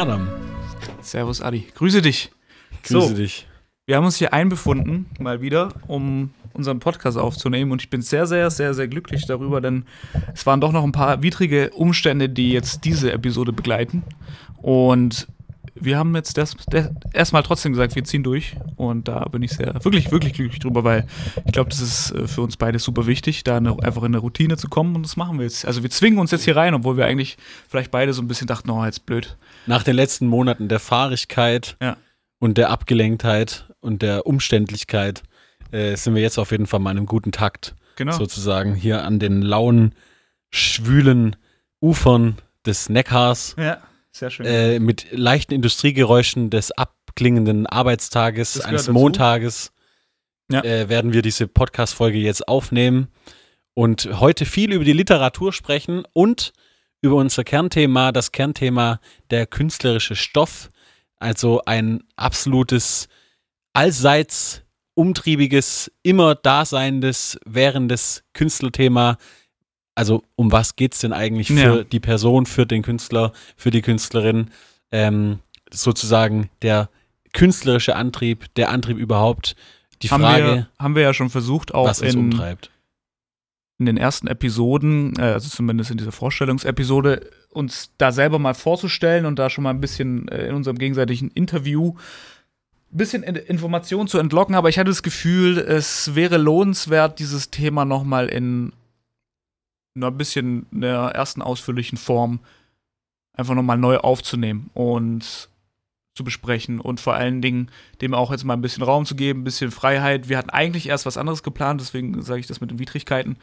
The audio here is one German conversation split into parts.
Adam. Servus, Adi. Grüße dich. Grüße So. dich. Wir haben uns hier einbefunden, mal wieder, um unseren Podcast aufzunehmen. Und ich bin sehr, sehr, sehr, sehr glücklich darüber, denn es waren doch noch ein paar widrige Umstände, die jetzt diese Episode begleiten. Und wir haben jetzt das, das erstmal trotzdem gesagt, wir ziehen durch. Und da bin ich sehr, wirklich, wirklich glücklich drüber, weil ich glaube, das ist äh, für uns beide super wichtig, da eine, einfach in eine Routine zu kommen. Und das machen wir jetzt. Also wir zwingen uns jetzt hier rein, obwohl wir eigentlich vielleicht beide so ein bisschen dachten, oh, jetzt blöd. Nach den letzten Monaten der Fahrigkeit Ja. und der Abgelenktheit und der Umständlichkeit äh, sind wir jetzt auf jeden Fall mal in einem guten Takt, Genau. sozusagen, hier an den lauen, schwülen Ufern des Neckars Ja, sehr schön. äh, mit leichten Industriegeräuschen des abklingenden Arbeitstages, eines dazu. Montages, Ja. äh, werden wir diese Podcast-Folge jetzt aufnehmen und heute viel über die Literatur sprechen und über unser Kernthema, das Kernthema der künstlerische Stoff, also ein absolutes, allseits umtriebiges, immer daseindes, währendes Künstlerthema. Also um was geht es denn eigentlich für Ja. die Person, für den Künstler, für die Künstlerin? Ähm, sozusagen der künstlerische Antrieb, der Antrieb überhaupt. Die haben, Frage, wir, haben wir ja schon versucht, auch was uns in, umtreibt. In den ersten Episoden, äh, also zumindest in dieser Vorstellungsepisode, uns da selber mal vorzustellen und da schon mal ein bisschen äh, in unserem gegenseitigen Interview ein bisschen in Informationen zu entlocken. Aber ich hatte das Gefühl, es wäre lohnenswert, dieses Thema noch mal in einer bisschen einer ersten ausführlichen Form einfach noch mal neu aufzunehmen und zu besprechen und vor allen Dingen dem auch jetzt mal ein bisschen Raum zu geben, ein bisschen Freiheit. Wir hatten eigentlich erst was anderes geplant, deswegen sage ich das mit den Widrigkeiten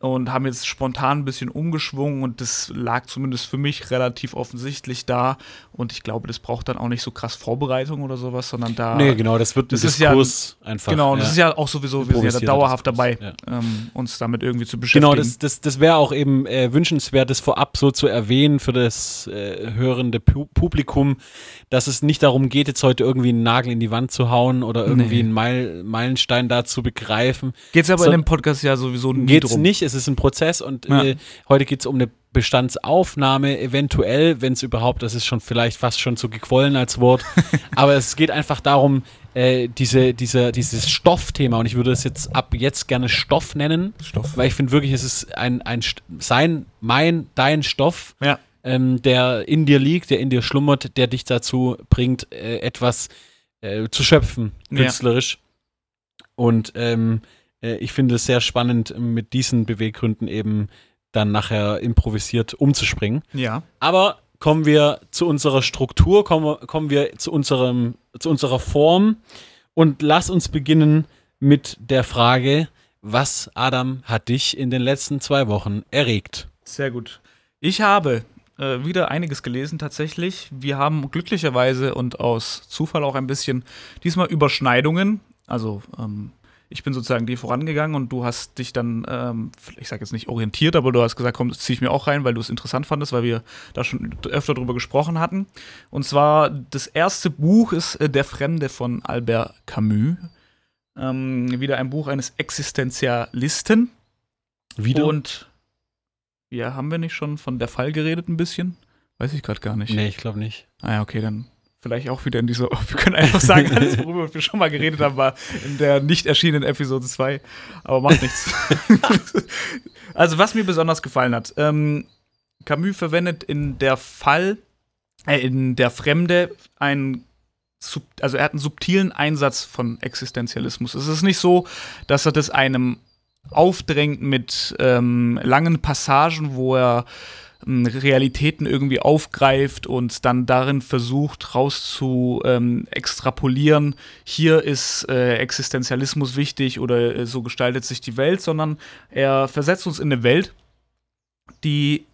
und haben jetzt spontan ein bisschen umgeschwungen und das lag zumindest für mich relativ offensichtlich da und ich glaube, das braucht dann auch nicht so krass Vorbereitung oder sowas, sondern da nee, genau, das wird ein das ist ja ein- Diskurs einfach. genau, und das ja. ist ja auch sowieso, wir sind ja da dauerhaft Diskurs, dabei, ja. ähm, uns damit irgendwie zu beschäftigen. Genau, das, das, das wäre auch eben äh, wünschenswert, das vorab so zu erwähnen für das äh, hörende Pu Publikum, dass es nicht darum geht, jetzt heute irgendwie einen Nagel in die Wand zu hauen oder irgendwie Nee. einen Meil Meilenstein da zu begreifen. Geht's aber so- in dem Podcast ja sowieso nie Geht's drum. nicht, es ist ein Prozess und Ja. äh, heute geht es um eine Bestandsaufnahme, eventuell, wenn es überhaupt, das ist schon vielleicht fast schon zu gequollen als Wort, aber es geht einfach darum, äh, diese, diese, dieses Stoffthema und ich würde es jetzt ab jetzt gerne Stoff nennen, Stoff. weil ich finde wirklich, es ist ein, ein sein, mein, dein Stoff, Ja. ähm, der in dir liegt, der in dir schlummert, der dich dazu bringt, äh, etwas äh, zu schöpfen, Ja. künstlerisch. Und ähm, äh, ich finde es sehr spannend, mit diesen Beweggründen eben dann nachher improvisiert umzuspringen. Ja. Aber kommen wir zu unserer Struktur, kommen, wir- kommen wir zu, unserem, zu unserer Form und lass uns beginnen mit der Frage, was, Adam, hat dich in den letzten zwei Wochen erregt? Sehr gut. Ich habe äh, wieder einiges gelesen tatsächlich. Wir haben glücklicherweise und aus Zufall auch ein bisschen diesmal Überschneidungen. Also ähm, ich bin sozusagen dir vorangegangen und du hast dich dann, ähm, ich sage jetzt nicht orientiert, aber du hast gesagt, komm, das ziehe ich mir auch rein, weil du es interessant fandest, weil wir da schon öfter drüber gesprochen hatten. Und zwar das erste Buch ist äh, Der Fremde von Albert Camus. Ähm, wieder ein Buch eines Existenzialisten. Wieder? Und ja, haben wir nicht schon von der Fall geredet ein bisschen? Weiß ich gerade gar nicht. nee, ich glaube nicht. Ah ja, okay, dann vielleicht auch wieder in dieser. Wir können einfach sagen, alles, worüber wir schon mal geredet haben, war in der nicht erschienenen Episode 2. Aber macht nichts. also, was mir besonders gefallen hat, ähm, Camus verwendet in der Fall, äh, in der Fremde ein sub- also er hat einen subtilen Einsatz von Existenzialismus. Es ist nicht so, dass er das einem aufdrängt mit ähm, langen Passagen, wo er Realitäten irgendwie aufgreift und dann darin versucht, raus zu ähm, extrapolieren, hier ist äh, Existenzialismus wichtig oder äh, so gestaltet sich die Welt, sondern er versetzt uns in eine Welt, die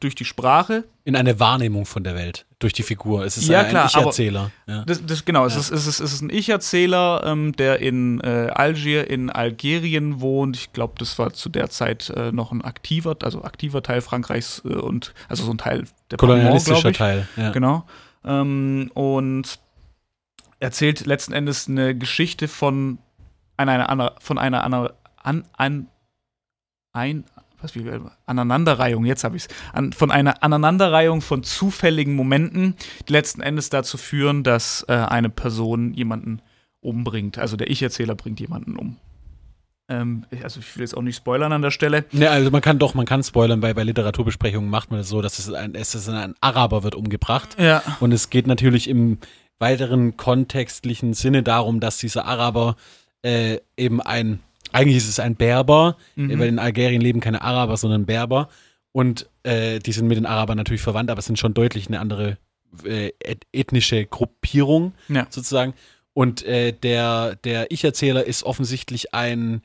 durch die Sprache, In eine Wahrnehmung von der Welt, durch die Figur. Es ist Ja, ein klar, Ich-Erzähler. Ja. Das, das, genau, es, Ja. ist, es, ist, es ist ein Ich-Erzähler, ähm, der in äh, Algier, in Algerien wohnt. Ich glaube, das war zu der Zeit äh, noch ein aktiver, also aktiver Teil Frankreichs äh, und also so ein Teil der Kolonialistischer. Teil. Ja. Genau. Ähm, und erzählt letzten Endes eine Geschichte von einer, einer von einer, einer an, an, ein, was wie Aneinanderreihung, jetzt habe ich es, an, von einer Aneinanderreihung von zufälligen Momenten, die letzten Endes dazu führen, dass äh, eine Person jemanden umbringt. Also der Ich-Erzähler bringt jemanden um. Ähm, also ich will jetzt auch nicht spoilern an der Stelle. Ne, also man kann doch, man kann spoilern, weil bei Literaturbesprechungen macht man das so, dass es ein, es ist ein Araber wird umgebracht. Ja. Und es geht natürlich im weiteren kontextlichen Sinne darum, dass dieser Araber äh, eben ein, eigentlich ist es ein Berber, Mhm. weil in Algerien leben keine Araber, sondern Berber. Und äh, die sind mit den Arabern natürlich verwandt, aber es sind schon deutlich eine andere äh, eth- ethnische Gruppierung Ja. sozusagen. Und äh, der, der Ich-Erzähler ist offensichtlich ein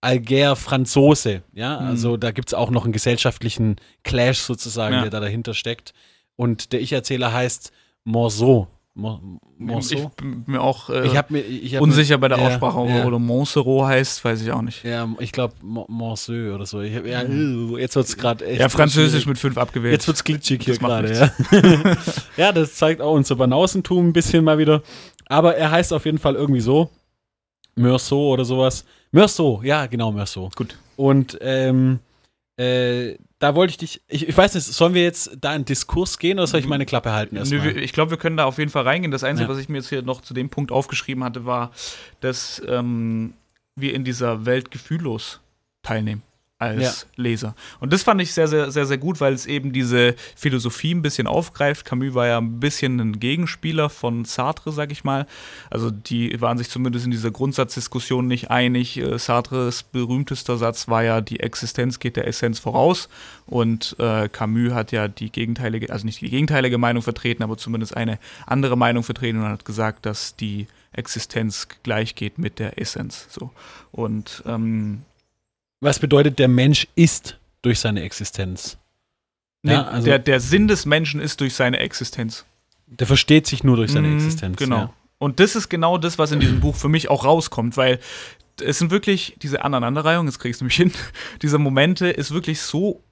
Alger-Franzose. Ja, Mhm. also da gibt es auch noch einen gesellschaftlichen Clash sozusagen, Ja. der da dahinter steckt. Und der Ich-Erzähler heißt Morceau. Mo? Ich bin mir auch äh, Ich mir ich unsicher bei der ja, Aussprache, ja. oder Montserrat heißt, weiß ich auch nicht. Ja, ich glaube Morceau oder so. Hab, ja, äh, jetzt wird es gerade echt. Ja, Französisch mit fünf abgewählt. Jetzt wird's glitschig hier gerade, ja. ja, das zeigt auch unser Banausentum ein bisschen mal wieder. Aber er heißt auf jeden Fall irgendwie so. Meursault oder sowas. Meursault, ja, genau, Meursault. Gut. Und ähm, äh, da wollte ich dich, ich, ich weiß nicht, sollen wir jetzt da in Diskurs gehen oder soll ich meine Klappe halten erstmal? ich glaube, wir können da auf jeden Fall reingehen. Das Einzige, Ja. was ich mir jetzt hier noch zu dem Punkt aufgeschrieben hatte, war, dass ähm, wir in dieser Welt gefühllos teilnehmen als Leser. Und das fand ich sehr, sehr, sehr, sehr gut, weil es eben diese Philosophie ein bisschen aufgreift. Camus war ja ein bisschen ein Gegenspieler von Sartre, sag ich mal. Also die waren sich zumindest in dieser Grundsatzdiskussion nicht einig. Äh, Sartres berühmtester Satz war ja, die Existenz geht der Essenz voraus. Und äh, Camus hat ja die gegenteilige, also nicht die gegenteilige Meinung vertreten, aber zumindest eine andere Meinung vertreten und hat gesagt, dass die Existenz gleich geht mit der Essenz. So. Und ähm, Was bedeutet, der Mensch ist durch seine Existenz? nee, Ja, also- der, der Sinn des Menschen ist durch seine Existenz. Der versteht sich nur durch seine Mhm, Existenz. Genau. Ja. Und das ist genau das, was in diesem Buch für mich auch rauskommt, weil es sind wirklich diese Aneinanderreihung, jetzt kriegst du mich hin, diese Momente ist wirklich so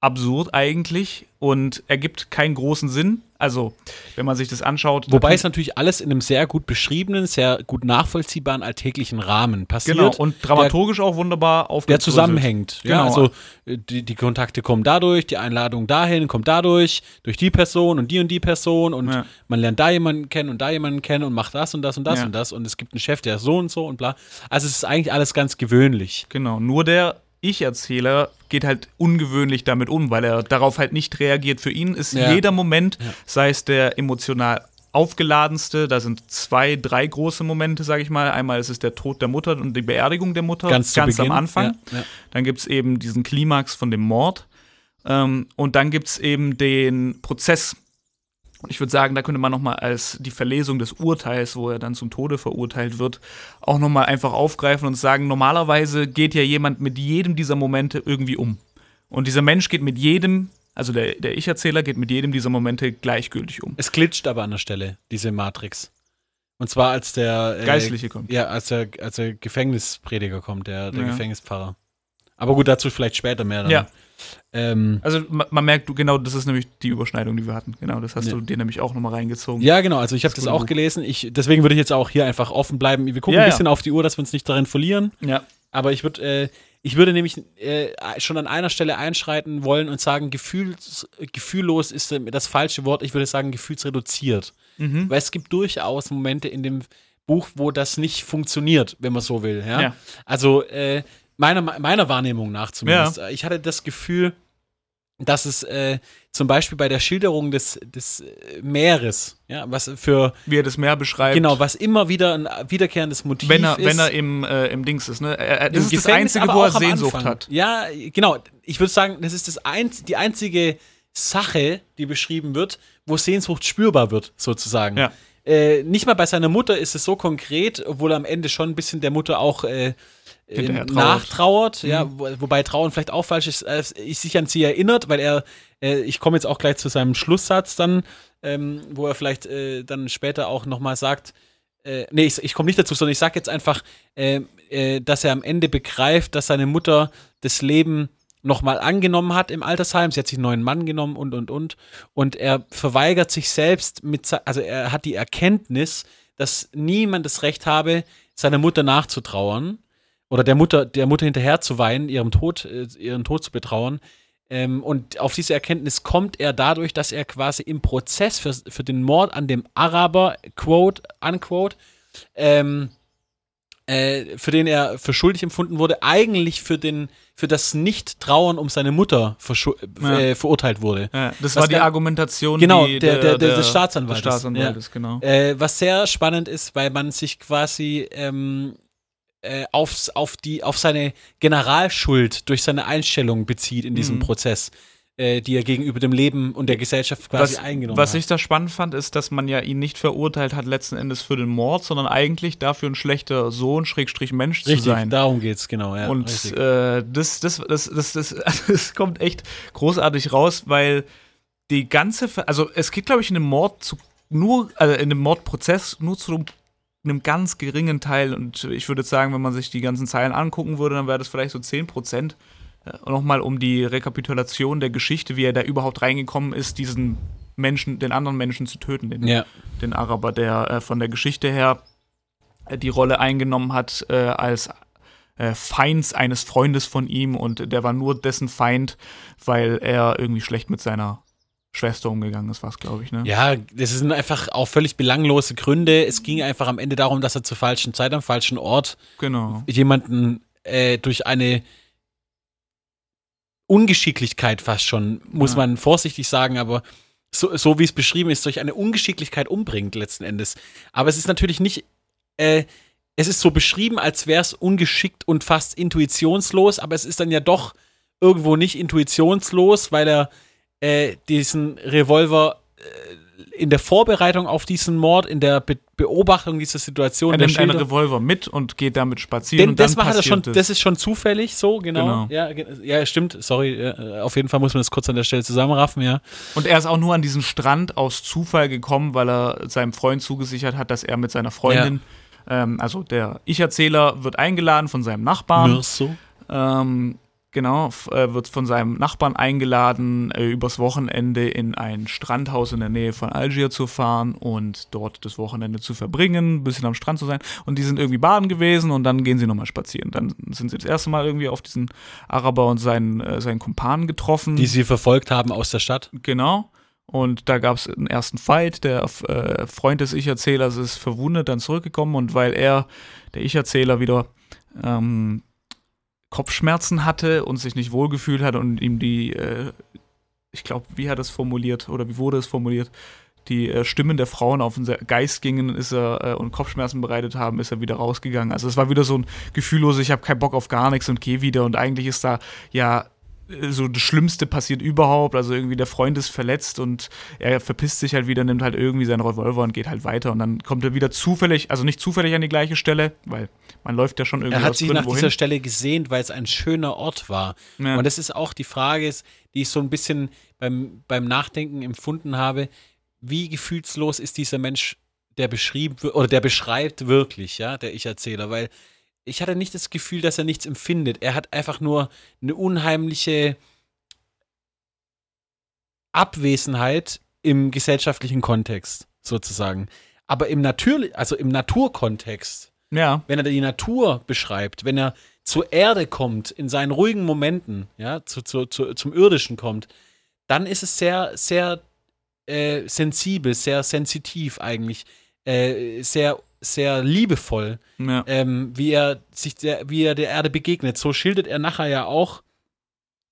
absurd eigentlich und ergibt keinen großen Sinn. Also, wenn man sich das anschaut. Wobei es natürlich alles in einem sehr gut beschriebenen, sehr gut nachvollziehbaren alltäglichen Rahmen passiert. genau und dramaturgisch auch wunderbar der aufgedröselt. zusammenhängt. Ja, Genau. also äh, die, die Kontakte kommen dadurch, die Einladung dahin kommt dadurch, durch die Person und die und die Person und Ja. man lernt da jemanden kennen und da jemanden kennen und macht das und das und das Ja. und das und es gibt einen Chef, der so und so und bla. Also es ist eigentlich alles ganz gewöhnlich. Genau, nur der Ich-Erzähler geht halt ungewöhnlich damit um, weil er darauf halt nicht reagiert. Für ihn ist Ja. jeder Moment, Ja. sei es der emotional aufgeladenste, da sind zwei, drei große Momente, sage ich mal. Einmal ist es der Tod der Mutter und die Beerdigung der Mutter Ganz, zu am. Anfang. Ja. Dann gibt es eben diesen Klimax von dem Mord. Ähm, und dann gibt es eben den Prozess. Und ich würde sagen, da könnte man nochmal als die Verlesung des Urteils, wo er dann zum Tode verurteilt wird, auch nochmal einfach aufgreifen und sagen, normalerweise geht ja jemand mit jedem dieser Momente irgendwie um. Und dieser Mensch geht mit jedem, also der, der Ich-Erzähler geht mit jedem dieser Momente gleichgültig um. Es glitscht aber an der Stelle, diese Matrix. Und zwar als der äh, Geistliche kommt. Ja, als der, als der Gefängnisprediger kommt, der, der Ja. Gefängnispfarrer. Aber gut, dazu vielleicht später mehr. Dann. Ja. Ähm, Also ma- man merkt, du genau, das ist nämlich die Überschneidung, die wir hatten. Genau, das hast Ja. du dir nämlich auch nochmal reingezogen. Ja, genau. Also ich habe Das das auch Buch. gelesen. Ich, deswegen würde ich jetzt auch hier einfach offen bleiben. Wir gucken Ja, ein ja. bisschen auf die Uhr, dass wir uns nicht darin verlieren. ja. Aber ich würde, äh, ich würde nämlich äh, schon an einer Stelle einschreiten wollen und sagen, gefühls, gefühllos ist das falsche Wort. Ich würde sagen, gefühlsreduziert. Mhm. Weil es gibt durchaus Momente in dem Buch, wo das nicht funktioniert, wenn man so will. Ja? Ja. Also äh, meiner, meiner Wahrnehmung nach zumindest. Ich hatte das Gefühl, dass es äh, zum Beispiel bei der Schilderung des, des äh, Meeres, ja, was für Wie er das Meer beschreibt. genau, was immer wieder ein wiederkehrendes Motiv wenn er, ist. wenn er im, äh, im Dings ist, ne? Er, er, das ist das Gefängnis, Einzige, aber wo er Sehnsucht Anfang. hat. Ja, genau. Ich würde sagen, das ist das einz die einzige Sache, die beschrieben wird, wo Sehnsucht spürbar wird, sozusagen. Ja. Äh, nicht mal bei seiner Mutter ist es so konkret, obwohl am Ende schon ein bisschen der Mutter auch äh, Hinterher trauert. nachtrauert, ja, Mhm. wo, wobei Trauen vielleicht auch falsch ist, ich sich an sie erinnert, weil er, äh, ich komme jetzt auch gleich zu seinem Schlusssatz dann, ähm, wo er vielleicht äh, dann später auch nochmal sagt, äh, nee, ich, ich komme nicht dazu, sondern ich sage jetzt einfach, äh, äh, dass er am Ende begreift, dass seine Mutter das Leben nochmal angenommen hat im Altersheim. Sie hat sich einen neuen Mann genommen und, und, und. Und er verweigert sich selbst mit, also er hat die Erkenntnis, dass niemand das Recht habe, seiner Mutter nachzutrauern. Oder der Mutter, der Mutter hinterher zu weinen, ihrem Tod, äh, ihren Tod zu betrauern. Ähm, und auf diese Erkenntnis kommt er dadurch, dass er quasi im Prozess für, für den Mord an dem Araber, quote, unquote, ähm, äh, für den er für schuldig empfunden wurde, eigentlich für den für das Nicht-Trauern um seine Mutter ja. äh, verurteilt wurde. Ja, das was war die Argumentation genau, die, der, der, der, des Staatsanwaltes. Des Staatsanwaltes ja. genau. Äh, was sehr spannend ist, weil man sich quasi ähm, äh, aufs, auf, die, auf seine Generalschuld durch seine Einstellung bezieht in diesem mhm. Prozess äh, die er gegenüber dem Leben und der Gesellschaft quasi was, eingenommen was hat. Was ich da spannend fand, ist, dass man ja ihn nicht verurteilt hat letzten Endes für den Mord, sondern eigentlich dafür ein schlechter Sohn, Schrägstrich Mensch richtig, zu sein. darum geht's, genau. Ja, und äh, das, das, das, das, das, das kommt echt großartig raus, weil die ganze, also es geht, glaube ich, in dem Mord zu nur, also in dem Mordprozess nur zu einem ganz geringen Teil und ich würde sagen, wenn man sich die ganzen Zeilen angucken würde, dann wäre das vielleicht so 10 Prozent äh, nochmal um die Rekapitulation der Geschichte, wie er da überhaupt reingekommen ist, diesen Menschen, den anderen Menschen zu töten, den, ja. den Araber, der äh, von der Geschichte her äh, die Rolle eingenommen hat äh, als äh, Feinds eines Freundes von ihm und der war nur dessen Feind, weil er irgendwie schlecht mit seiner Schwester umgegangen ist, was glaube ich, ne? Ja, das sind einfach auch völlig belanglose Gründe. Es ging einfach am Ende darum, dass er zur falschen Zeit am falschen Ort genau. jemanden äh, durch eine Ungeschicklichkeit fast schon, muss ja. man vorsichtig sagen, aber so, so wie es beschrieben ist, durch eine Ungeschicklichkeit umbringt letzten Endes. Aber es ist natürlich nicht, äh, es ist so beschrieben, als wäre es ungeschickt und fast intuitionslos, aber es ist dann ja doch irgendwo nicht intuitionslos, weil er äh, diesen Revolver äh, in der Vorbereitung auf diesen Mord, in der Be Beobachtung dieser Situation. Er nimmt einen Revolver mit und geht damit spazieren. Denn, und das, hat er schon, das ist schon zufällig so, genau. genau. Ja, ja, stimmt. Sorry, ja, auf jeden Fall muss man das kurz an der Stelle zusammenraffen, ja. Und er ist auch nur an diesen Strand aus Zufall gekommen, weil er seinem Freund zugesichert hat, dass er mit seiner Freundin, ja. ähm, also der Ich-Erzähler, wird eingeladen von seinem Nachbarn. So. Ähm, Genau, äh, wird von seinem Nachbarn eingeladen, äh, übers Wochenende in ein Strandhaus in der Nähe von Algier zu fahren und dort das Wochenende zu verbringen, ein bisschen am Strand zu sein. Und die sind irgendwie baden gewesen und dann gehen sie nochmal spazieren. Dann sind sie das erste Mal irgendwie auf diesen Araber und seinen, äh, seinen Kumpanen getroffen. Die sie verfolgt haben aus der Stadt. Genau. Und da gab es einen ersten Fight. Der äh, Freund des Ich-Erzählers ist verwundet dann zurückgekommen und weil er, der Ich-Erzähler, wieder ähm, Kopfschmerzen hatte und sich nicht wohlgefühlt hat und ihm die, äh, ich glaube, wie hat es formuliert oder wie wurde es formuliert, die äh, Stimmen der Frauen auf den Geist gingen ist er, äh, und Kopfschmerzen bereitet haben, ist er wieder rausgegangen. Also es war wieder so ein gefühllos, ich habe keinen Bock auf gar nichts und gehe wieder und eigentlich ist da ja so das Schlimmste passiert überhaupt. Also irgendwie der Freund ist verletzt und er verpisst sich halt wieder, nimmt halt irgendwie seinen Revolver und geht halt weiter. Und dann kommt er wieder zufällig, also nicht zufällig an die gleiche Stelle, weil man läuft ja schon irgendwie. Er hat sich nach wohin. dieser Stelle gesehnt, weil es ein schöner Ort war. Ja. Und das ist auch die Frage, die ich so ein bisschen beim, beim Nachdenken empfunden habe. Wie gefühlslos ist dieser Mensch, der beschrieben oder der beschreibt wirklich, ja, der Ich-Erzähler? Weil ich hatte nicht das Gefühl, dass er nichts empfindet. Er hat einfach nur eine unheimliche Abwesenheit im gesellschaftlichen Kontext, sozusagen. Aber im natürlich, also im Naturkontext, ja. wenn er die Natur beschreibt, wenn er zur Erde kommt, in seinen ruhigen Momenten, ja, zu, zu, zu, zum Irdischen kommt, dann ist es sehr, sehr äh, sensibel, sehr sensitiv eigentlich, äh, sehr sehr liebevoll, ja. ähm, wie er sich der, wie er der Erde begegnet. So schildert er nachher ja auch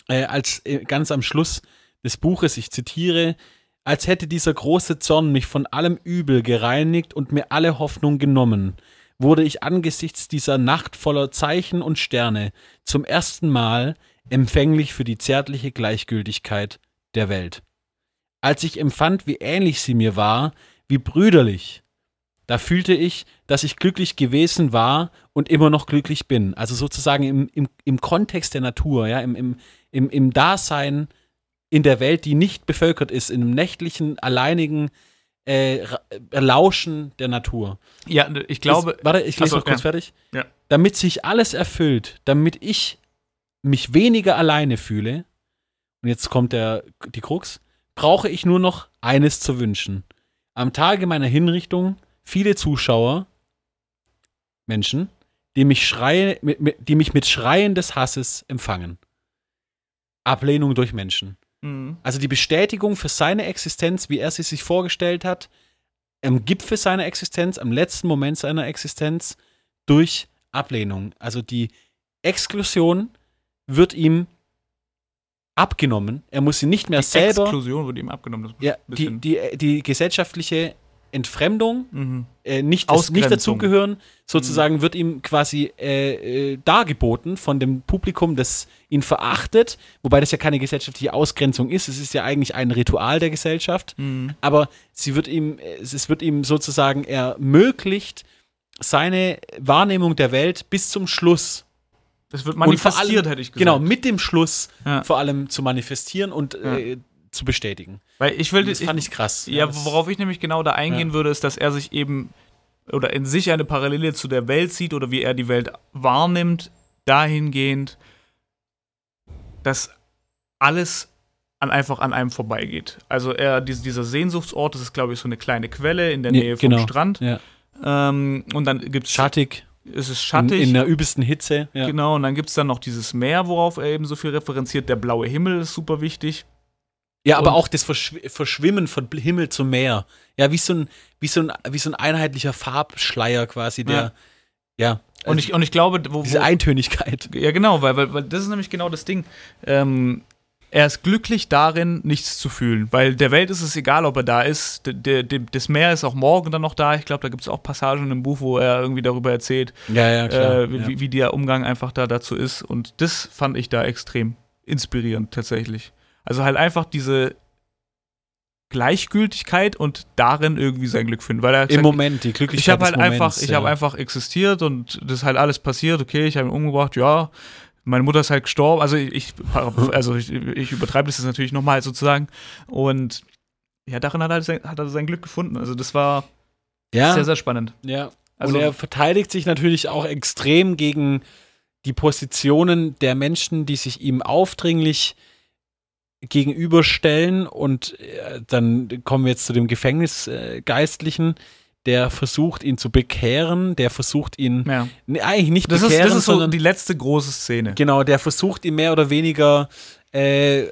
äh, als äh, ganz am Schluss des Buches, ich zitiere, als hätte dieser große Zorn mich von allem Übel gereinigt und mir alle Hoffnung genommen, wurde ich angesichts dieser Nacht voller Zeichen und Sterne zum ersten Mal empfänglich für die zärtliche Gleichgültigkeit der Welt. Als ich empfand, wie ähnlich sie mir war, wie brüderlich, da fühlte ich, dass ich glücklich gewesen war und immer noch glücklich bin. Also sozusagen im, im, im Kontext der Natur, ja, im, im, im, im Dasein in der Welt, die nicht bevölkert ist, in einem nächtlichen, alleinigen äh, Lauschen der Natur. Ja, ich glaube. Das, warte, ich lese so, noch kurz ja. fertig. Ja. Damit sich alles erfüllt, damit ich mich weniger alleine fühle, und jetzt kommt der, die Krux, brauche ich nur noch eines zu wünschen. Am Tage meiner Hinrichtung viele Zuschauer, Menschen, die mich, schreie, mit, mit, die mich mit Schreien des Hasses empfangen. Ablehnung durch Menschen. Mhm. Also die Bestätigung für seine Existenz, wie er sie sich vorgestellt hat, am Gipfel seiner Existenz, am letzten Moment seiner Existenz, durch Ablehnung. Also die Exklusion wird ihm abgenommen. Er muss sie nicht mehr Die selber. Exklusion wurde ihm abgenommen. Ja, die, die, die gesellschaftliche Entfremdung, Mhm. äh, nicht, das, nicht dazugehören, sozusagen wird ihm quasi äh, äh, dargeboten von dem Publikum, das ihn verachtet, wobei das ja keine gesellschaftliche Ausgrenzung ist, es ist ja eigentlich ein Ritual der Gesellschaft, Mhm. aber sie wird ihm, es wird ihm sozusagen ermöglicht, seine Wahrnehmung der Welt bis zum Schluss Das wird manifestiert, allem- hätte ich gesagt. Genau, mit dem Schluss Ja. vor allem zu manifestieren und Ja. äh, zu bestätigen. Weil ich will, Das fand ich krass. Ja, das- worauf ich nämlich genau da eingehen Ja. würde, ist, dass er sich eben oder in sich eine Parallele zu der Welt sieht oder wie er die Welt wahrnimmt, dahingehend, dass alles an einfach an einem vorbeigeht. Also er, dies- dieser Sehnsuchtsort, das ist, glaube ich, so eine kleine Quelle in der Ja, Nähe vom genau. Strand. Ja. Ähm, und dann gibt es Schattig, es ist in, schattig. in der übelsten Hitze. Ja. Genau, und dann gibt es dann noch dieses Meer, worauf er eben so viel referenziert. Der blaue Himmel ist super wichtig. Ja, aber Und- auch das Verschw Verschwimmen von Himmel zum Meer. Ja, wie so ein, wie so ein, wie so ein einheitlicher Farbschleier quasi, der, ja, Und ich, und ich glaube, wo, diese Eintönigkeit. Ja, genau, weil, weil, weil das ist nämlich genau das Ding. Ähm, er ist glücklich darin, nichts zu fühlen, weil der Welt ist es egal, ob er da ist. D das Meer ist auch morgen dann noch da. Ich glaube, da gibt es auch Passagen im Buch, wo er irgendwie darüber erzählt, Ja, ja, klar. äh, wie, ja. wie- wie der Umgang einfach da dazu ist. Und das fand ich da extrem inspirierend tatsächlich. Also halt einfach diese Gleichgültigkeit und darin irgendwie sein Glück finden. Weil er Im gesagt, Moment, die ich Glücklichkeit habe halt des einfach, Moments, ich ja. habe einfach existiert und das ist halt alles passiert. Okay, ich habe ihn umgebracht, ja. Meine Mutter ist halt gestorben. Also ich, ich also ich, ich übertreibe das jetzt natürlich nochmal sozusagen. Und ja, darin hat er, sein, hat er sein Glück gefunden. Also das war ja, sehr, sehr spannend. ja. Also und er verteidigt sich natürlich auch extrem gegen die Positionen der Menschen, die sich ihm aufdringlich gegenüberstellen. Und äh, dann kommen wir jetzt zu dem Gefängnisgeistlichen, der versucht, ihn zu bekehren, der versucht, ihn ja. nee, eigentlich nicht Das ist, bekehren, das ist so die letzte große Szene. Genau, der versucht ihm mehr oder weniger äh, äh,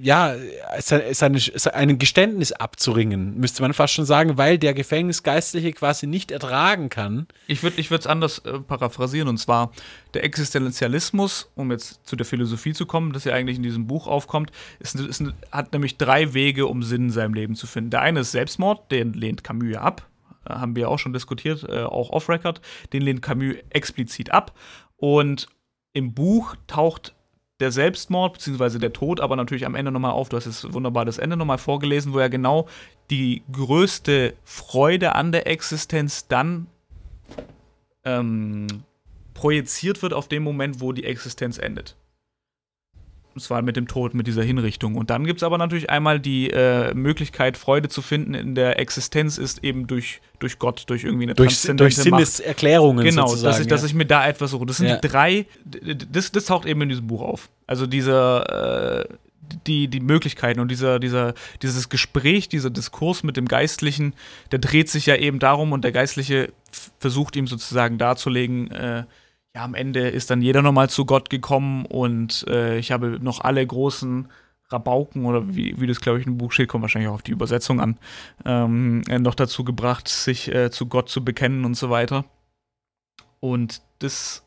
ja, seine, ein Geständnis abzuringen, müsste man fast schon sagen, weil der Gefängnisgeistliche quasi nicht ertragen kann. Ich würde es anders äh, paraphrasieren und zwar der Existenzialismus, um jetzt zu der Philosophie zu kommen, das ja eigentlich in diesem Buch aufkommt, ist, ist, hat nämlich drei Wege, um Sinn in seinem Leben zu finden. Der eine ist Selbstmord, den lehnt Camus ja ab, äh, haben wir auch schon diskutiert, äh, auch off-Record, den lehnt Camus explizit ab und im Buch taucht der Selbstmord bzw. der Tod aber natürlich am Ende nochmal auf. Du hast jetzt wunderbar das Ende nochmal vorgelesen, wo er genau die größte Freude an der Existenz dann ähm, projiziert wird auf den Moment, wo die Existenz endet. Und zwar mit dem Tod, mit dieser Hinrichtung. Und dann gibt es aber natürlich einmal die äh, Möglichkeit, Freude zu finden in der Existenz, ist eben durch, durch Gott, durch irgendwie eine Durch, durch. Sinneserklärungen Genau, sozusagen. dass ich, dass ja. ich mir da etwas suche. Das sind Ja. die drei, das, das taucht eben in diesem Buch auf. Also diese, äh, die, die Möglichkeiten und dieser, dieser, dieses Gespräch, dieser Diskurs mit dem Geistlichen, der dreht sich ja eben darum und der Geistliche versucht ihm sozusagen darzulegen, äh, ja, am Ende ist dann jeder nochmal zu Gott gekommen und äh, ich habe noch alle großen Rabauken oder wie, wie das, glaube ich, im Buch steht, kommt wahrscheinlich auch auf die Übersetzung an, ähm, äh, noch dazu gebracht, sich äh, zu Gott zu bekennen und so weiter. Und das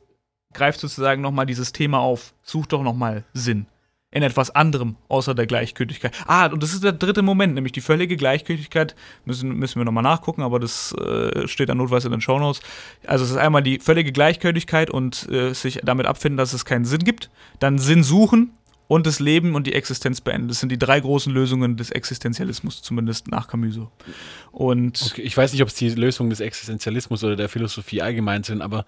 greift sozusagen nochmal dieses Thema auf, such doch nochmal Sinn. In etwas anderem, außer der Gleichgültigkeit. Ah, und das ist der dritte Moment, nämlich die völlige Gleichgültigkeit. Müssen, müssen wir nochmal nachgucken, aber das äh, steht dann notfalls in den Shownotes. Also es ist einmal die völlige Gleichgültigkeit und äh, sich damit abfinden, dass es keinen Sinn gibt. Dann Sinn suchen und das Leben und die Existenz beenden. Das sind die drei großen Lösungen des Existenzialismus, zumindest nach Camus. Und Okay, ich weiß nicht, ob es die Lösung des Existenzialismus oder der Philosophie allgemein sind, aber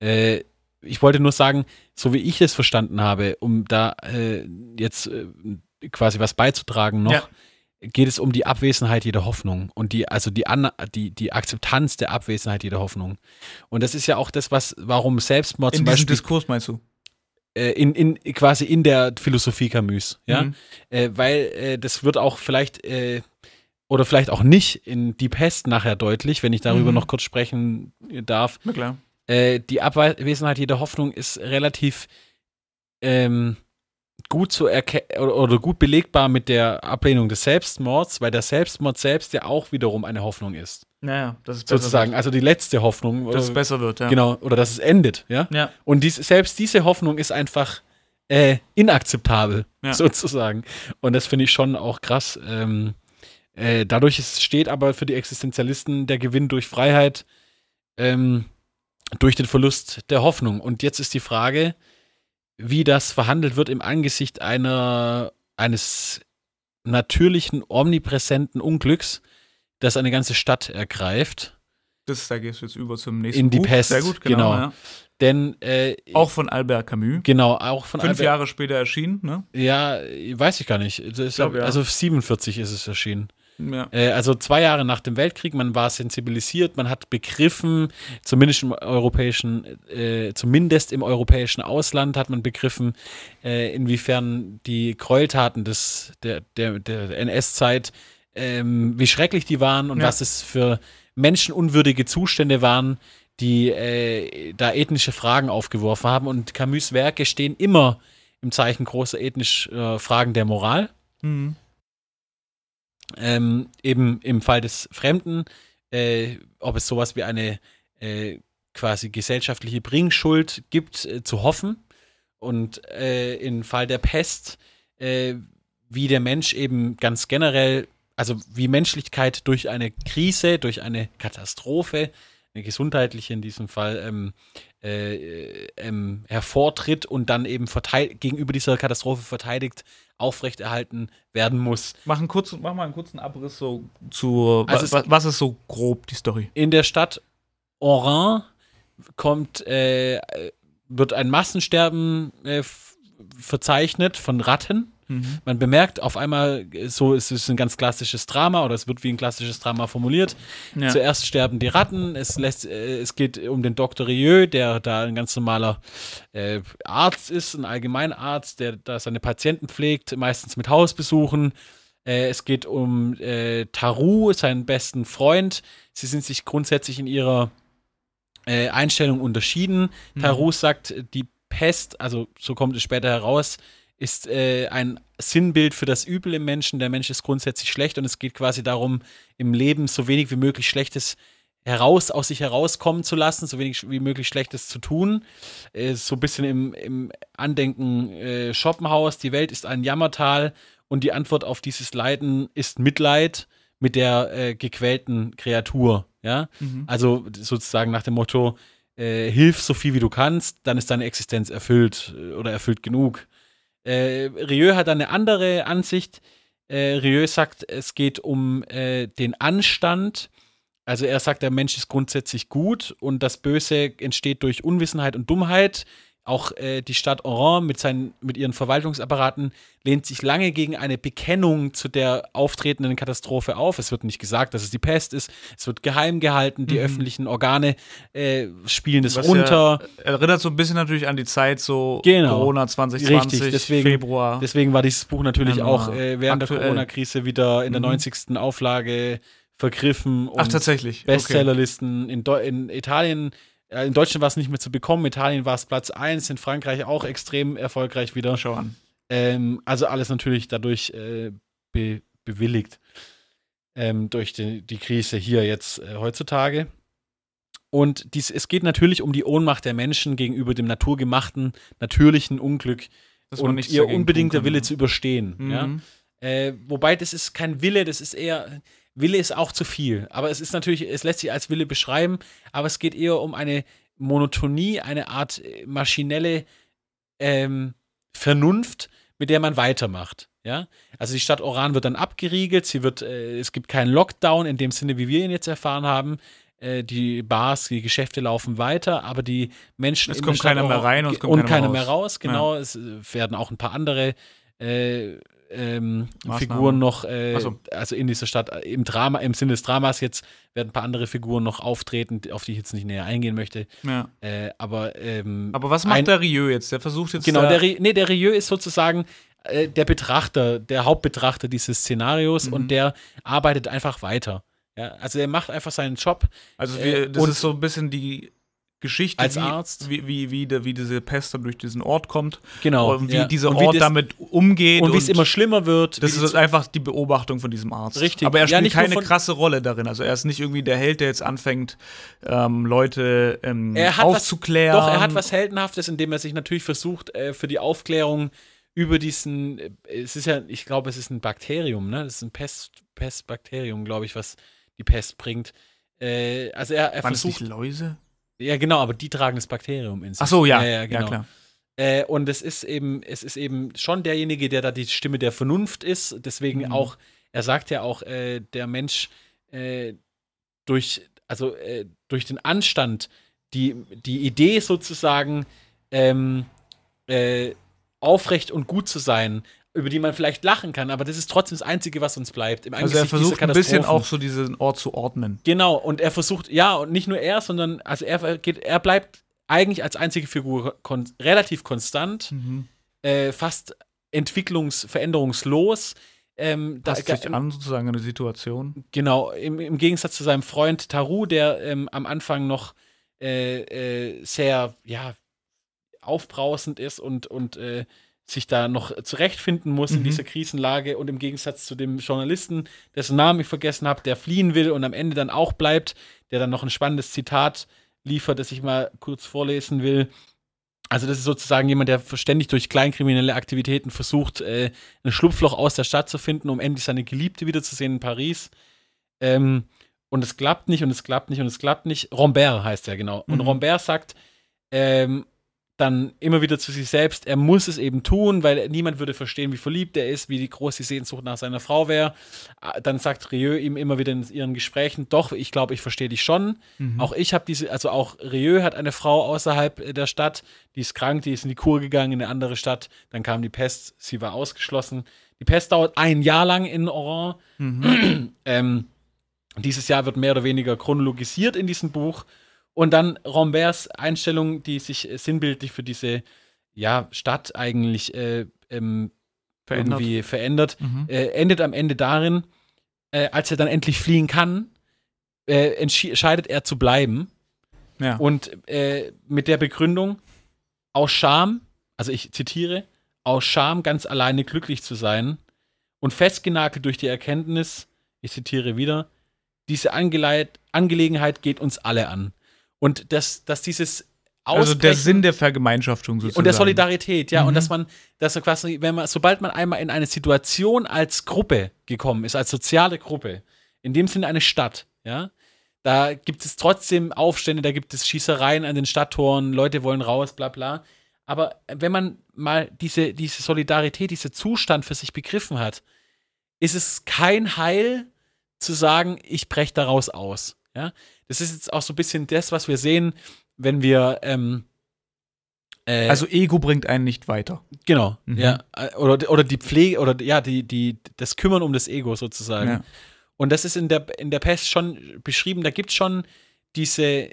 äh, ich wollte nur sagen, so wie ich es verstanden habe, um da äh, jetzt äh, quasi was beizutragen noch, Ja. geht es um die Abwesenheit jeder Hoffnung und die, also die, An die, die Akzeptanz der Abwesenheit jeder Hoffnung. Und das ist ja auch das, was, warum Selbstmord in zum Beispiel Diskurs meinst du? äh, in, in quasi in der Philosophie Camus, ja, Mhm. äh, weil äh, das wird auch vielleicht äh, oder vielleicht auch nicht in Die Pest nachher deutlich, wenn ich darüber Mhm. noch kurz sprechen darf. Na klar. Äh, die Abwesenheit jeder Hoffnung ist relativ ähm, gut zu erkennen oder, oder, gut belegbar mit der Ablehnung des Selbstmords, weil der Selbstmord selbst ja auch wiederum eine Hoffnung ist. Naja, das ist sozusagen, wird. also die letzte Hoffnung. Dass es besser wird, ja. Genau, oder dass es endet, ja. ja. Und dies, selbst diese Hoffnung ist einfach äh, inakzeptabel, ja. sozusagen. Und das finde ich schon auch krass. Ähm, äh, dadurch ist, steht aber für die Existenzialisten der Gewinn durch Freiheit ähm, durch den Verlust der Hoffnung. Und jetzt ist die Frage, wie das verhandelt wird im Angesicht einer, eines natürlichen, omnipräsenten Unglücks, das eine ganze Stadt ergreift. Das, da gehst du jetzt über zum nächsten In die Buch. Pest. Sehr gut, genau. genau. Ja. Denn äh, auch von Albert Camus. Genau, auch von Fünf Albert, Jahre später erschienen, ne? Ja, weiß ich gar nicht. Ich glaub, ja. Also 47 ist es erschienen. Ja. Äh, also zwei Jahre nach dem Weltkrieg, man war sensibilisiert, man hat begriffen, zumindest im europäischen, äh, zumindest im europäischen Ausland hat man begriffen, äh, inwiefern die Gräueltaten des, der, der, der NS-Zeit, ähm, wie schrecklich die waren und ja. was es für menschenunwürdige Zustände waren, die äh, da ethnische Fragen aufgeworfen haben. Und Camus' Werke stehen immer im Zeichen großer ethnischer äh, Fragen der Moral. Mhm. Ähm, eben im Fall des Fremden, äh, ob es sowas wie eine äh, quasi gesellschaftliche Bringschuld gibt, äh, zu hoffen. Und äh, im Fall der Pest, äh, wie der Mensch eben ganz generell, also wie Menschlichkeit durch eine Krise, durch eine Katastrophe, eine gesundheitliche in diesem Fall, ähm, äh, ähm, hervortritt und dann eben gegenüber dieser Katastrophe verteidigt aufrechterhalten werden muss. Mach, einen kurzen, mach mal einen kurzen Abriss so zu, also was, was ist so grob die Story? In der Stadt Oran kommt, äh, wird ein Massensterben äh, verzeichnet von Ratten. Mhm. Man bemerkt auf einmal, so ist es ein ganz klassisches Drama oder es wird wie ein klassisches Drama formuliert. Ja. Zuerst sterben die Ratten, es, lässt, äh, es geht um den Dr. Rieu, der da ein ganz normaler äh, Arzt ist, ein Allgemeinarzt, der da seine Patienten pflegt, meistens mit Hausbesuchen. Äh, es geht um äh, Taru, seinen besten Freund. Sie sind sich grundsätzlich in ihrer äh, Einstellung unterschieden. Mhm. Taru sagt, die Pest, also so kommt es später heraus, ist äh, ein Sinnbild für das Übel im Menschen. Der Mensch ist grundsätzlich schlecht und es geht quasi darum, im Leben so wenig wie möglich Schlechtes heraus, aus sich herauskommen zu lassen, so wenig wie möglich Schlechtes zu tun. Äh, so ein bisschen im, im Andenken äh, Schopenhaus, die Welt ist ein Jammertal und die Antwort auf dieses Leiden ist Mitleid mit der äh, gequälten Kreatur. Ja, mhm. also sozusagen nach dem Motto, äh, hilf so viel wie du kannst, dann ist deine Existenz erfüllt äh, oder erfüllt genug. Äh, Rieu hat eine andere Ansicht. Äh, Rieu sagt, es geht um äh, den Anstand. Also er sagt, der Mensch ist grundsätzlich gut und das Böse entsteht durch Unwissenheit und Dummheit. Auch äh, die Stadt Oran mit, seinen, mit ihren Verwaltungsapparaten lehnt sich lange gegen eine Bekennung zu der auftretenden Katastrophe auf. Es wird nicht gesagt, dass es die Pest ist. Es wird geheim gehalten. Die mhm. öffentlichen Organe äh, spielen es runter. Ja erinnert so ein bisschen natürlich an die Zeit so genau. Corona 2020, Richtig, deswegen, Februar. Deswegen war dieses Buch natürlich genau. auch äh, während Aktuell. der Corona-Krise wieder in der mhm. 90. Auflage vergriffen. Ach, tatsächlich. Bestsellerlisten okay. in, in Italien in Deutschland war es nicht mehr zu bekommen, in Italien war es Platz 1, in Frankreich auch extrem erfolgreich wieder. Schau an. Ähm, also alles natürlich dadurch äh, be bewilligt ähm, durch die, die, Krise hier jetzt äh, heutzutage. Und dies, es geht natürlich um die Ohnmacht der Menschen gegenüber dem naturgemachten, natürlichen Unglück das und ihr unbedingter Wille zu überstehen. Mhm. Ja? Äh, wobei das ist kein Wille, das ist eher, Wille ist auch zu viel. Aber es ist natürlich, es lässt sich als Wille beschreiben, aber es geht eher um eine Monotonie, eine Art äh, maschinelle ähm, Vernunft, mit der man weitermacht. Ja? Also die Stadt Oran wird dann abgeriegelt, sie wird, äh, es gibt keinen Lockdown in dem Sinne, wie wir ihn jetzt erfahren haben. Äh, die Bars, die Geschäfte laufen weiter, aber die Menschen. Es kommt keiner mehr rein und es kommt und keiner, mehr raus. Genau, ja. es werden auch ein paar andere äh, ähm, Figuren noch, äh, so. also in dieser Stadt, äh, im Drama, im Sinne des Dramas jetzt werden ein paar andere Figuren noch auftreten, auf die ich jetzt nicht näher eingehen möchte. Ja. Äh, aber, ähm, aber was macht ein, der Rieu jetzt? Der versucht jetzt. Genau, der, nee, der Rieu ist sozusagen äh, der Betrachter, der Hauptbetrachter dieses Szenarios mhm. und der arbeitet einfach weiter. Ja, also er macht einfach seinen Job. Also wir, das ist so ein bisschen die Geschichte, Als wie, Arzt. wie, wie, wie, de- wie diese Pest dann durch diesen Ort kommt Genau. und wie ja. dieser Und wie Ort das- damit umgeht. Und wie es immer schlimmer wird. Das ist einfach die Beobachtung von diesem Arzt. Richtig. Aber er Ja, spielt nur keine krasse Rolle darin. Also er ist nicht irgendwie der Held, der jetzt anfängt, ähm, Leute ähm, er hat aufzuklären. Was, doch, er hat was Heldenhaftes, indem er sich natürlich versucht, äh, für die Aufklärung über diesen, äh, es ist ja, ich glaube, es ist ein Bakterium, ne? Das ist ein Pest, Pestbakterium, glaube ich, was die Pest bringt. Äh, also er, er Waren versucht, nicht Läuse? Ja genau, aber die tragen das Bakterium in sich. Ach so, ja. ja, genau. klar. Äh, und es ist eben, es ist eben schon derjenige, der da die Stimme der Vernunft ist. Deswegen Mhm. auch, er sagt ja auch, äh, der Mensch äh, durch, also äh, durch den Anstand, die, die Idee sozusagen, ähm, äh, aufrecht und gut zu sein, über die man vielleicht lachen kann, aber das ist trotzdem das Einzige, was uns bleibt. Im Also er versucht ein bisschen auch so diesen Ort zu ordnen. Genau, und er versucht, ja, und nicht nur er, sondern also er geht, er bleibt eigentlich als einzige Figur kon relativ konstant, äh, fast entwicklungs-, veränderungslos. Ähm, da, Passt sich an sozusagen eine Situation. Genau, im, im Gegensatz zu seinem Freund Taru, der ähm, am Anfang noch äh, äh, sehr, ja, aufbrausend ist und, und äh, sich da noch zurechtfinden muss in Mhm. dieser Krisenlage und im Gegensatz zu dem Journalisten, dessen Namen ich vergessen habe, der fliehen will und am Ende dann auch bleibt, der dann noch ein spannendes Zitat liefert, das ich mal kurz vorlesen will. Also das ist sozusagen jemand, der ständig durch kleinkriminelle Aktivitäten versucht, äh, ein Schlupfloch aus der Stadt zu finden, um endlich seine Geliebte wiederzusehen in Paris. Ähm, und es klappt nicht und es klappt nicht und es klappt nicht. Rombert heißt er genau. Und Mhm. Rombert sagt ähm, dann immer wieder zu sich selbst, er muss es eben tun, weil niemand würde verstehen, wie verliebt er ist, wie die große Sehnsucht nach seiner Frau wäre. Ah, Dann sagt Rieu ihm immer wieder in ihren Gesprächen, doch, ich glaube, ich verstehe dich schon. Mhm. Auch ich habe diese, also auch Rieu hat eine Frau außerhalb äh, der Stadt, die ist krank, die ist in die Kur gegangen in eine andere Stadt. Dann kam die Pest, sie war ausgeschlossen. Die Pest dauert ein Jahr lang in Oran. Mhm. Ähm, dieses Jahr wird mehr oder weniger chronologisiert in diesem Buch. Und dann Romberts Einstellung, die sich äh, sinnbildlich für diese ja, Stadt eigentlich äh, ähm, Verändert. irgendwie verändert, Mhm. äh, endet am Ende darin, äh, als er dann endlich fliehen kann, äh, entscheidet er zu bleiben. Ja. Und äh, mit der Begründung, aus Scham, also ich zitiere, aus Scham ganz alleine glücklich zu sein und festgenagelt durch die Erkenntnis, ich zitiere wieder, diese Angeleit Angelegenheit geht uns alle an. Und dass, dass dieses also der Ausbrechen- Sinn der Vergemeinschaftung sozusagen. und der Solidarität, ja. Mhm. Und dass man, dass er quasi, wenn man, sobald man einmal in eine Situation als Gruppe gekommen ist, als soziale Gruppe, in dem Sinne eine Stadt, ja, da gibt es trotzdem Aufstände, da gibt es Schießereien an den Stadttoren, Leute wollen raus, bla bla. Aber wenn man mal diese, diese Solidarität, diesen Zustand für sich begriffen hat, ist es kein Heil zu sagen, ich breche daraus aus. Ja? Das ist jetzt auch so ein bisschen das, was wir sehen, wenn wir ähm, äh, Also Ego bringt einen nicht weiter. Genau, Mhm. ja. Äh, Oder, oder die Pflege, oder ja, die, die, das Kümmern um das Ego sozusagen. Ja. Und das ist in der, in der Pest schon beschrieben, da gibt es schon diese,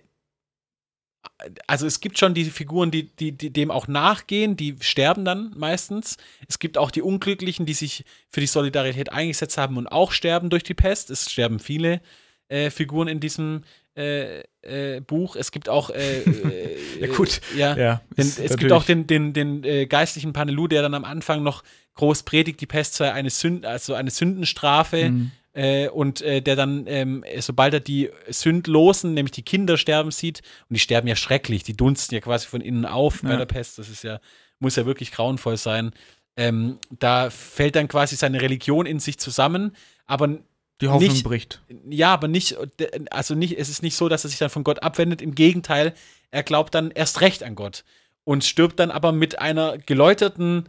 also es gibt schon diese Figuren, die, die, die dem auch nachgehen, die sterben dann meistens. Es gibt auch die Unglücklichen, die sich für die Solidarität eingesetzt haben und auch sterben durch die Pest. Es sterben viele äh, Figuren in diesem äh, äh, Buch. Es gibt auch äh, äh, Ja, gut. ja, Ja, den, es gibt auch den, den, den geistlichen Panelu, der dann am Anfang noch groß predigt, die Pest sei eine, Sünd, also eine Sündenstrafe. Mhm. Und der dann, ähm, sobald er die Sündlosen, nämlich die Kinder sterben sieht, und die sterben ja schrecklich, die dunsten ja quasi von innen auf bei Ja. der Pest, das ist ja, muss ja wirklich grauenvoll sein. Ähm, da fällt dann quasi seine Religion in sich zusammen, aber Die Hoffnung nicht- bricht. ja, aber nicht, also nicht, es ist nicht so, dass er sich dann von Gott abwendet. Im Gegenteil, er glaubt dann erst recht an Gott und stirbt dann aber mit einer geläuterten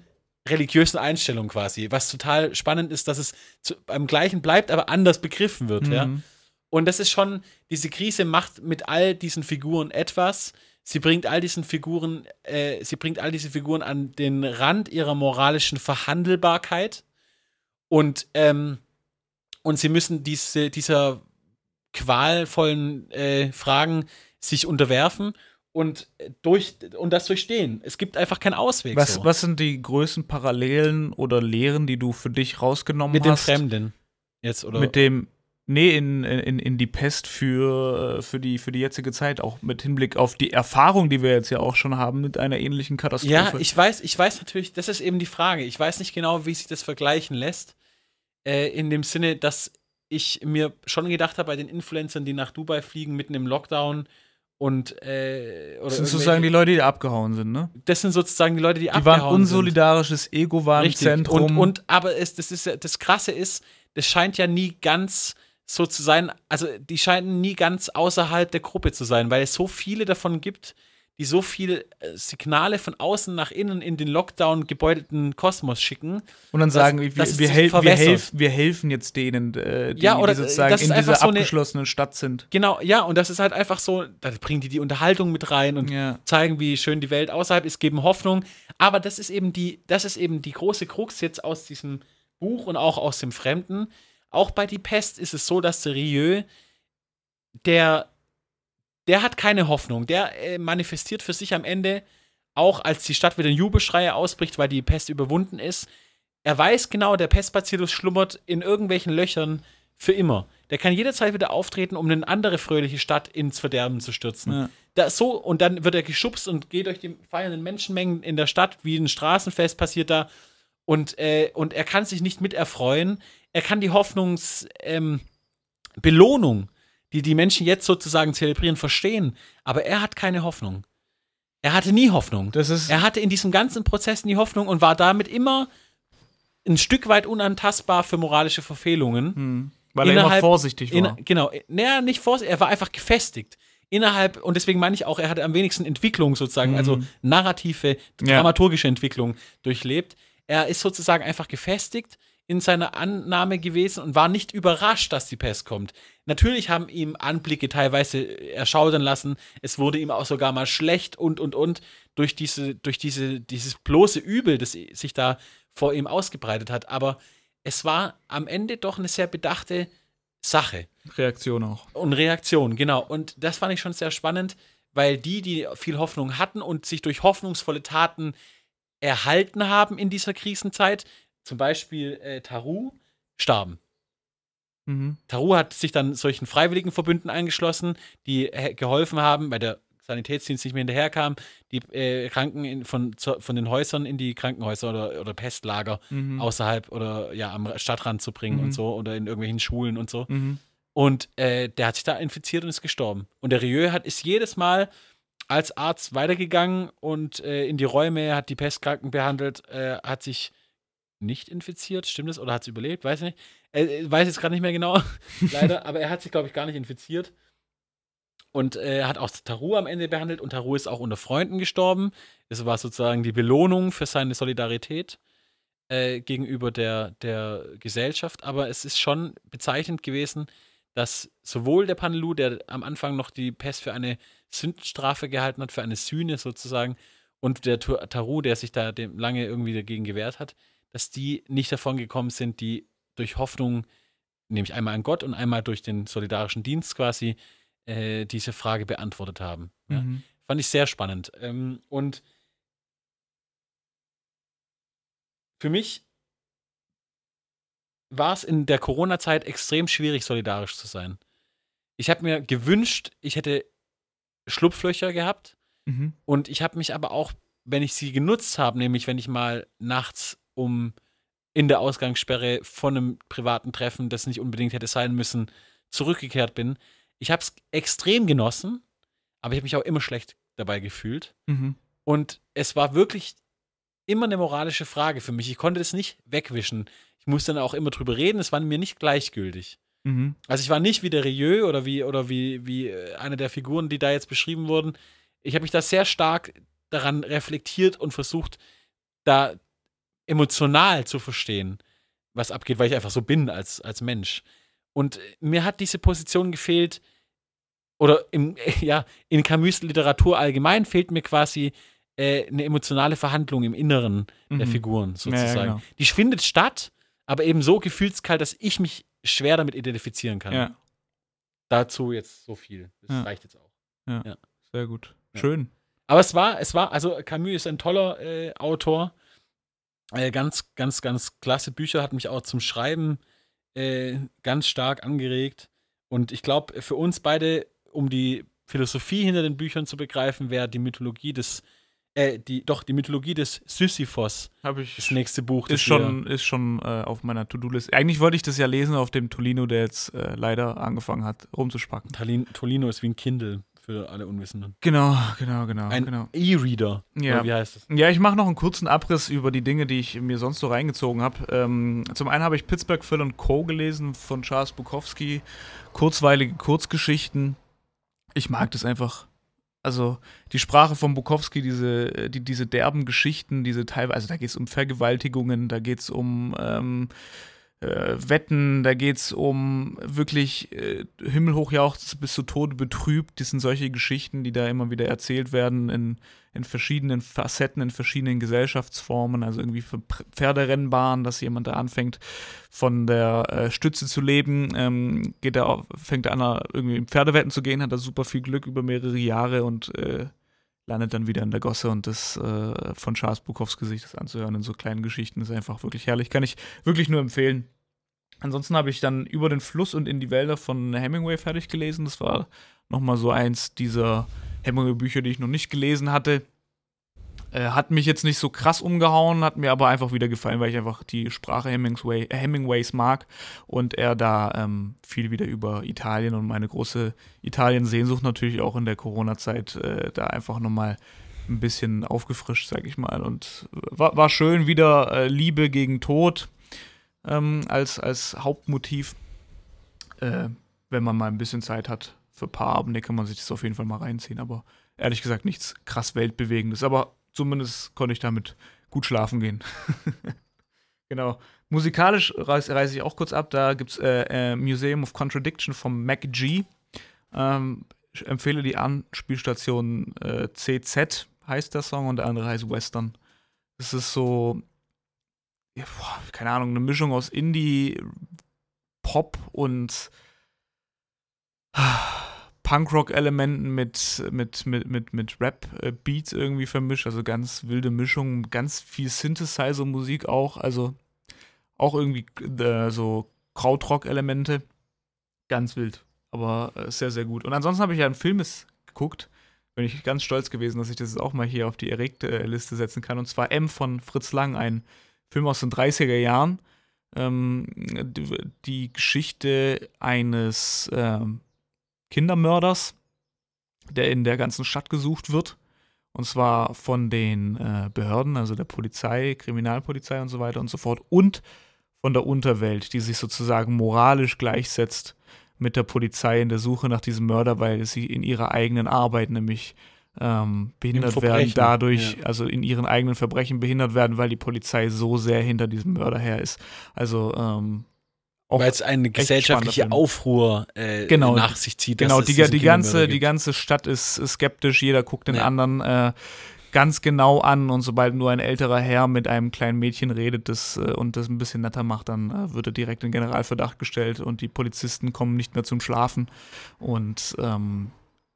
religiösen Einstellung quasi. Was total spannend ist, dass es zu, beim Gleichen bleibt, aber anders begriffen wird. Ja? Mhm. Und das ist schon, diese Krise macht mit all diesen Figuren etwas. Sie bringt all diesen Figuren, äh, sie bringt all diese Figuren an den Rand ihrer moralischen Verhandelbarkeit. Und, ähm, und sie müssen diese, dieser qualvollen äh, Fragen sich unterwerfen und, durch, und das durchstehen. Es gibt einfach keinen Ausweg. Was, so. was sind die größten Parallelen oder Lehren, die du für dich rausgenommen Mit dem hast? Fremden. Jetzt, oder? Mit dem, Nee, in, in, in die Pest für, für, die, für die jetzige Zeit, auch mit Hinblick auf die Erfahrung, die wir jetzt ja auch schon haben mit einer ähnlichen Katastrophe. Ja, ich weiß, ich weiß natürlich, das ist eben die Frage. Ich weiß nicht genau, wie sich das vergleichen lässt. Äh, in dem Sinne, dass ich mir schon gedacht habe, bei den Influencern, die nach Dubai fliegen, mitten im Lockdown und äh, Das sind sozusagen die Leute, die abgehauen sind, ne? Das sind sozusagen die Leute, die, Die abgehauen waren unsolidarisches Ego war im Richtig. Zentrum. Und, und aber es, das ist das Krasse ist, das scheint ja nie ganz so zu sein. Also die scheinen nie ganz außerhalb der Gruppe zu sein, weil es so viele davon gibt, die so viele äh, Signale von außen nach innen in den Lockdown gebeutelten Kosmos schicken. Und dann sagen wir, dass wir, sich hel wir, helf wir helfen jetzt denen, äh, die, Ja, oder, die äh, sozusagen in dieser so eine- abgeschlossenen Stadt sind. Genau, ja, und das ist halt einfach so, da bringen die die Unterhaltung mit rein und Ja. zeigen, wie schön die Welt außerhalb ist, geben Hoffnung. Aber das ist eben die, das ist eben die große Krux jetzt aus diesem Buch und auch aus dem Fremden. Auch bei Die Pest ist es so, dass der Rieu, der, der hat keine Hoffnung. Der äh, manifestiert für sich am Ende, auch als die Stadt wieder in Jubelschreie ausbricht, weil die Pest überwunden ist. Er weiß genau, der Pestbacillus schlummert in irgendwelchen Löchern für immer. Der kann jederzeit wieder auftreten, um eine andere fröhliche Stadt ins Verderben zu stürzen. Ja. Da so, und dann wird er geschubst und geht durch die feiernden Menschenmengen in der Stadt, wie ein Straßenfest passiert da. Und, äh, und er kann sich nicht mit erfreuen. Er kann die Hoffnungs, ähm, die die Menschen jetzt sozusagen zelebrieren, verstehen. Aber er hat keine Hoffnung. Er hatte nie Hoffnung. Das ist Er hatte in diesem ganzen Prozess nie Hoffnung und war damit immer ein Stück weit unantastbar für moralische Verfehlungen. hm, weil er immer innerhalb- vorsichtig war. In, genau, naja, nicht vorsichtig, er war einfach gefestigt. Innerhalb, und deswegen meine ich auch, er hatte am wenigsten Entwicklung sozusagen, Mhm. also narrative, Ja. dramaturgische Entwicklung durchlebt. Er ist sozusagen einfach gefestigt in seiner Annahme gewesen und war nicht überrascht, dass die Pest kommt. Natürlich haben ihm Anblicke teilweise erschaudern lassen. Es wurde ihm auch sogar mal schlecht und und und durch diese durch diese dieses bloße Übel, das sich da vor ihm ausgebreitet hat. Aber es war am Ende doch eine sehr bedachte Sache Reaktion auch. und Reaktion, genau. Und das fand ich schon sehr spannend, weil die, die viel Hoffnung hatten und sich durch hoffnungsvolle Taten erhalten haben in dieser Krisenzeit, zum Beispiel äh, Taru, starben. Mhm. Taru hat sich dann solchen Freiwilligenverbünden eingeschlossen, die äh, geholfen haben, weil der Sanitätsdienst nicht mehr hinterherkam, die äh, Kranken in, von, zu, von den Häusern in die Krankenhäuser oder, oder Pestlager Mhm. außerhalb oder ja am Stadtrand zu bringen Mhm. und so oder in irgendwelchen Schulen und so. Mhm. Und äh, der hat sich da infiziert und ist gestorben. Und der Rieu hat, ist jedes Mal als Arzt weitergegangen und äh, in die Räume, hat die Pestkranken behandelt, äh, hat sich nicht infiziert, stimmt das? Oder hat es überlebt? Weiß nicht. Äh, weiß jetzt gerade nicht mehr genau, leider, aber er hat sich, glaube ich, gar nicht infiziert. Und äh, hat auch Taru am Ende behandelt und Taru ist auch unter Freunden gestorben. Das war sozusagen die Belohnung für seine Solidarität äh, gegenüber der, der Gesellschaft. Aber es ist schon bezeichnend gewesen, dass sowohl der Panelu, der am Anfang noch die Pest für eine Sündenstrafe gehalten hat, für eine Sühne sozusagen, und der Taru, der sich da lange irgendwie dagegen gewehrt hat, dass die nicht davon gekommen sind, die durch Hoffnung, nämlich einmal an Gott und einmal durch den solidarischen Dienst quasi, äh, diese Frage beantwortet haben. Ja? Mhm. Fand ich sehr spannend. Ähm, und für mich war es in der Corona-Zeit extrem schwierig, solidarisch zu sein. Ich habe mir gewünscht, ich hätte Schlupflöcher gehabt Mhm. und ich habe mich aber auch, wenn ich sie genutzt habe, nämlich wenn ich mal nachts um in der Ausgangssperre von einem privaten Treffen, das nicht unbedingt hätte sein müssen, zurückgekehrt bin. Ich habe es extrem genossen, aber ich habe mich auch immer schlecht dabei gefühlt. Mhm. Und es war wirklich immer eine moralische Frage für mich. Ich konnte das nicht wegwischen. Ich musste dann auch immer drüber reden. Es war mir nicht gleichgültig. Mhm. Also ich war nicht wie der Rieu oder wie oder wie wie äh, eine der Figuren, die da jetzt beschrieben wurden. Ich habe mich da sehr stark daran reflektiert und versucht, da emotional zu verstehen, was abgeht, weil ich einfach so bin als als Mensch. Und äh, mir hat diese Position gefehlt oder im, ja in Camus Literatur allgemein fehlt mir quasi äh, eine emotionale Verhandlung im Inneren der Mhm. Figuren Ja, sozusagen. ja, genau. Die findet statt, aber eben so gefühlskalt, dass ich mich schwer damit identifizieren kann. Ja, Dazu jetzt so viel. Das Ja. reicht jetzt auch. sehr gut. Ja. Schön. Aber es war, es war, also Camus ist ein toller äh, Autor. Äh, ganz, ganz, ganz klasse Bücher, hat mich auch zum Schreiben äh, ganz stark angeregt. Und ich glaube, für uns beide, um die Philosophie hinter den Büchern zu begreifen, wäre die Mythologie des, äh, die, doch, die Mythologie des Sisyphos. Ich. Das nächste Buch. Ist schon, ist schon äh, auf meiner To-Do-List. Eigentlich wollte ich das ja lesen auf dem Tolino, der jetzt äh, leider angefangen hat, rumzuspacken. Tolin, Tolino ist wie ein Kindle für alle Unwissenden. Genau, genau, genau. Ein genau. E-Reader. Ja. Oder Wie heißt es? Ja, ich mache noch einen kurzen Abriss über die Dinge, die ich mir sonst so reingezogen habe. Ähm, zum einen habe ich Pittsburgh Phil und Co. gelesen von Charles Bukowski. Kurzweilige Kurzgeschichten. Ich mag das einfach. Also die Sprache von Bukowski, diese, äh, die, diese derben Geschichten, diese teilweise, also da geht es um Vergewaltigungen, da geht es um ähm, äh, Wetten, da geht es um wirklich äh, himmelhoch jauchzt bis zu Tode betrübt. Das sind solche Geschichten, die da immer wieder erzählt werden in, in verschiedenen Facetten, in verschiedenen Gesellschaftsformen. Also irgendwie für Pferderennbahnen, dass jemand da anfängt, von der äh, Stütze zu leben, ähm, geht er auf, fängt er an, irgendwie in Pferdewetten zu gehen, hat da super viel Glück über mehrere Jahre und äh, landet dann wieder in der Gosse und das äh, von Charles Bukowski sich das anzuhören in so kleinen Geschichten ist einfach wirklich herrlich. Kann ich wirklich nur empfehlen. Ansonsten habe ich dann über den Fluss und in die Wälder von Hemingway fertig gelesen. Das war nochmal so eins dieser Hemingway-Bücher, die ich noch nicht gelesen hatte. Äh, hat mich jetzt nicht so krass umgehauen, hat mir aber einfach wieder gefallen, weil ich einfach die Sprache Hemingway, Hemingways mag und er da ähm, viel wieder über Italien und meine große Italien-Sehnsucht natürlich auch in der Corona-Zeit äh, da einfach nochmal ein bisschen aufgefrischt, sag ich mal. Und war, war schön, wieder äh, Liebe gegen Tod ähm, als, als Hauptmotiv. Äh, wenn man mal ein bisschen Zeit hat für ein paar Abende, kann man sich das auf jeden Fall mal reinziehen. Aber ehrlich gesagt nichts krass Weltbewegendes. Aber zumindest konnte ich damit gut schlafen gehen. genau. Musikalisch reise, reise ich auch kurz ab. Da gibt es äh, äh, Museum of Contradiction vom Mac G. Ähm, ich empfehle die Anspielstation äh, CZ, heißt der Song, und der andere heißt Western. Es ist so, ja, boah, keine Ahnung, eine Mischung aus Indie, Pop und Punkrock-Elementen mit, mit, mit, mit, mit Rap-Beats irgendwie vermischt. Also ganz wilde Mischung, ganz viel Synthesizer-Musik auch. Also auch irgendwie äh, so Krautrock-Elemente. Ganz wild, aber äh, sehr, sehr gut. Und ansonsten habe ich ja einen Film geguckt. Bin ich ganz stolz gewesen, dass ich das auch mal hier auf die erregte äh, Liste setzen kann. Und zwar M von Fritz Lang, ein Film aus den 30er Jahren. Ähm, die, die Geschichte eines ähm, Kindermörders, der in der ganzen Stadt gesucht wird. Und zwar von den äh, Behörden, also der Polizei, Kriminalpolizei und so weiter und so fort. Und von der Unterwelt, die sich sozusagen moralisch gleichsetzt mit der Polizei in der Suche nach diesem Mörder, weil sie in ihrer eigenen Arbeit nämlich ähm, behindert werden dadurch, ja. also in ihren eigenen Verbrechen behindert werden, weil die Polizei so sehr hinter diesem Mörder her ist. Also ähm, Weil es eine gesellschaftliche. Aufruhr äh, Genau, nach sich zieht. Genau, die, die, ganze, die ganze Stadt ist, ist skeptisch, jeder guckt den Ja. anderen äh, ganz genau an und sobald nur ein älterer Herr mit einem kleinen Mädchen redet das, äh, und das ein bisschen netter macht, dann äh, wird er direkt in Generalverdacht gestellt und die Polizisten kommen nicht mehr zum Schlafen und ähm,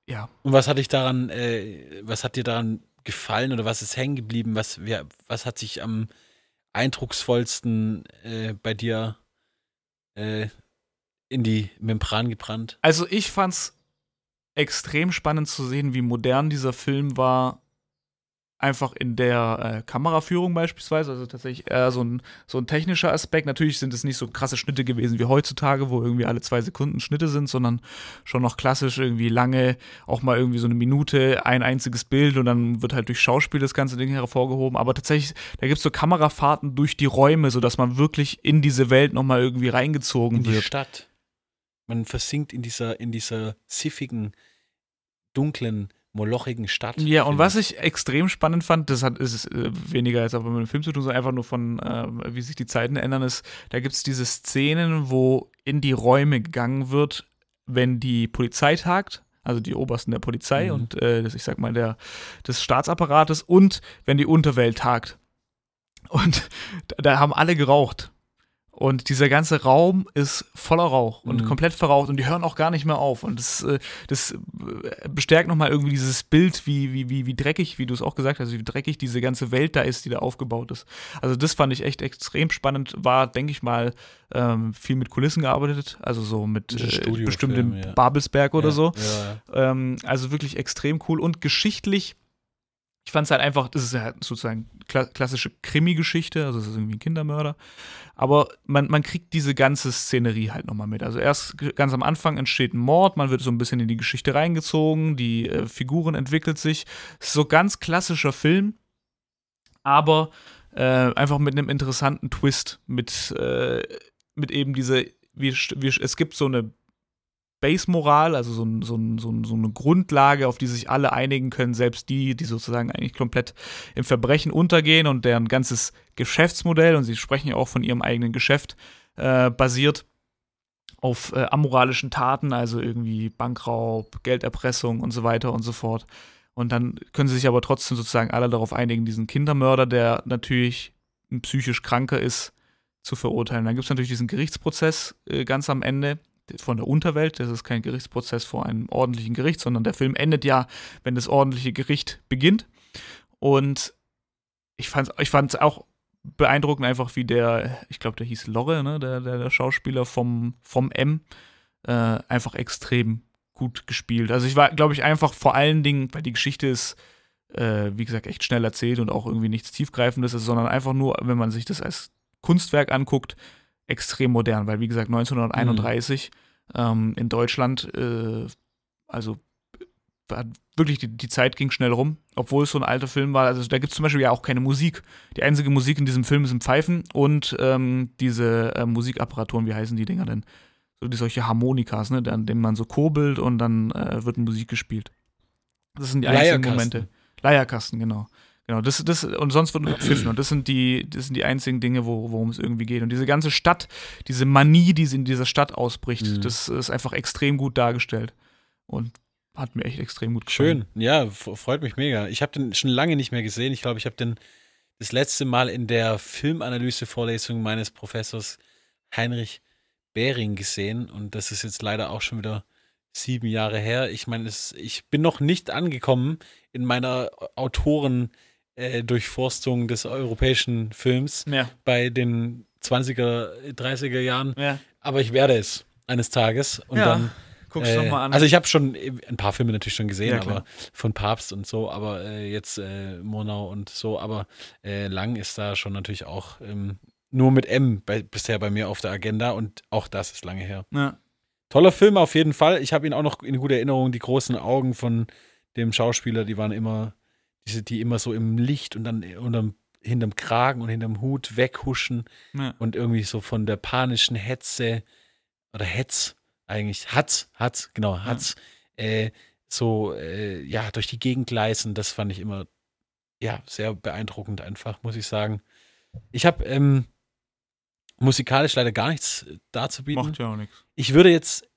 ja, Und was hat dich daran, äh, was hat dir daran gefallen oder was ist hängen geblieben? Was, wer, was hat sich am eindrucksvollsten äh, bei dir äh, in die Membran gebrannt? Also ich fand's extrem spannend zu sehen, wie modern dieser Film war. Einfach in der äh, Kameraführung beispielsweise, also tatsächlich eher so ein, so ein technischer Aspekt. Natürlich sind es nicht so krasse Schnitte gewesen wie heutzutage, wo irgendwie alle zwei Sekunden Schnitte sind, sondern schon noch klassisch irgendwie lange, auch mal irgendwie so eine Minute, ein einziges Bild und dann wird halt durch Schauspiel das ganze Ding hervorgehoben. Aber tatsächlich, da gibt es so Kamerafahrten durch die Räume, sodass man wirklich in diese Welt nochmal irgendwie reingezogen In die wird. Stadt. Man versinkt in dieser, in dieser siffigen, dunklen, molochigen Stadt. Ja, und was ich extrem spannend fand, das hat ist äh, weniger jetzt aber mit dem Film zu tun, sondern einfach nur von, äh, wie sich die Zeiten ändern, ist, da gibt es diese Szenen, wo in die Räume gegangen wird, wenn die Polizei tagt, also die Obersten der Polizei Mhm. und äh, das, ich sag mal, der, des Staatsapparates und wenn die Unterwelt tagt. Und da, da haben alle geraucht. Und dieser ganze Raum ist voller Rauch und Mhm. komplett verraucht und die hören auch gar nicht mehr auf. Und das, äh, das äh, bestärkt nochmal irgendwie dieses Bild, wie, wie, wie, wie dreckig, wie du es auch gesagt hast, wie dreckig diese ganze Welt da ist, die da aufgebaut ist. Also das fand ich echt extrem spannend. War, denke ich mal, ähm, viel mit Kulissen gearbeitet, also so mit äh, Studiofilm, bestimmt in ja. Babelsberg oder ja, so. Ja, Ähm, also wirklich extrem cool und geschichtlich. Ich fand es halt einfach, das ist ja sozusagen kla klassische Krimi-Geschichte, also es ist irgendwie ein Kindermörder. Aber man, man kriegt diese ganze Szenerie halt nochmal mit. Also erst ganz am Anfang entsteht ein Mord, man wird so ein bisschen in die Geschichte reingezogen, die äh, Figuren entwickelt sich. Es ist so ganz klassischer Film, aber äh, einfach mit einem interessanten Twist, mit, äh, mit eben diese, wie, wie, es gibt so eine Base-Moral, also so, ein, so, so eine Grundlage, auf die sich alle einigen können, selbst die, die sozusagen eigentlich komplett im Verbrechen untergehen und deren ganzes Geschäftsmodell, und sie sprechen ja auch von ihrem eigenen Geschäft, äh, basiert auf äh, amoralischen Taten, also irgendwie Bankraub, Gelderpressung und so weiter und so fort. Und dann können sie sich aber trotzdem sozusagen alle darauf einigen, diesen Kindermörder, der natürlich ein psychisch Kranker ist, zu verurteilen. Dann gibt es natürlich diesen Gerichtsprozess äh, ganz am Ende von der Unterwelt. Das ist kein Gerichtsprozess vor einem ordentlichen Gericht, sondern der Film endet ja, wenn das ordentliche Gericht beginnt. Und ich fand es ich fand's auch beeindruckend, einfach wie der, ich glaube, der hieß Lorre, ne, der, der, der Schauspieler vom, vom M, äh, einfach extrem gut gespielt. Also ich war, glaube ich, einfach vor allen Dingen, weil die Geschichte ist, äh, wie gesagt, echt schnell erzählt und auch irgendwie nichts Tiefgreifendes ist, sondern einfach nur, wenn man sich das als Kunstwerk anguckt, extrem modern, weil wie gesagt 1931 ähm, in Deutschland, äh, also hat wirklich die, die Zeit ging schnell rum, obwohl es so ein alter Film war. Also da gibt es zum Beispiel ja auch keine Musik. Die einzige Musik in diesem Film sind Pfeifen und ähm, diese äh, Musikapparaturen, wie heißen die Dinger denn? So die solche Harmonikas, ne, an denen man so kurbelt und dann äh, wird Musik gespielt. Das sind die einzigen. Momente. Leierkasten, genau. Genau, das, das, und sonst wird nur gepfiffen. Und das sind die, das sind die einzigen Dinge, wo, worum es irgendwie geht. Und diese ganze Stadt, diese Manie, die in dieser Stadt ausbricht, Mhm. das ist einfach extrem gut dargestellt. Und hat mir echt extrem gut gefallen. Schön, ja, freut mich mega. Ich habe den schon lange nicht mehr gesehen. Ich glaube, ich habe den das letzte Mal in der Filmanalyse-Vorlesung meines Professors Heinrich Behring gesehen und das ist jetzt leider auch schon wieder sieben Jahre her. Ich meine, ich bin noch nicht angekommen in meiner Autoren-Durchforstung des europäischen Films Ja, bei den 20er, 30er Jahren, ja. aber ich werde es eines Tages und Ja, dann Guck's äh, doch mal an. Also ich habe schon ein paar Filme natürlich schon gesehen, Ja, aber von Papst und so, aber äh, jetzt äh, Murnau und so, aber äh, Lang ist da schon natürlich auch ähm, nur mit M bei, bisher bei mir auf der Agenda und auch das ist lange her. ja. Toller Film auf jeden Fall. Ich habe ihn auch noch in guter Erinnerung. Die großen Augen von dem Schauspieler, die waren immer, diese, die immer so im Licht und dann unterm, hinterm Kragen und hinterm Hut weghuschen ja. und irgendwie so von der panischen Hetze oder Hetz eigentlich, Hatz, Hatz, genau, Hatz, äh, so, äh, ja, durch die Gegend gleisen, das fand ich immer, ja, sehr beeindruckend einfach, muss ich sagen. Ich habe ähm, musikalisch leider gar nichts äh, darzubieten. Macht ja auch nichts. Ich würde jetzt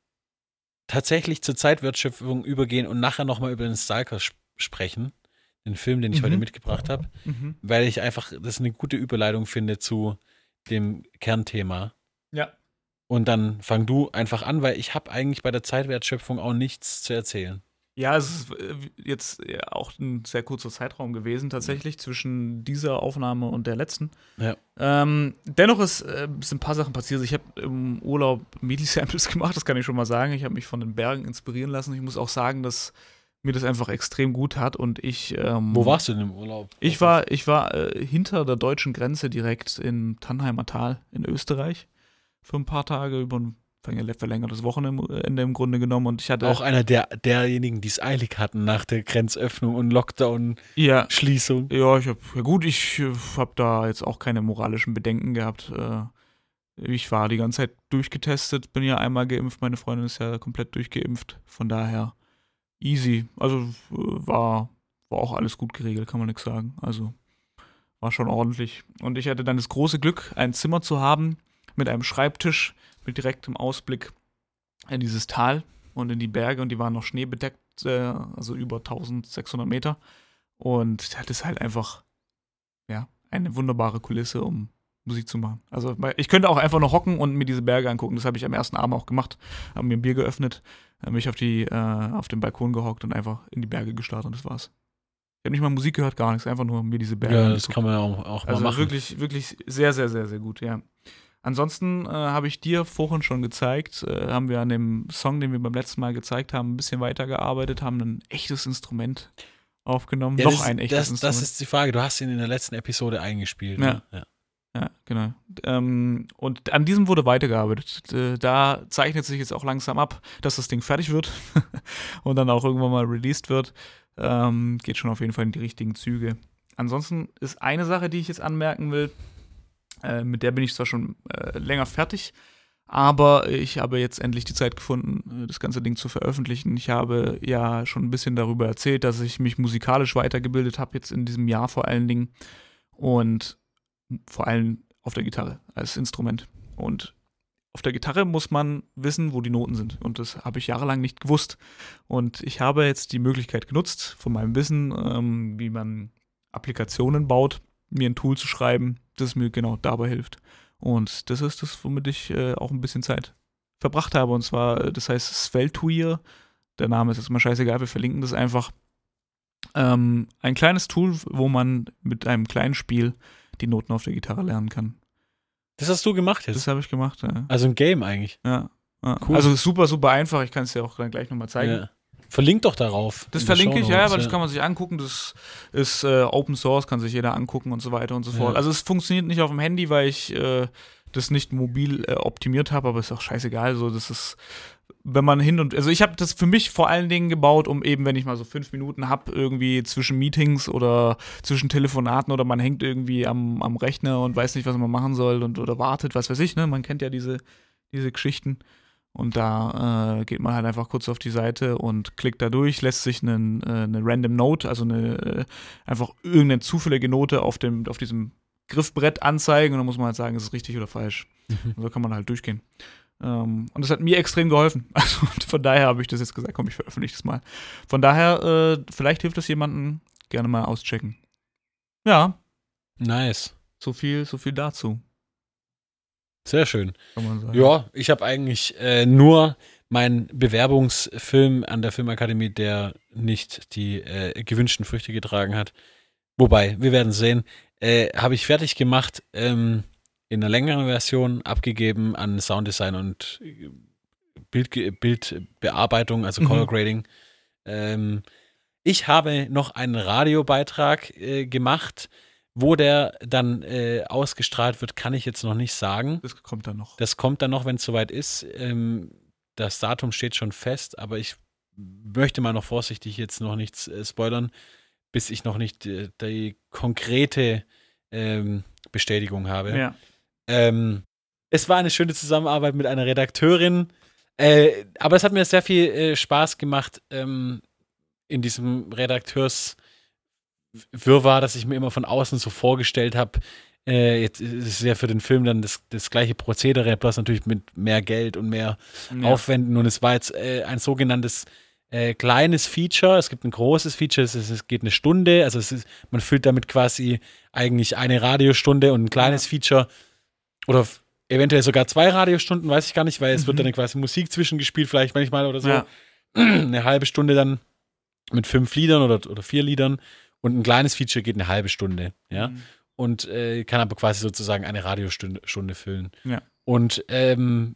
tatsächlich zur Zeitwertschöpfung übergehen und nachher nochmal über den Stalker sp sprechen, den Film, den ich Mhm. heute mitgebracht habe Mhm. weil ich einfach das eine gute Überleitung finde zu dem Kernthema. Ja. Und dann fang du einfach an, weil ich habe eigentlich bei der Zeitwertschöpfung auch nichts zu erzählen. Ja, es ist äh, jetzt ja auch ein sehr kurzer Zeitraum gewesen, tatsächlich, zwischen dieser Aufnahme und der letzten. Ja. Ähm, dennoch ist, äh, sind ein paar Sachen passiert. Ich habe im Urlaub MIDI-Samples gemacht, das kann ich schon mal sagen. Ich habe mich von den Bergen inspirieren lassen. Ich muss auch sagen, dass mir das einfach extrem gut hat und ich. Ähm, Wo warst du denn im Urlaub? Ich war, ich war äh, hinter der deutschen Grenze direkt in Tannheimer Tal in Österreich für ein paar Tage über ein verläng- verlängertes Wochenende im Grunde genommen und ich hatte auch einer der, derjenigen, die es eilig hatten nach der Grenzöffnung und Lockdown-Schließung. ja Ja, ich hab, ja gut, ich äh, habe da jetzt auch keine moralischen Bedenken gehabt. Äh, ich war die ganze Zeit durchgetestet, bin ja einmal geimpft, meine Freundin ist ja komplett durchgeimpft, von daher easy. Also äh, war, war auch alles gut geregelt, kann man nichts sagen. Also war schon ordentlich. Und ich hatte dann das große Glück, ein Zimmer zu haben mit einem Schreibtisch mit direktem Ausblick in dieses Tal und in die Berge und die waren noch schneebedeckt, äh, also über 1600 Meter. Und das ist halt einfach, ja, eine wunderbare Kulisse, um Musik zu machen. Also ich könnte auch einfach noch hocken und mir diese Berge angucken. Das habe ich am ersten Abend auch gemacht. Habe mir ein Bier geöffnet, mich auf, die, äh, auf den Balkon gehockt und einfach in die Berge gestartet und das war's. Ich habe nicht mal Musik gehört, gar nichts, einfach nur mir diese Berge. Ja, das kann man ja auch, auch also mal machen. wirklich, wirklich sehr, sehr, sehr, sehr gut, ja. Ansonsten äh, habe ich dir vorhin schon gezeigt, äh, haben wir an dem Song, den wir beim letzten Mal gezeigt haben, ein bisschen weitergearbeitet, haben ein echtes Instrument aufgenommen. Ja, Noch das, ein echtes das, Instrument. Das ist die Frage. Du hast ihn in der letzten Episode eingespielt. Ja. Ne? ja. Ja, genau. Ähm, und an diesem wurde weitergearbeitet. Da zeichnet sich jetzt auch langsam ab, dass das Ding fertig wird und dann auch irgendwann mal released wird. Ähm, geht schon auf jeden Fall in die richtigen Züge. Ansonsten ist eine Sache, die ich jetzt anmerken will, äh, mit der bin ich zwar schon äh, länger fertig, aber ich habe jetzt endlich die Zeit gefunden, äh, das ganze Ding zu veröffentlichen. Ich habe ja schon ein bisschen darüber erzählt, dass ich mich musikalisch weitergebildet habe, jetzt in diesem Jahr vor allen Dingen. Und vor allem auf der Gitarre als Instrument. Und auf der Gitarre muss man wissen, wo die Noten sind. Und das habe ich jahrelang nicht gewusst. Und ich habe jetzt die Möglichkeit genutzt, von meinem Wissen, ähm, wie man Applikationen baut, mir ein Tool zu schreiben, das mir genau dabei hilft. Und das ist das, womit ich äh, auch ein bisschen Zeit verbracht habe. Und zwar, äh, das heißt Sveltuir. Der Name ist jetzt mal scheißegal, wir verlinken das einfach. Ähm, ein kleines Tool, wo man mit einem kleinen Spiel die Noten auf der Gitarre lernen kann. Das hast du gemacht jetzt. Das habe ich gemacht, ja. also ein Game eigentlich. ja. ja. Cool. Also super, super einfach. Ich kann es dir auch dann gleich nochmal zeigen. Ja. Verlink doch darauf. Das verlinke ich, ja, weil das kann man sich angucken. Das ist äh, Open Source, kann sich jeder angucken und so weiter und so fort. Ja. Also es funktioniert nicht auf dem Handy, weil ich äh, das nicht mobil äh, optimiert habe, aber ist auch scheißegal. So, das ist, wenn man hin und also ich habe das für mich vor allen Dingen gebaut, um eben, wenn ich mal so fünf Minuten habe, irgendwie zwischen Meetings oder zwischen Telefonaten oder man hängt irgendwie am, am Rechner und weiß nicht, was man machen soll und oder wartet, was weiß ich, ne? Man kennt ja diese, diese Geschichten. Und da äh, geht man halt einfach kurz auf die Seite und klickt da durch, lässt sich einen, äh, eine Random Note, also eine äh, einfach irgendeine zufällige Note auf dem, auf diesem Griffbrett anzeigen und dann muss man halt sagen, ist es richtig oder falsch. Mhm. Und so kann man halt durchgehen. Ähm, und das hat mir extrem geholfen. Also von daher habe ich das jetzt gesagt, komm, ich veröffentliche das mal. Von daher, äh, vielleicht hilft das jemandem, gerne mal auschecken. Ja, Nice. so viel, so viel dazu, Sehr schön. kann man sagen. Ja, ich habe eigentlich äh, nur meinen Bewerbungsfilm an der Filmakademie, der nicht die äh, gewünschten Früchte getragen hat. Wobei, wir werden sehen. Äh, habe ich fertig gemacht, ähm, in einer längeren Version abgegeben an Sounddesign und äh, Bild, Bildbearbeitung, also Mhm. Color Grading. Ähm, ich habe noch einen Radiobeitrag äh, gemacht. Wo der dann äh, ausgestrahlt wird, kann ich jetzt noch nicht sagen. Das kommt dann noch. Das kommt dann noch, wenn es soweit ist. Ähm, das Datum steht schon fest, aber ich möchte mal noch vorsichtig jetzt noch nichts äh, spoilern, bis ich noch nicht äh, die konkrete ähm, Bestätigung habe. Ja. Ähm, es war eine schöne Zusammenarbeit mit einer Redakteurin, äh, aber es hat mir sehr viel äh, Spaß gemacht ähm, in diesem Redakteurs Wirrwarr, dass ich mir immer von außen so vorgestellt habe. Äh, jetzt ist es ja für den Film dann das, das gleiche Prozedere, bloß natürlich mit mehr Geld und mehr ja. Aufwänden. Und es war jetzt äh, ein sogenanntes äh, kleines Feature. Es gibt ein großes Feature, es, ist, es geht eine Stunde. Also es ist, man füllt damit quasi eigentlich eine Radiostunde und ein kleines Feature oder eventuell sogar zwei Radiostunden, weiß ich gar nicht, weil es wird Mhm. dann quasi Musik zwischengespielt, vielleicht manchmal oder so. Ja. Eine halbe Stunde dann mit fünf Liedern oder, oder vier Liedern. Und ein kleines Feature geht eine halbe Stunde, ja. Mhm. Und äh, kann aber quasi sozusagen eine Radiostunde Stunde füllen. Ja. Und ähm,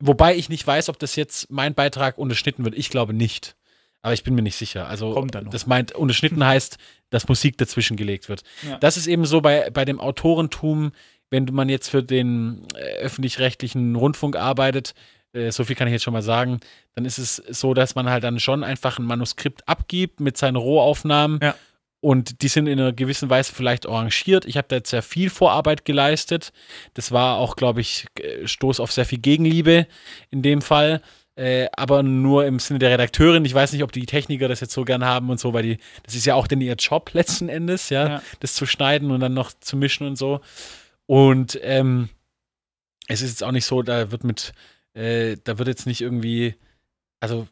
wobei ich nicht weiß, ob das jetzt mein Beitrag unterschnitten wird. Ich glaube nicht. Aber ich bin mir nicht sicher. Also das meint, unterschnitten heißt, dass Musik dazwischen gelegt wird. Ja. Das ist eben so bei, bei dem Autorentum, wenn man jetzt für den äh, öffentlich-rechtlichen Rundfunk arbeitet, äh, so viel kann ich jetzt schon mal sagen, dann ist es so, dass man halt dann schon einfach ein Manuskript abgibt mit seinen Rohaufnahmen. Ja. Und die sind in einer gewissen Weise vielleicht arrangiert. Ich habe da jetzt sehr viel Vorarbeit geleistet. Das war auch, glaube ich, äh, Stoß auf sehr viel Gegenliebe in dem Fall. Äh, aber nur im Sinne der Redakteurin. Ich weiß nicht, ob die Techniker das jetzt so gern haben und so, weil die, das ist ja auch denn ihr Job letzten Endes, ja, Ja. das zu schneiden und dann noch zu mischen und so. Und ähm, es ist jetzt auch nicht so, da wird mit, äh, da wird jetzt nicht irgendwie, also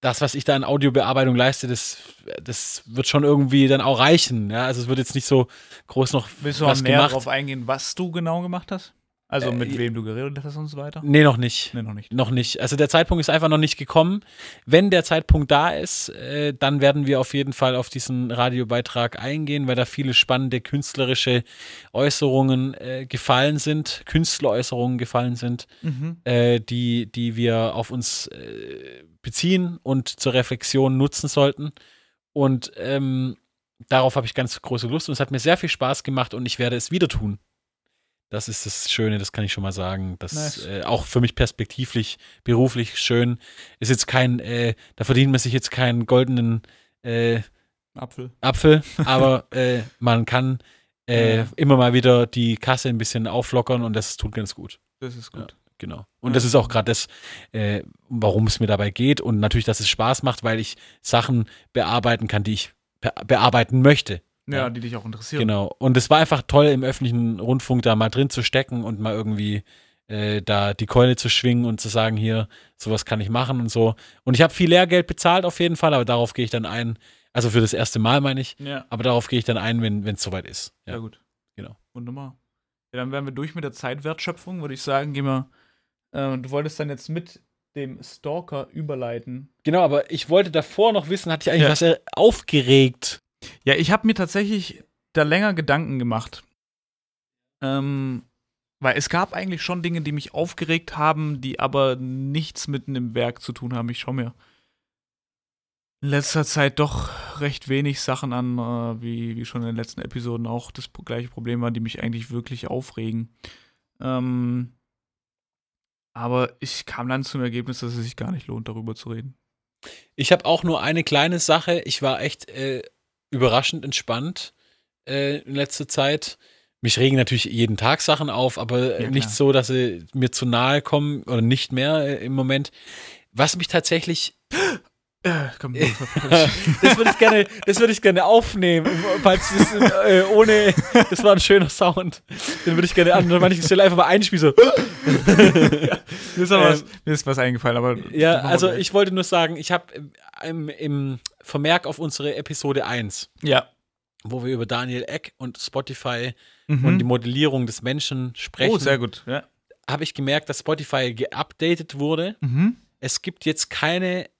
das, was ich da in Audiobearbeitung leiste, das, das wird schon irgendwie dann auch reichen. Ja? Also es wird jetzt nicht so groß noch Willst du was mal mehr gemacht. darauf eingehen, was du genau gemacht hast? Also Äh, mit wem du geredet hast und so weiter? Nee, noch nicht. Nee, noch nicht. Noch nicht. Also der Zeitpunkt ist einfach noch nicht gekommen. Wenn der Zeitpunkt da ist, äh, dann werden wir auf jeden Fall auf diesen Radiobeitrag eingehen, weil da viele spannende künstlerische Äußerungen äh, gefallen sind, Künstleräußerungen gefallen sind, Mhm. äh, die, die wir auf uns äh, beziehen und zur Reflexion nutzen sollten. Und ähm, darauf habe ich ganz große Lust und es hat mir sehr viel Spaß gemacht und ich werde es wieder tun. Das ist das Schöne, das kann ich schon mal sagen. Das Nice. äh, auch für mich perspektivlich, beruflich schön. Ist jetzt kein, äh, da verdient man sich jetzt keinen goldenen äh, Apfel. Apfel, aber äh, man kann äh, Ja. immer mal wieder die Kasse ein bisschen auflockern und das tut ganz gut. Das ist gut. Genau. Und Ja. das ist auch gerade das, äh, warum es mir dabei geht. Und natürlich, dass es Spaß macht, weil ich Sachen bearbeiten kann, die ich be bearbeiten möchte. Ja, Ja. die dich auch interessieren. Genau. Und es war einfach toll, im öffentlichen Rundfunk da mal drin zu stecken und mal irgendwie äh, da die Keule zu schwingen und zu sagen, hier, sowas kann ich machen und so. Und ich habe viel Lehrgeld bezahlt auf jeden Fall, aber darauf gehe ich dann ein. Also für das erste Mal meine ich. Ja. Aber darauf gehe ich dann ein, wenn es soweit ist. Ja, Ja. gut. genau. Wunderbar. Ja, dann wären wir durch mit der Zeitwertschöpfung, würde ich sagen. Gehen wir. Äh, du wolltest dann jetzt mit dem Stalker überleiten. Genau, aber ich wollte davor noch wissen, hatte ich eigentlich Ja. was äh, aufgeregt? Ja, ich habe mir tatsächlich da länger Gedanken gemacht. Ähm, weil es gab eigentlich schon Dinge, die mich aufgeregt haben, die aber nichts mit einem Werk zu tun haben. Ich schaue mir in letzter Zeit doch recht wenig Sachen an, äh, wie, wie schon in den letzten Episoden auch das gleiche Problem war, die mich eigentlich wirklich aufregen. Ähm, aber ich kam dann zum Ergebnis, dass es sich gar nicht lohnt, darüber zu reden. Ich habe auch nur eine kleine Sache. Ich war echt äh, überraschend entspannt äh, in letzter Zeit. Mich regen natürlich jeden Tag Sachen auf, aber äh, Ja, nicht so, dass sie mir zu nahe kommen oder nicht mehr äh, im Moment. Was mich tatsächlich, Äh, komm, das würde ich gerne, das würde ich gerne aufnehmen, falls das, äh, ohne, das war ein schöner Sound, den würde ich gerne an manchen Stelle einfach mal einspielen, so. mir, ist aber Ähm, was, mir ist was eingefallen, aber. Ja, also ich wollte nur sagen, ich habe im, im Vermerk auf unsere Episode 1 Ja. wo wir über Daniel Eck und Spotify Mhm. und die Modellierung des Menschen sprechen, oh, sehr gut. Ja. habe ich gemerkt, dass Spotify geupdatet wurde. Mhm. Es gibt jetzt keine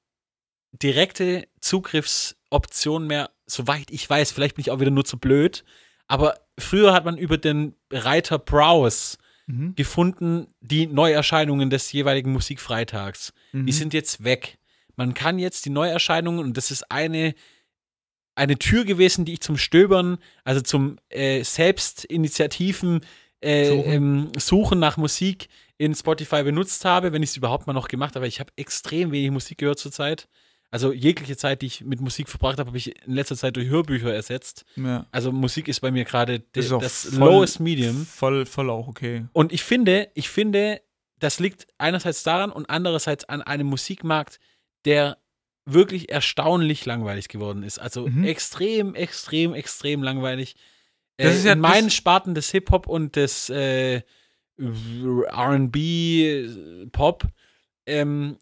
direkte Zugriffsoption mehr, soweit ich weiß. Vielleicht bin ich auch wieder nur zu blöd. Aber früher hat man über den Reiter Browse Mhm. gefunden die Neuerscheinungen des jeweiligen Musikfreitags. Mhm. Die sind jetzt weg. Man kann jetzt die Neuerscheinungen, und das ist eine, eine Tür gewesen, die ich zum Stöbern, also zum äh, Selbstinitiativen äh, Suchen. ähm, Suchen nach Musik in Spotify benutzt habe, wenn ich es überhaupt mal noch gemacht habe. Ich habe extrem wenig Musik gehört zurzeit. Also jegliche Zeit, die ich mit Musik verbracht habe, habe ich in letzter Zeit durch Hörbücher ersetzt. Ja. Also Musik ist bei mir gerade das voll- lowest medium. Voll, voll auch okay. Und ich finde, ich finde, das liegt einerseits daran und andererseits an einem Musikmarkt, der wirklich erstaunlich langweilig geworden ist. Also Mhm. extrem, extrem, extrem langweilig. Das äh, ist ja in meinen das- Sparten des Hip-Hop und des äh, RB, Pop, ähm,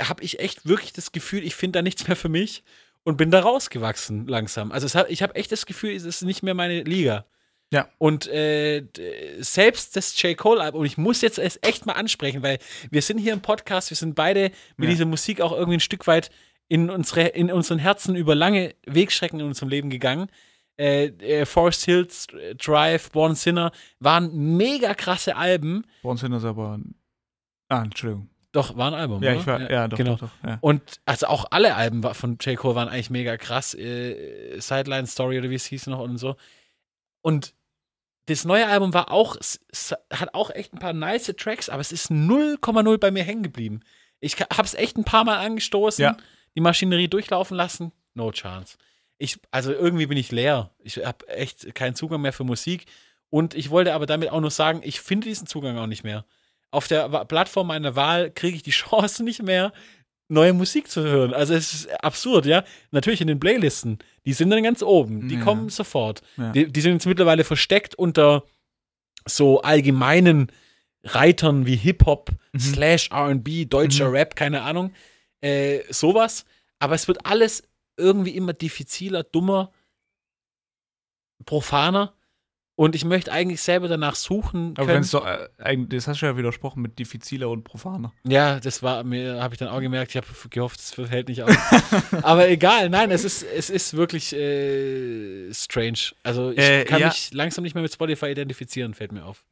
habe ich echt wirklich das Gefühl, ich finde da nichts mehr für mich und bin da rausgewachsen langsam. Also hat, ich habe echt das Gefühl, es ist nicht mehr meine Liga. Ja. Und äh, selbst das J. Cole-Album, und ich muss jetzt es echt mal ansprechen, weil wir sind hier im Podcast, wir sind beide mit Ja. dieser Musik auch irgendwie ein Stück weit in, unsere, in unseren Herzen über lange Wegstrecken in unserem Leben gegangen. Äh, äh, Forest Hills Drive, Born Sinner waren mega krasse Alben. Uns sind das aber. Ah, Entschuldigung. Doch, war ein Album. Ja, oder? ich war. Ja, doch, genau. doch, doch. Ja. Und also auch alle Alben von J. Cole waren eigentlich mega krass. Äh, Sideline Story oder wie es hieß noch und so. Und das neue Album war auch, hat auch echt ein paar nice Tracks, aber es ist 0,0 bei mir hängen geblieben. Ich habe es echt ein paar Mal angestoßen, Ja. die Maschinerie durchlaufen lassen. No chance. Ich, also irgendwie bin ich leer. Ich habe echt keinen Zugang mehr für Musik. Und ich wollte aber damit auch nur sagen, ich finde diesen Zugang auch nicht mehr. Auf der Plattform meiner Wahl kriege ich die Chance nicht mehr, neue Musik zu hören. Also es ist absurd, ja. Natürlich in den Playlisten, die sind dann ganz oben, die Ja. kommen sofort. Ja. Die, die sind jetzt mittlerweile versteckt unter so allgemeinen Reitern wie Hip-Hop, Mhm. slash RB, deutscher Mhm. Rap, keine Ahnung. äh, sowas. Aber es wird alles irgendwie immer diffiziler, dummer, profaner. Und ich möchte eigentlich selber danach suchen. Aber können. wenn es doch, das hast du ja widersprochen mit diffiziler und profaner. Ja, das war mir, habe ich dann auch gemerkt. Ich habe gehofft, es fällt nicht auf. Aber egal, nein, es ist, es ist wirklich äh, strange. Also ich Äh, kann ja. mich langsam nicht mehr mit Spotify identifizieren, fällt mir auf.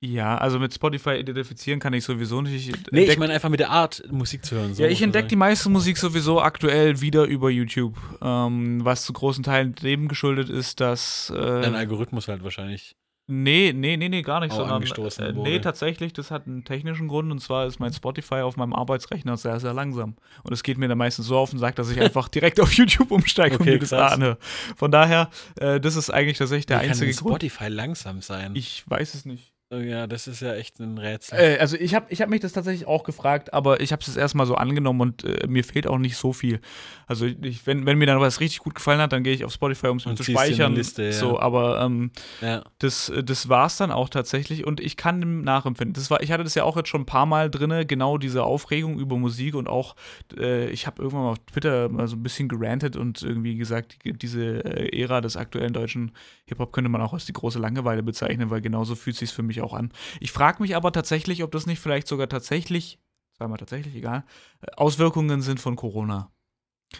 Ja, also mit Spotify identifizieren kann ich sowieso nicht. Ich Nee, ich meine einfach mit der Art, Musik zu hören. so ja, ich entdecke die meiste Musik sowieso aktuell wieder über YouTube. Ähm, was zu großen Teilen dem geschuldet ist, dass. Dein Äh, Algorithmus halt wahrscheinlich. nee, nee, nee, nee, gar nicht, sondern. angestoßen Äh, nee, tatsächlich, das hat einen technischen Grund und zwar ist mein Spotify auf meinem Arbeitsrechner sehr, sehr langsam. Und es geht mir dann meistens so auf und sagt, dass ich einfach direkt auf YouTube umsteige und Okay, mir das krass. anhöre. Von daher, äh, das ist eigentlich tatsächlich der Wie kann einzige denn Grund. Spotify langsam sein. Ich weiß es nicht. Oh ja, das ist ja echt ein Rätsel. Äh, also ich habe ich hab mich das tatsächlich auch gefragt, aber ich habe es erstmal so angenommen und äh, mir fehlt auch nicht so viel. Also ich, wenn, wenn mir dann was richtig gut gefallen hat, dann gehe ich auf Spotify, um es mir zu speichern. Liste, ja. So, aber ähm, ja. das, das war es dann auch tatsächlich und ich kann dem nachempfinden. Das war, ich hatte das ja auch jetzt schon ein paar Mal drin, genau diese Aufregung über Musik und auch, äh, ich habe irgendwann mal auf Twitter mal so ein bisschen gerantet und irgendwie gesagt, die, diese äh, Ära des aktuellen deutschen Hip-Hop könnte man auch als die große Langeweile bezeichnen, weil genauso fühlt sich für mich auch an. Ich frage mich aber tatsächlich, ob das nicht vielleicht sogar tatsächlich, sagen wir tatsächlich, egal, äh, Auswirkungen sind von Corona.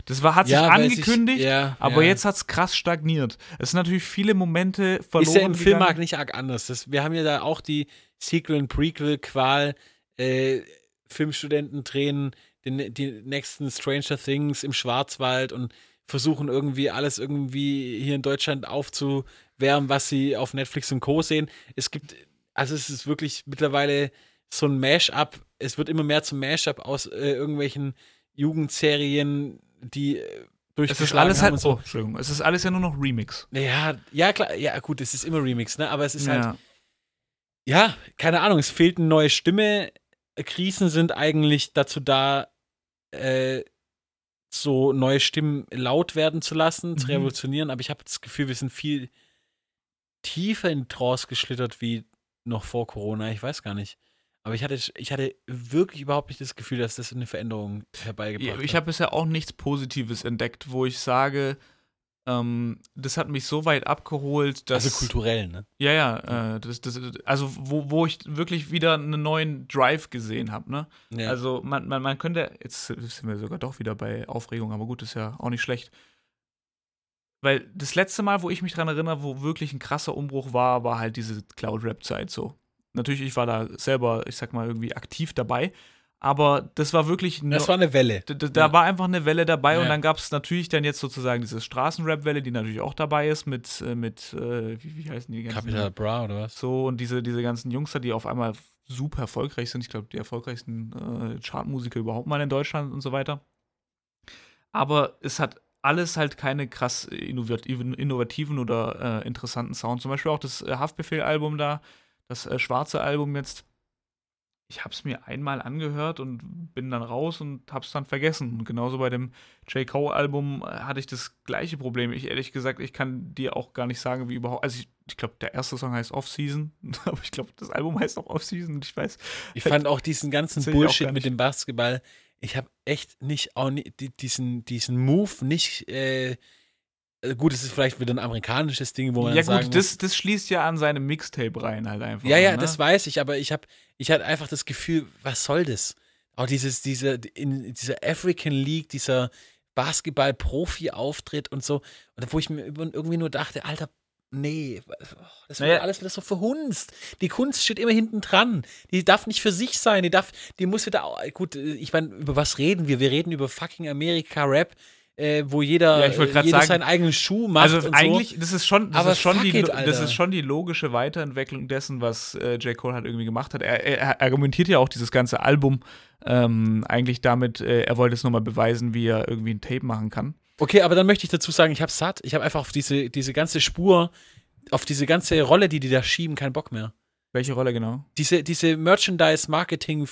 Das war, hat sich ja, weil angekündigt, Sich, ja, aber ja. jetzt hat es krass stagniert. Es sind natürlich viele Momente verloren. ist ja im. Filmmarkt nicht arg anders. Das, wir haben ja da auch die Sequel- und Prequel-Qual. Äh, Filmstudenten drehen den, die nächsten Stranger Things im Schwarzwald und versuchen irgendwie alles irgendwie hier in Deutschland aufzuwärmen, was sie auf Netflix und Co. sehen. Es gibt, also es ist wirklich mittlerweile so ein Mash-up. Es wird immer mehr zum Mash-up aus äh, irgendwelchen Jugendserien, die äh, Es ist alles halt, so. oh, Entschuldigung, es ist alles ja nur noch Remix. Ja, ja, klar, ja, gut, es ist immer Remix, ne? Aber es ist halt, ja. ja, keine Ahnung, es fehlt eine neue Stimme. Krisen sind eigentlich dazu da, äh, so neue Stimmen laut werden zu lassen, zu Mhm. revolutionieren. Aber ich habe das Gefühl, wir sind viel tiefer in Trance geschlittert wie noch vor Corona. Ich weiß gar nicht. Aber ich hatte, ich hatte wirklich überhaupt nicht das Gefühl, dass das eine Veränderung herbeigebracht Ich hat. habe bisher auch nichts Positives entdeckt, wo ich sage, ähm, das hat mich so weit abgeholt, dass. Also kulturell, ne? Ja, ja, äh, das, das, also wo, wo ich wirklich wieder einen neuen Drive gesehen habe, ne? Ja. Also man, man, man könnte, jetzt sind wir sogar doch wieder bei Aufregung, aber gut, ist ja auch nicht schlecht. Weil das letzte Mal, wo ich mich dran erinnere, wo wirklich ein krasser Umbruch war, war halt diese Cloud-Rap-Zeit so. Natürlich, ich war da selber, ich sag mal, irgendwie aktiv dabei, aber das war wirklich das nur- war eine Welle. da, da, Ja. war einfach eine Welle dabei und Ja. dann gab es natürlich dann jetzt sozusagen diese Straßenrap-Welle, die natürlich auch dabei ist mit, äh, mit äh, wie, wie heißen die ganzen? Capital Bra oder was? So und diese, diese ganzen Jungs da, die auf einmal super erfolgreich sind. Ich glaube, die erfolgreichsten äh, Chartmusiker überhaupt mal in Deutschland und so weiter. Aber es hat alles halt keine krass innovativen, oder äh, interessanten Sound. Zum Beispiel auch das äh, Haftbefehl-Album da, das äh, schwarze Album jetzt. Ich habe es mir einmal angehört und bin dann raus und habe es dann vergessen. Und genauso bei dem J. Cole-Album äh, hatte ich das gleiche Problem. Ich ehrlich gesagt, ich kann dir auch gar nicht sagen, wie überhaupt. Also ich, ich glaube, der erste Song heißt Off-Season, aber ich glaube, das Album heißt auch Off-Season und ich weiß. Ich fand auch diesen ganzen Bullshit mit dem Basketball. Ich habe echt nicht auch ni- die, diesen, diesen Move nicht. Äh, gut, es ist vielleicht wieder ein amerikanisches Ding, wo man Ja, gut, muss, das, das schließt ja an seine Mixtape rein halt einfach. Ja, ja, ne? das weiß ich, aber ich habe ich hatte einfach das Gefühl, was soll das? Auch dieses, diese, in dieser African League, dieser Basketball-Profi-Auftritt und so, und wo ich mir irgendwie nur dachte, Alter, nee, das wird Naja. alles wieder so verhunzt. Die Kunst steht immer hinten dran. Die darf nicht für sich sein, die darf, die muss wieder, gut, ich meine, über was reden wir? Wir reden über fucking Amerika-Rap, äh, wo jeder, Ja, grad jeder sagen, seinen eigenen Schuh macht Also eigentlich, das ist schon, das ist schon die, it, das ist schon die logische Weiterentwicklung dessen, was äh, J. Cole halt irgendwie gemacht hat. Er, er, er argumentiert ja auch dieses ganze Album ähm, eigentlich damit, äh, er wollte es nochmal beweisen, wie er irgendwie ein Tape machen kann. Okay, aber dann möchte ich dazu sagen, ich habe satt. Ich habe einfach auf diese, diese ganze Spur, auf diese ganze Rolle, die die da schieben, keinen Bock mehr. Welche Rolle genau? Diese, diese Merchandise-Marketing-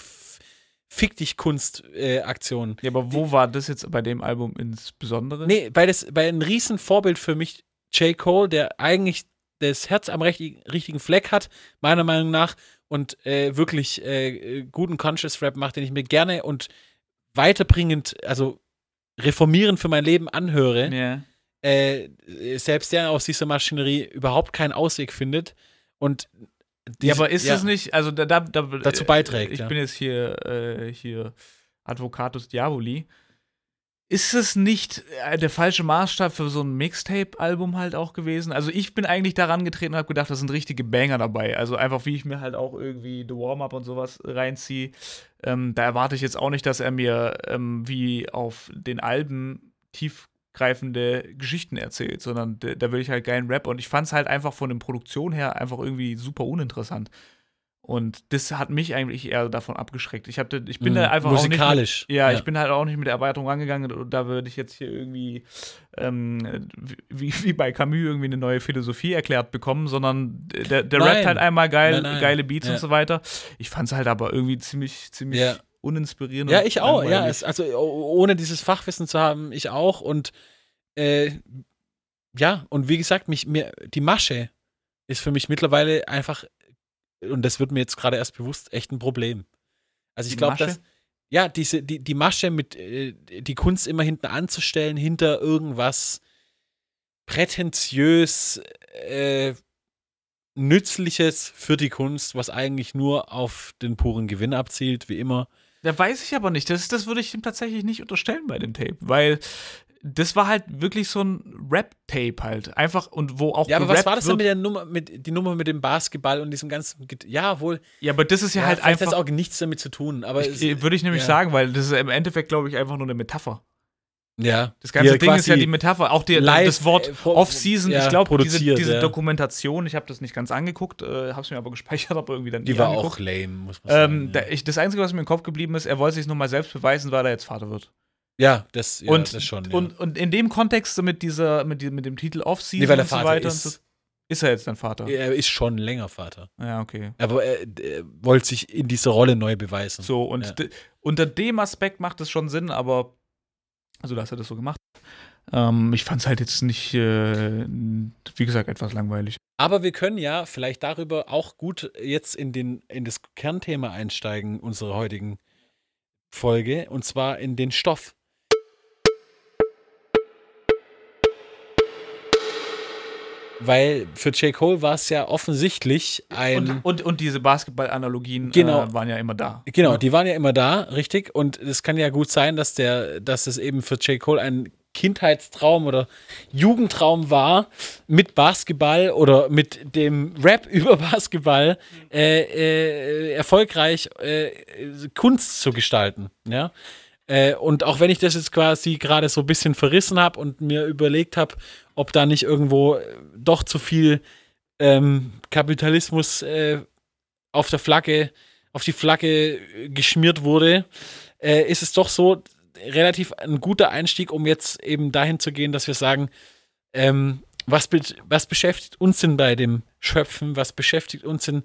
Fick dich Kunst-Aktion. Ja, aber wo war das jetzt bei dem Album insbesondere? nee, weil das bei ein riesen Vorbild für mich J. Cole, der eigentlich das Herz am richtigen, richtigen Fleck hat, meiner Meinung nach, und äh, wirklich äh, guten Conscious Rap macht, den ich mir gerne und weiterbringend, also reformierend für mein Leben anhöre, Ja. äh, selbst der aus dieser Maschinerie überhaupt keinen Ausweg findet und Ja, diese- aber ist ja, es nicht, also da, da, da Dazu beiträgt, Ich ja. bin jetzt hier, äh, hier Advocatus Diaboli. Ist es nicht äh, der falsche Maßstab für so ein Mixtape-Album halt auch gewesen? Also ich bin eigentlich daran getreten und habe gedacht, da sind richtige Banger dabei. Also einfach wie ich mir halt auch irgendwie The Warm-Up und sowas reinziehe. Ähm, da erwarte ich jetzt auch nicht, dass er mir ähm, wie auf den Alben tiefgreifende Geschichten erzählt, sondern da, da will ich halt geilen Rap und ich fand es halt einfach von der Produktion her einfach irgendwie super uninteressant. Und das hat mich eigentlich eher davon abgeschreckt. Ich, hab, ich bin Mhm. da einfach auch nicht mit, musikalisch. ja, ich bin halt auch nicht mit der Erwartung rangegangen und da würde ich jetzt hier irgendwie ähm, wie, wie bei Camus irgendwie eine neue Philosophie erklärt bekommen, sondern der, der Nein. rappt halt einmal geil, Nein, nein. geile Beats Ja. und so weiter. Ich fand es halt aber irgendwie ziemlich, ziemlich Ja. uninspirierend. Ja, ich auch. Ja, es, also ohne dieses Fachwissen zu haben, ich auch. Und äh, ja, und wie gesagt, mich, mir, die Masche ist für mich mittlerweile einfach, und das wird mir jetzt gerade erst bewusst, echt ein Problem. Also ich glaube, dass ja, diese, die, die Masche mit äh, die Kunst immer hinten anzustellen, hinter irgendwas prätentiös äh, Nützliches für die Kunst, was eigentlich nur auf den puren Gewinn abzielt, wie immer. Da weiß ich aber nicht. Das, das würde ich ihm tatsächlich nicht unterstellen bei dem Tape, weil das war halt wirklich so ein Rap-Tape halt. Einfach und wo auch Ja, aber was war das denn mit der Nummer, mit die Nummer mit dem Basketball und diesem ganzen, ja, wohl. Ja, aber das ist ja, halt vielleicht hat einfach. es auch nichts damit zu tun, aber es, Würde ich nämlich ja. sagen, weil das ist im Endeffekt, glaube ich, einfach nur eine Metapher. ja. Das ganze Hier Ding ist ja die Metapher. Auch die, live, das Wort äh, Off-Season, ja, ich glaube, diese, diese ja. Dokumentation, ich habe das nicht ganz angeguckt, äh, habe es mir aber gespeichert, aber irgendwie dann Die war angeguckt. auch lame, muss man sagen. Ähm, da, ich, das Einzige, was mir im Kopf geblieben ist, er wollte sich nochmal selbst beweisen, weil er jetzt Vater wird. Ja, das, ja, und, das schon. Ja. und, und in dem Kontext so mit, dieser, mit, mit dem Titel Off-Season nee, weil der und so Vater weiter, ist, so, ist er jetzt dein Vater? er ist schon länger Vater. Ja, okay. Aber er, er wollte sich in dieser Rolle neu beweisen. So, und Ja. de- unter dem Aspekt macht es schon Sinn, aber also, dass er das so gemacht. Ähm, ich fand es halt jetzt nicht, äh, wie gesagt, etwas langweilig. Aber wir können ja vielleicht darüber auch gut jetzt in, den, in das Kernthema einsteigen unserer heutigen Folge, und zwar in den Stoff. Weil für J. Cole war es ja offensichtlich ein. Und, und, und diese Basketball-Analogien Genau. äh, waren ja immer da. Genau, die waren ja immer da, richtig. Und es kann ja gut sein, dass der, dass es eben für J. Cole ein Kindheitstraum oder Jugendtraum war, mit Basketball oder mit dem Rap über Basketball äh, äh, erfolgreich äh, Kunst zu gestalten. Ja. Äh, und auch wenn ich das jetzt quasi gerade so ein bisschen verrissen habe und mir überlegt habe, ob da nicht irgendwo äh, doch zu viel ähm, Kapitalismus äh, auf der Flagge, auf die Flagge äh, geschmiert wurde, äh, ist es doch so relativ ein guter Einstieg, um jetzt eben dahin zu gehen, dass wir sagen, ähm, was, be was beschäftigt uns denn bei dem Schöpfen, was beschäftigt uns denn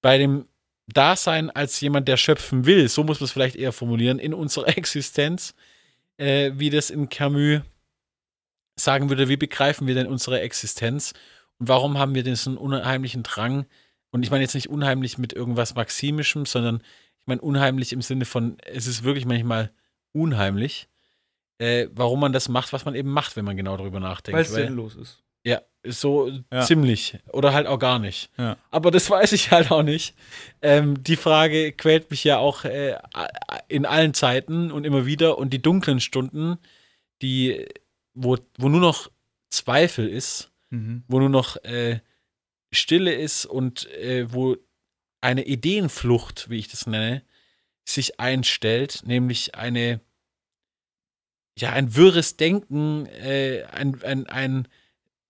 bei dem Dasein als jemand, der schöpfen will, so muss man es vielleicht eher formulieren, in unserer Existenz, äh, wie das in Camus sagen würde, wie begreifen wir denn unsere Existenz und warum haben wir einen unheimlichen Drang, und ich meine jetzt nicht unheimlich mit irgendwas Maximischem, sondern ich meine unheimlich im Sinne von, es ist wirklich manchmal unheimlich, äh, warum man das macht, was man eben macht, wenn man genau darüber nachdenkt. Weil es sinnlos ist. ja, so Ja. ziemlich. Oder halt auch gar nicht. Ja. Aber das weiß ich halt auch nicht. Ähm, die Frage quält mich ja auch äh, in allen Zeiten und immer wieder. Und die dunklen Stunden, die, wo, wo nur noch Zweifel ist, Mhm. wo nur noch äh, Stille ist und äh, wo eine Ideenflucht, wie ich das nenne, sich einstellt, nämlich eine, ja, ein wirres Denken, äh, ein, ein, ein,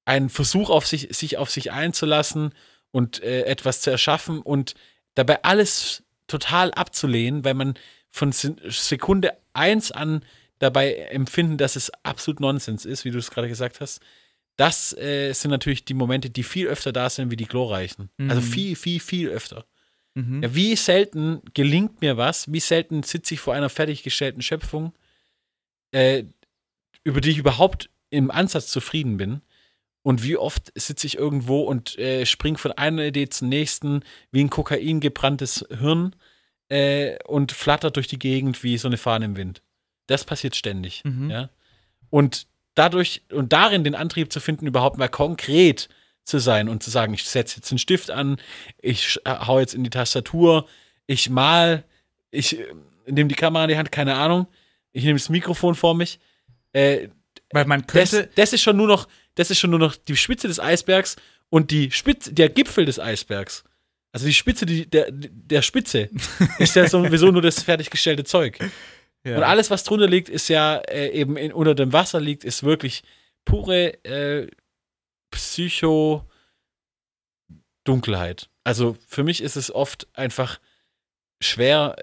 ein Versuch auf sich, sich auf sich einzulassen und äh, etwas zu erschaffen und dabei alles total abzulehnen, weil man von Se- Sekunde eins an dabei empfinden, dass es absolut Nonsens ist, wie du es gerade gesagt hast. Das äh, sind natürlich die Momente, die viel öfter da sind wie die glorreichen. Also Mhm. viel, viel, viel öfter. Mhm. Ja, wie selten gelingt mir was, wie selten sitze ich vor einer fertiggestellten Schöpfung, äh, über die ich überhaupt im Ansatz zufrieden bin. Und wie oft sitze ich irgendwo und äh, springe von einer Idee zur nächsten, wie ein Kokain gebranntes Hirn äh, und flattert durch die Gegend wie so eine Fahne im Wind. Das passiert ständig. Mhm. Ja? Und dadurch und darin den Antrieb zu finden, überhaupt mal konkret zu sein und zu sagen, ich setze jetzt einen Stift an, ich äh, hau jetzt in die Tastatur, ich mal, ich äh, nehme die Kamera in die Hand, keine Ahnung, ich nehme das Mikrofon vor mich. Äh, Weil man das, könnte. das ist schon nur noch, das ist schon nur noch die Spitze des Eisbergs und die Spitze, der Gipfel des Eisbergs. Also die Spitze die, der, der Spitze ist ja sowieso nur das fertiggestellte Zeug. Ja. Und alles, was drunter liegt, ist ja äh, eben in, unter dem Wasser liegt, ist wirklich pure äh, Psycho-Dunkelheit. Also für mich ist es oft einfach schwer,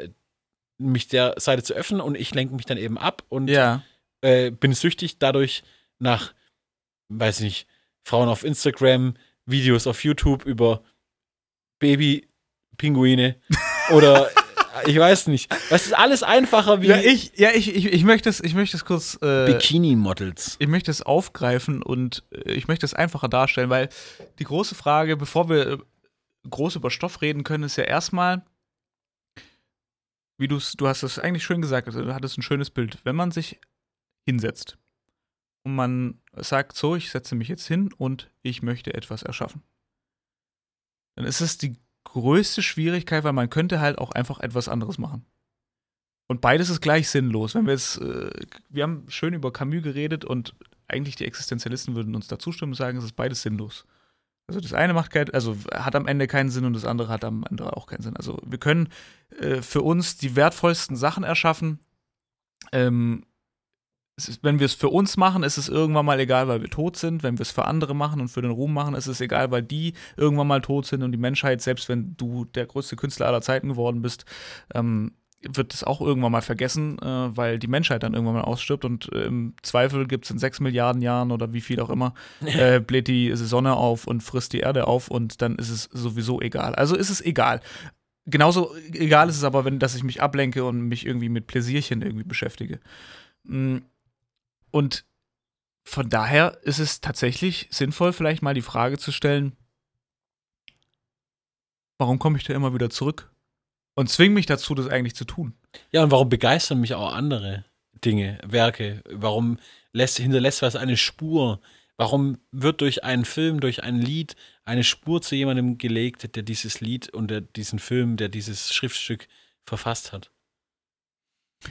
mich der Seite zu öffnen und ich lenke mich dann eben ab und ja. äh, bin süchtig dadurch nach, weiß nicht, Frauen auf Instagram, Videos auf YouTube über Baby-Pinguine oder ich weiß nicht. Das ist alles einfacher wie Ja, ich, ja, ich, ich, ich möchte es, ich möchte es kurz. Äh, Bikini-Models. ich möchte es aufgreifen und äh, ich möchte es einfacher darstellen, weil die große Frage, bevor wir äh, groß über Stoff reden können, ist ja erstmal, wie du es, du hast es eigentlich schön gesagt, also du hattest ein schönes Bild. Wenn man sich hinsetzt und man sagt, so, ich setze mich jetzt hin und ich möchte etwas erschaffen, dann ist es die größte Schwierigkeit, weil man könnte halt auch einfach etwas anderes machen. Und beides ist gleich sinnlos. Wenn wir jetzt, äh, wir haben schön über Camus geredet und eigentlich die Existenzialisten würden uns da zustimmen und sagen, es ist beides sinnlos. Also das eine macht kein, also hat am Ende keinen Sinn und das andere hat am Ende auch keinen Sinn. Also wir können äh, für uns die wertvollsten Sachen erschaffen. Ähm, ist, wenn wir es für uns machen, ist es irgendwann mal egal, weil wir tot sind. Wenn wir es für andere machen und für den Ruhm machen, ist es egal, weil die irgendwann mal tot sind und die Menschheit, selbst wenn du der größte Künstler aller Zeiten geworden bist, ähm, wird es auch irgendwann mal vergessen, äh, weil die Menschheit dann irgendwann mal ausstirbt und äh, im Zweifel gibt es in sechs Milliarden Jahren oder wie viel auch immer, äh, bläht die Sonne auf und frisst die Erde auf und dann ist es sowieso egal. Also ist es egal. Genauso egal ist es aber, wenn, dass ich mich ablenke und mich irgendwie mit Pläsierchen irgendwie beschäftige. Mm, Und von daher ist es tatsächlich sinnvoll, vielleicht mal die Frage zu stellen, warum komme ich da immer wieder zurück? Und zwing mich dazu, das eigentlich zu tun. Ja, und warum begeistern mich auch andere Dinge, Werke? Warum lässt, hinterlässt was eine Spur? Warum wird durch einen Film, durch ein Lied eine Spur zu jemandem gelegt, der dieses Lied und der diesen Film, der dieses Schriftstück verfasst hat?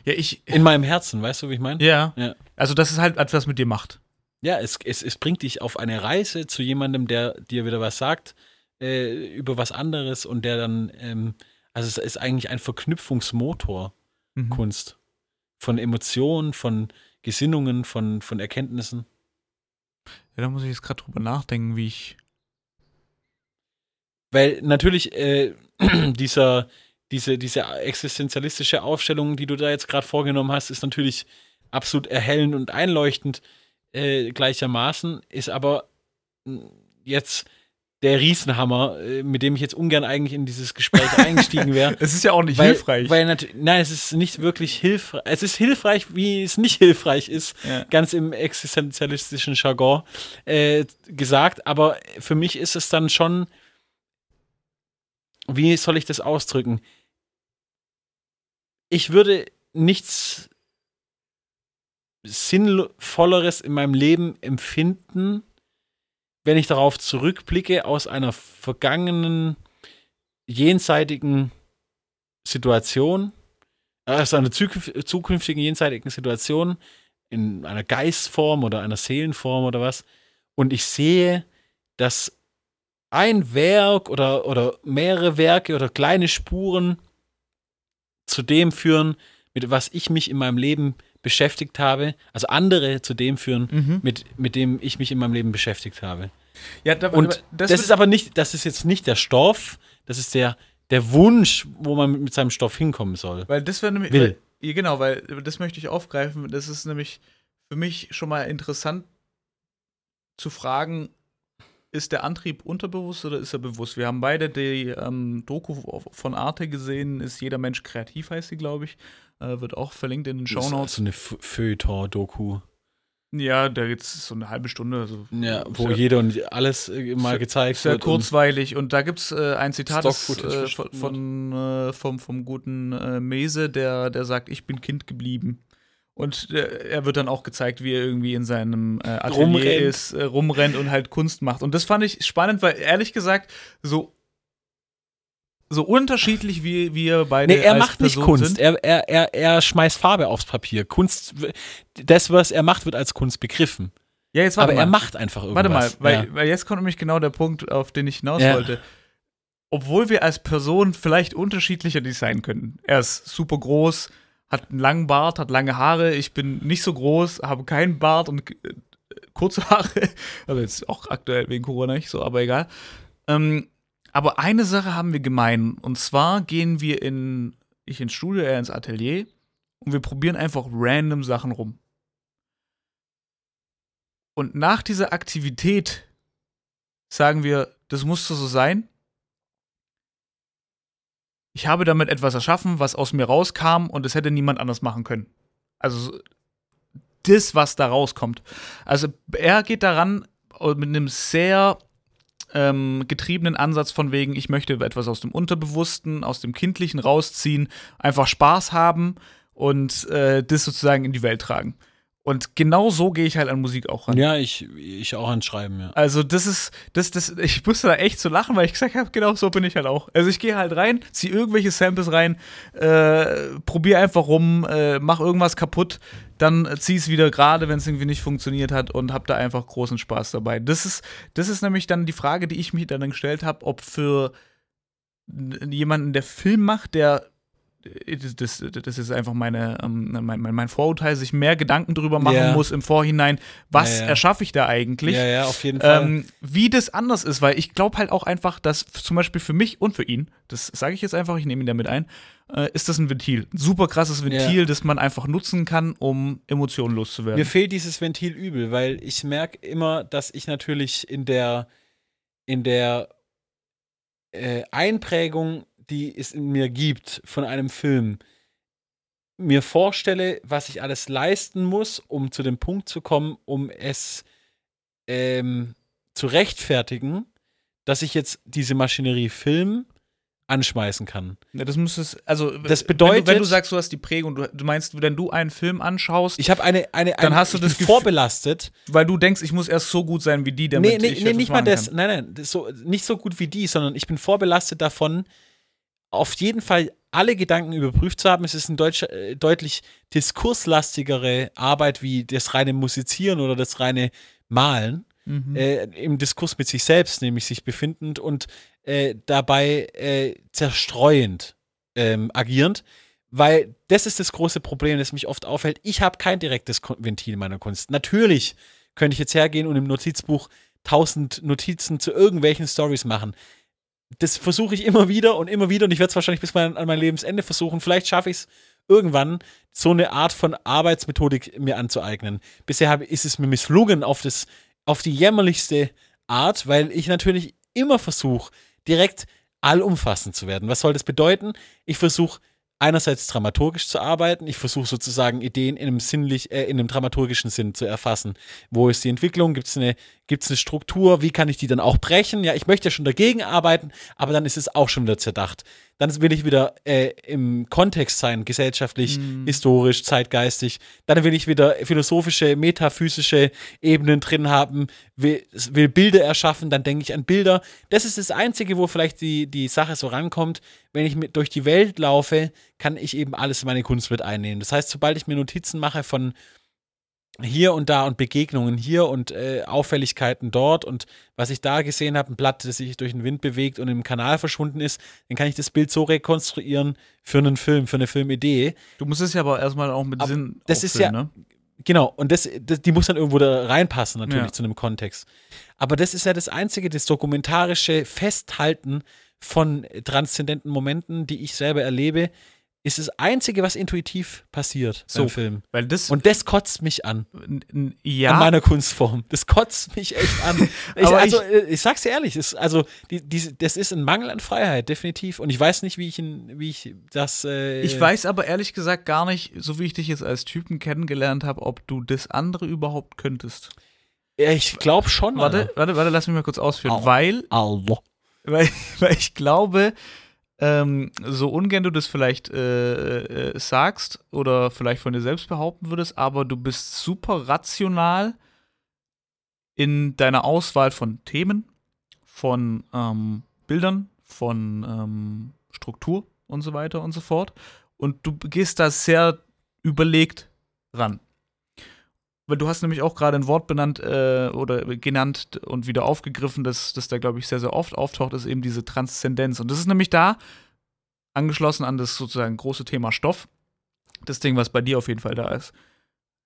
Ja, ich. In meinem Herzen, weißt du, wie ich meine? Ja. Ja. Also, das ist halt etwas mit dir macht. Ja, es, es, es bringt dich auf eine Reise zu jemandem, der dir wieder was sagt äh, über was anderes und der dann, ähm, also es ist eigentlich ein Verknüpfungsmotor, Mhm. Kunst. Von Emotionen, von Gesinnungen, von, von Erkenntnissen. Ja, da muss ich jetzt gerade drüber nachdenken, wie ich. Weil natürlich äh, dieser, diese, diese existenzialistische Aufstellung, die du da jetzt gerade vorgenommen hast, ist natürlich absolut erhellend und einleuchtend äh, gleichermaßen, ist aber mh, jetzt der Riesenhammer, äh, mit dem ich jetzt ungern eigentlich in dieses Gespräch eingestiegen wäre. Es ist ja auch nicht weil, hilfreich. Weil natürlich, nein, es ist nicht wirklich hilfreich. Es ist hilfreich, wie es nicht hilfreich ist, ja. ganz im existenzialistischen Jargon äh, gesagt. Aber für mich ist es dann schon, wie soll ich das ausdrücken? Ich würde nichts Sinnvolleres in meinem Leben empfinden, wenn ich darauf zurückblicke aus einer vergangenen, jenseitigen Situation, aus einer zukünf- zukünftigen jenseitigen Situation, in einer Geistform oder einer Seelenform oder was, und ich sehe, dass ein Werk oder, oder mehrere Werke oder kleine Spuren zu dem führen, mit was ich mich in meinem Leben beschäftigt habe, also andere zu dem führen, Mhm. mit, mit dem ich mich in meinem Leben beschäftigt habe. ja, da, Und das, wird- ist aber nicht, das ist jetzt nicht der Stoff, das ist der, der Wunsch, wo man mit seinem Stoff hinkommen soll. Weil das wäre nämlich. Will. Weil, genau, weil das möchte ich aufgreifen. Das ist nämlich für mich schon mal interessant zu fragen, ist der Antrieb unterbewusst oder ist er bewusst? Wir haben beide die ähm, Doku von Arte gesehen, ist jeder Mensch kreativ, heißt sie, glaube ich. Äh, wird auch verlinkt in den Das ist Shownotes. so eine Feuilleton-Doku. Ja, da geht es so eine halbe Stunde. Also Ja, wo sehr, jeder und alles äh, mal sehr- gezeigt sehr wird. und- kurzweilig. Und da gibt es äh, ein Zitat das, äh, von, verschnitten von, äh, vom, vom guten äh, Mese, der, der sagt, ich bin Kind geblieben. Und äh, er wird dann auch gezeigt, wie er irgendwie in seinem äh, Atelier Rumrennt. ist, äh, rumrennt und halt Kunst macht. Und das fand ich spannend, weil ehrlich gesagt, so, so unterschiedlich wie wir beide Nee, er macht nicht Person Kunst. sind. Er, er, er, er schmeißt Farbe aufs Papier. Kunst, das, was er macht, wird als Kunst begriffen. Ja, jetzt warte Aber mal. er macht einfach irgendwas. Warte mal, weil, ja. weil jetzt kommt nämlich genau der Punkt, auf den ich hinaus Ja. wollte. Obwohl wir als Person vielleicht unterschiedlicher designen könnten. Er ist super groß, hat einen langen Bart, hat lange Haare. Ich bin nicht so groß, habe keinen Bart und äh, kurze Haare. Also jetzt auch aktuell wegen Corona nicht so, aber egal. Ähm, aber eine Sache haben wir gemein. Und zwar gehen wir in, ich ins Studio, er ins Atelier und wir probieren einfach random Sachen rum. Und nach dieser Aktivität sagen wir, das musste so sein. Ich habe damit etwas erschaffen, was aus mir rauskam und es hätte niemand anders machen können. Also so- das, was da rauskommt. Also er geht daran mit einem sehr ähm, getriebenen Ansatz von wegen, ich möchte etwas aus dem Unterbewussten, aus dem Kindlichen rausziehen, einfach Spaß haben und äh, das sozusagen in die Welt tragen. Und genau so gehe ich halt an Musik auch ran. ja, ich, ich auch ans Schreiben, ja. Also das ist, das, das, ich musste da echt zu lachen, weil ich gesagt habe, genau so bin ich halt auch. Also ich gehe halt rein, zieh irgendwelche Samples rein, äh, probier einfach rum, äh, mach irgendwas kaputt, dann äh, zieh es wieder gerade, wenn es irgendwie nicht funktioniert hat und hab da einfach großen Spaß dabei. Das ist, das ist nämlich dann die Frage, die ich mich dann gestellt habe, ob für jemanden, der Film macht, der das, das, das ist einfach meine, ähm, mein, mein, Vorurteil, sich mehr Gedanken drüber machen Ja. muss im Vorhinein, was Ja, ja. erschaffe ich da eigentlich? Ja, ja, auf jeden Fall. Ähm, wie das anders ist, weil ich glaube halt auch einfach, dass zum Beispiel für mich und für ihn, das sage ich jetzt einfach, ich nehme ihn damit ein, äh, ist das ein Ventil. Super krasses Ventil, Ja. das man einfach nutzen kann, um Emotionen loszuwerden. Mir fehlt dieses Ventil übel, weil ich merke immer, dass ich natürlich in der, in der äh, Einprägung, die es in mir gibt von einem Film, mir vorstelle, was ich alles leisten muss, um zu dem Punkt zu kommen, um es ähm, zu rechtfertigen, dass ich jetzt diese Maschinerie Film anschmeißen kann. Ja, das muss es, also Das wenn bedeutet- du, wenn du sagst, du hast die Prägung, du, du meinst, wenn du einen Film anschaust, Ich habe eine, eine, Dann ein- hast du das Gefühl- vorbelastet. weil du denkst, ich muss erst so gut sein wie die, damit Nee, nee, ich nee nicht mal das. kann. Nein, nein, das so, nicht so gut wie die, sondern ich bin vorbelastet davon, auf jeden Fall alle Gedanken überprüft zu haben. Es ist eine deutsch, äh, deutlich diskurslastigere Arbeit wie das reine Musizieren oder das reine Malen. Mhm. Äh, Im Diskurs mit sich selbst, nämlich sich befindend und äh, dabei äh, zerstreuend ähm, agierend. Weil das ist das große Problem, das mich oft auffällt. Ich habe kein direktes Ventil in meiner Kunst. Natürlich könnte ich jetzt hergehen und im Notizbuch tausend Notizen zu irgendwelchen Stories machen. Das versuche ich immer wieder und immer wieder und ich werde es wahrscheinlich bis mein, an mein Lebensende versuchen. Vielleicht schaffe ich es irgendwann, so eine Art von Arbeitsmethodik mir anzueignen. Bisher habe, ist es mir misslungen auf, das, auf die jämmerlichste Art, weil ich natürlich immer versuche, direkt allumfassend zu werden. Was soll das bedeuten? Ich versuche einerseits dramaturgisch zu arbeiten, ich versuche sozusagen Ideen in einem sinnlich, äh, in einem dramaturgischen Sinn zu erfassen. Wo ist die Entwicklung? Gibt es eine, gibt's eine Struktur? Wie kann ich die dann auch brechen? Ja, ich möchte ja schon dagegen arbeiten, aber dann ist es auch schon wieder zerdacht. Dann will ich wieder äh, im Kontext sein, gesellschaftlich, historisch, zeitgeistig. Dann will ich wieder philosophische, metaphysische Ebenen drin haben, will, will Bilder erschaffen, dann denke ich an Bilder. Das ist das Einzige, wo vielleicht die, die Sache so rankommt. Wenn ich mit durch die Welt laufe, kann ich eben alles in meine Kunst mit einnehmen. Das heißt, sobald ich mir Notizen mache von hier und da und Begegnungen hier und äh, Auffälligkeiten dort und was ich da gesehen habe, ein Blatt, das sich durch den Wind bewegt und im Kanal verschwunden ist, dann kann ich das Bild so rekonstruieren für einen Film, für eine Filmidee. Du musst es ja aber erstmal auch mit Aber Sinn das ist auffüllen, ja- ne? Genau, und das, das, die muss dann irgendwo da reinpassen, natürlich Ja. zu einem Kontext. Aber das ist ja das Einzige, das dokumentarische Festhalten von transzendenten Momenten, die ich selber erlebe, ist das Einzige, was intuitiv passiert So. beim Film. Weil das, Und das kotzt mich an. ja, an meiner Kunstform. Das kotzt mich echt an. Ich, also, ich, ich sag's dir ehrlich, das, also, die, diese, das ist ein Mangel an Freiheit, definitiv. Und ich weiß nicht, wie ich, wie ich das. Äh, Ich weiß aber ehrlich gesagt gar nicht, so wie ich dich jetzt als Typen kennengelernt habe, ob du das andere überhaupt könntest. Ja, ich glaube schon. Warte, Alter. warte, warte, lass mich mal kurz ausführen. Au. Weil, Allah. weil, weil ich glaube, ähm, so ungern du das vielleicht äh, äh, sagst oder vielleicht von dir selbst behaupten würdest, aber du bist super rational in deiner Auswahl von Themen, von ähm, Bildern, von ähm, Struktur und so weiter und so fort. Und du gehst da sehr überlegt ran. Weil du hast nämlich auch gerade ein Wort benannt äh, oder genannt und wieder aufgegriffen, das, das da, glaube ich, sehr, sehr oft auftaucht, ist eben diese Transzendenz. Und das ist nämlich da angeschlossen an das sozusagen große Thema Stoff. Das Ding, was bei dir auf jeden Fall da ist.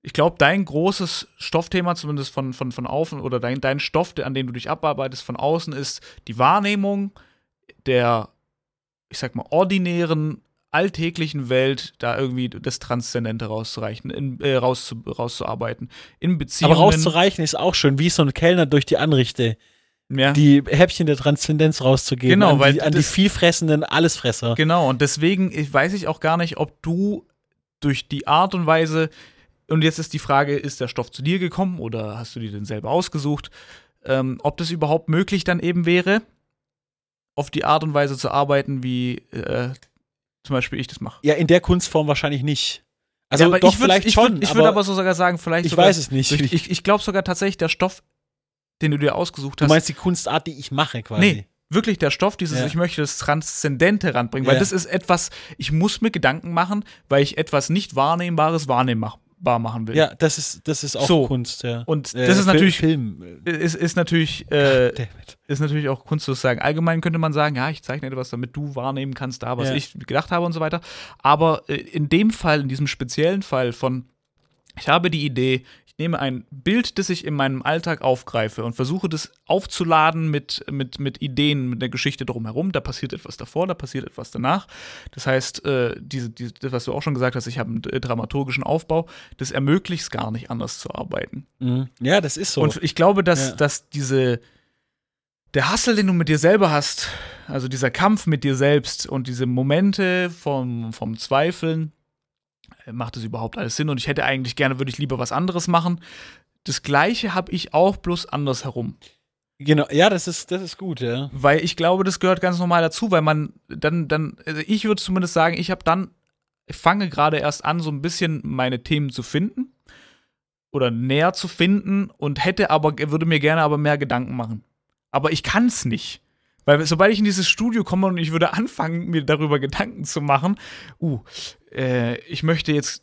Ich glaube, dein großes Stoffthema, zumindest von, von, von außen, oder dein, dein Stoff, an dem du dich abarbeitest von außen, ist die Wahrnehmung der, ich sag mal, ordinären alltäglichen Welt da irgendwie das Transzendente rauszureichen, in, äh, rauszu, rauszuarbeiten. In Beziehungen. Aber rauszureichen ist auch schön, wie so ein Kellner durch die Anrichte. Ja. Die Häppchen der Transzendenz rauszugeben. Genau, an weil die, an die vielfressenden Allesfresser. Genau, und deswegen weiß ich auch gar nicht, ob du durch die Art und Weise, und jetzt ist die Frage, ist der Stoff zu dir gekommen oder hast du dir den selber ausgesucht, ähm, ob das überhaupt möglich dann eben wäre, auf die Art und Weise zu arbeiten, wie äh, zum Beispiel ich das mache. Ja, in der Kunstform wahrscheinlich nicht. Also ja, doch ich würd, vielleicht ich schon. Würd, ich würde aber so sogar sagen, vielleicht ich sogar, weiß es nicht. durch- Ich, ich glaube sogar tatsächlich, der Stoff, den du dir ausgesucht du hast, meinst die Kunstart, die ich mache quasi. Nee, wirklich der Stoff, dieses Ja. ich möchte das Transzendente ranbringen, weil Ja. das ist etwas, ich muss mir Gedanken machen, weil ich etwas nicht Wahrnehmbares wahrnehmbar machen will. Ja, das ist, das ist auch So. Kunst, ja. Und Äh, das ist Fil- natürlich, Film. ist, ist natürlich, äh, ist natürlich auch Kunst zu sagen. Allgemein könnte man sagen, ja, ich zeichne etwas, damit du wahrnehmen kannst, da, was Ja. ich gedacht habe und so weiter. Aber äh, in dem Fall, in diesem speziellen Fall von, ich habe die Idee, nehme ein Bild, das ich in meinem Alltag aufgreife und versuche das aufzuladen mit, mit, mit Ideen, mit der Geschichte drumherum. Da passiert etwas davor, da passiert etwas danach. Das heißt, äh, diese, diese, das, was du auch schon gesagt hast, ich habe einen äh, dramaturgischen Aufbau, das ermöglicht es gar nicht anders zu arbeiten. Mhm. Ja, das ist so. Und ich glaube, dass, Ja. dass diese, der Hassel, den du mit dir selber hast, also dieser Kampf mit dir selbst und diese Momente vom, vom Zweifeln, macht es überhaupt alles Sinn? Und ich hätte eigentlich gerne, würde ich lieber was anderes machen. Das Gleiche habe ich auch bloß andersherum. genau, ja, das ist, das ist gut, ja. Weil ich glaube, das gehört ganz normal dazu, weil man dann, dann, also ich würde zumindest sagen, ich habe dann, ich fange gerade erst an, so ein bisschen meine Themen zu finden oder näher zu finden und hätte aber, würde mir gerne aber mehr Gedanken machen. Aber ich kann es nicht. Weil sobald ich in dieses Studio komme und ich würde anfangen, mir darüber Gedanken zu machen, uh, äh, ich möchte jetzt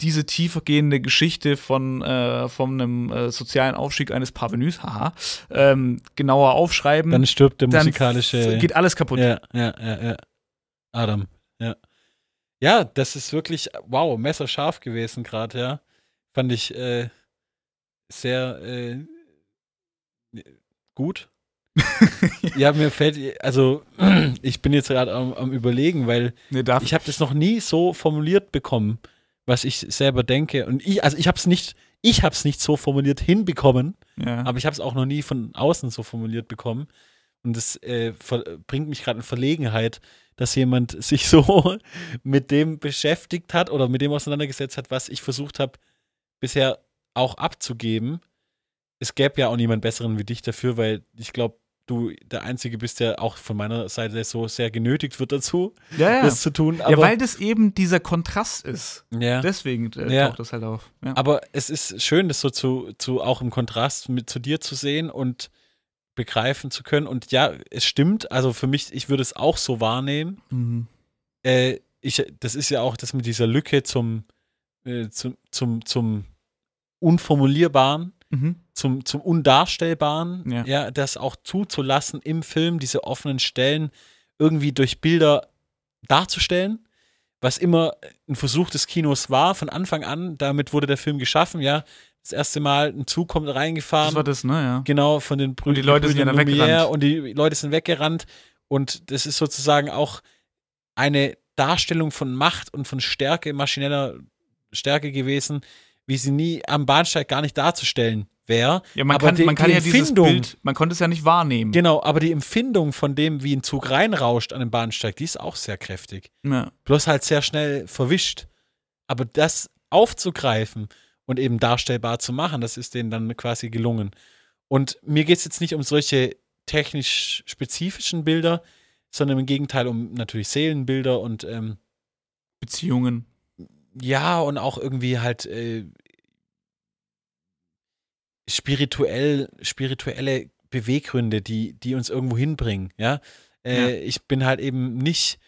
diese tiefergehende Geschichte von, äh, von einem äh, sozialen Aufstieg eines Parvenus, haha, ähm, genauer aufschreiben Dann stirbt der dann musikalische. f- geht alles kaputt. Ja, ja, ja, ja. Adam, ja. Ja, das ist wirklich, wow, messerscharf gewesen gerade, ja. Fand ich äh, sehr äh, gut. ja, mir fällt, also ich bin jetzt gerade am, am überlegen, weil Nee, ich habe das noch nie so formuliert bekommen, was ich selber denke. Und ich, also ich habe es nicht, ich habe es nicht so formuliert hinbekommen, ja. aber ich habe es auch noch nie von außen so formuliert bekommen. Und das äh, bringt mich gerade in Verlegenheit, dass jemand sich so mit dem beschäftigt hat oder mit dem auseinandergesetzt hat, was ich versucht habe, bisher auch abzugeben. Es gäbe ja auch niemand besseren wie dich dafür, weil ich glaube, du der Einzige bist, der auch von meiner Seite so sehr genötigt wird dazu, ja, ja. das zu tun. Ja, weil das eben dieser Kontrast ist. ja. Deswegen äh, Ja. taucht das halt auf. Aber es ist schön, das so zu, zu auch im Kontrast mit zu dir zu sehen und begreifen zu können. Und ja, es stimmt. Also für mich, ich würde es auch so wahrnehmen. Mhm. Äh, ich, das ist ja auch das mit dieser Lücke zum, äh, zum, zum, zum Unformulierbaren, Mhm. Zum, zum Undarstellbaren, Ja. ja, das auch zuzulassen im Film, diese offenen Stellen irgendwie durch Bilder darzustellen, was immer ein Versuch des Kinos war, von Anfang an. Damit wurde der Film geschaffen, ja. Das erste Mal ein Zug kommt reingefahren. Das war das, ne? Ja. Genau, von den Brü Und die Leute sind ja Brüdern dann weggerannt. Und die Leute sind weggerannt. Und das ist sozusagen auch eine Darstellung von Macht und von Stärke, maschineller Stärke gewesen, wie sie nie am Bahnsteig gar nicht darzustellen wäre. Ja, man Aber kann, die- man kann die ja dieses Empfindung- Bild, man konnte es ja nicht wahrnehmen. Genau, aber die Empfindung von dem, wie ein Zug reinrauscht an den Bahnsteig, die ist auch sehr kräftig. Ja. Bloß halt sehr schnell verwischt. Aber das aufzugreifen und eben darstellbar zu machen, das ist denen dann quasi gelungen. Und mir geht es jetzt nicht um solche technisch spezifischen Bilder, sondern im Gegenteil um natürlich Seelenbilder und ähm, Beziehungen. ja, und auch irgendwie halt äh, spirituell, spirituelle Beweggründe, die, die uns irgendwo hinbringen, ja. Äh, Ja. Ich bin halt eben nicht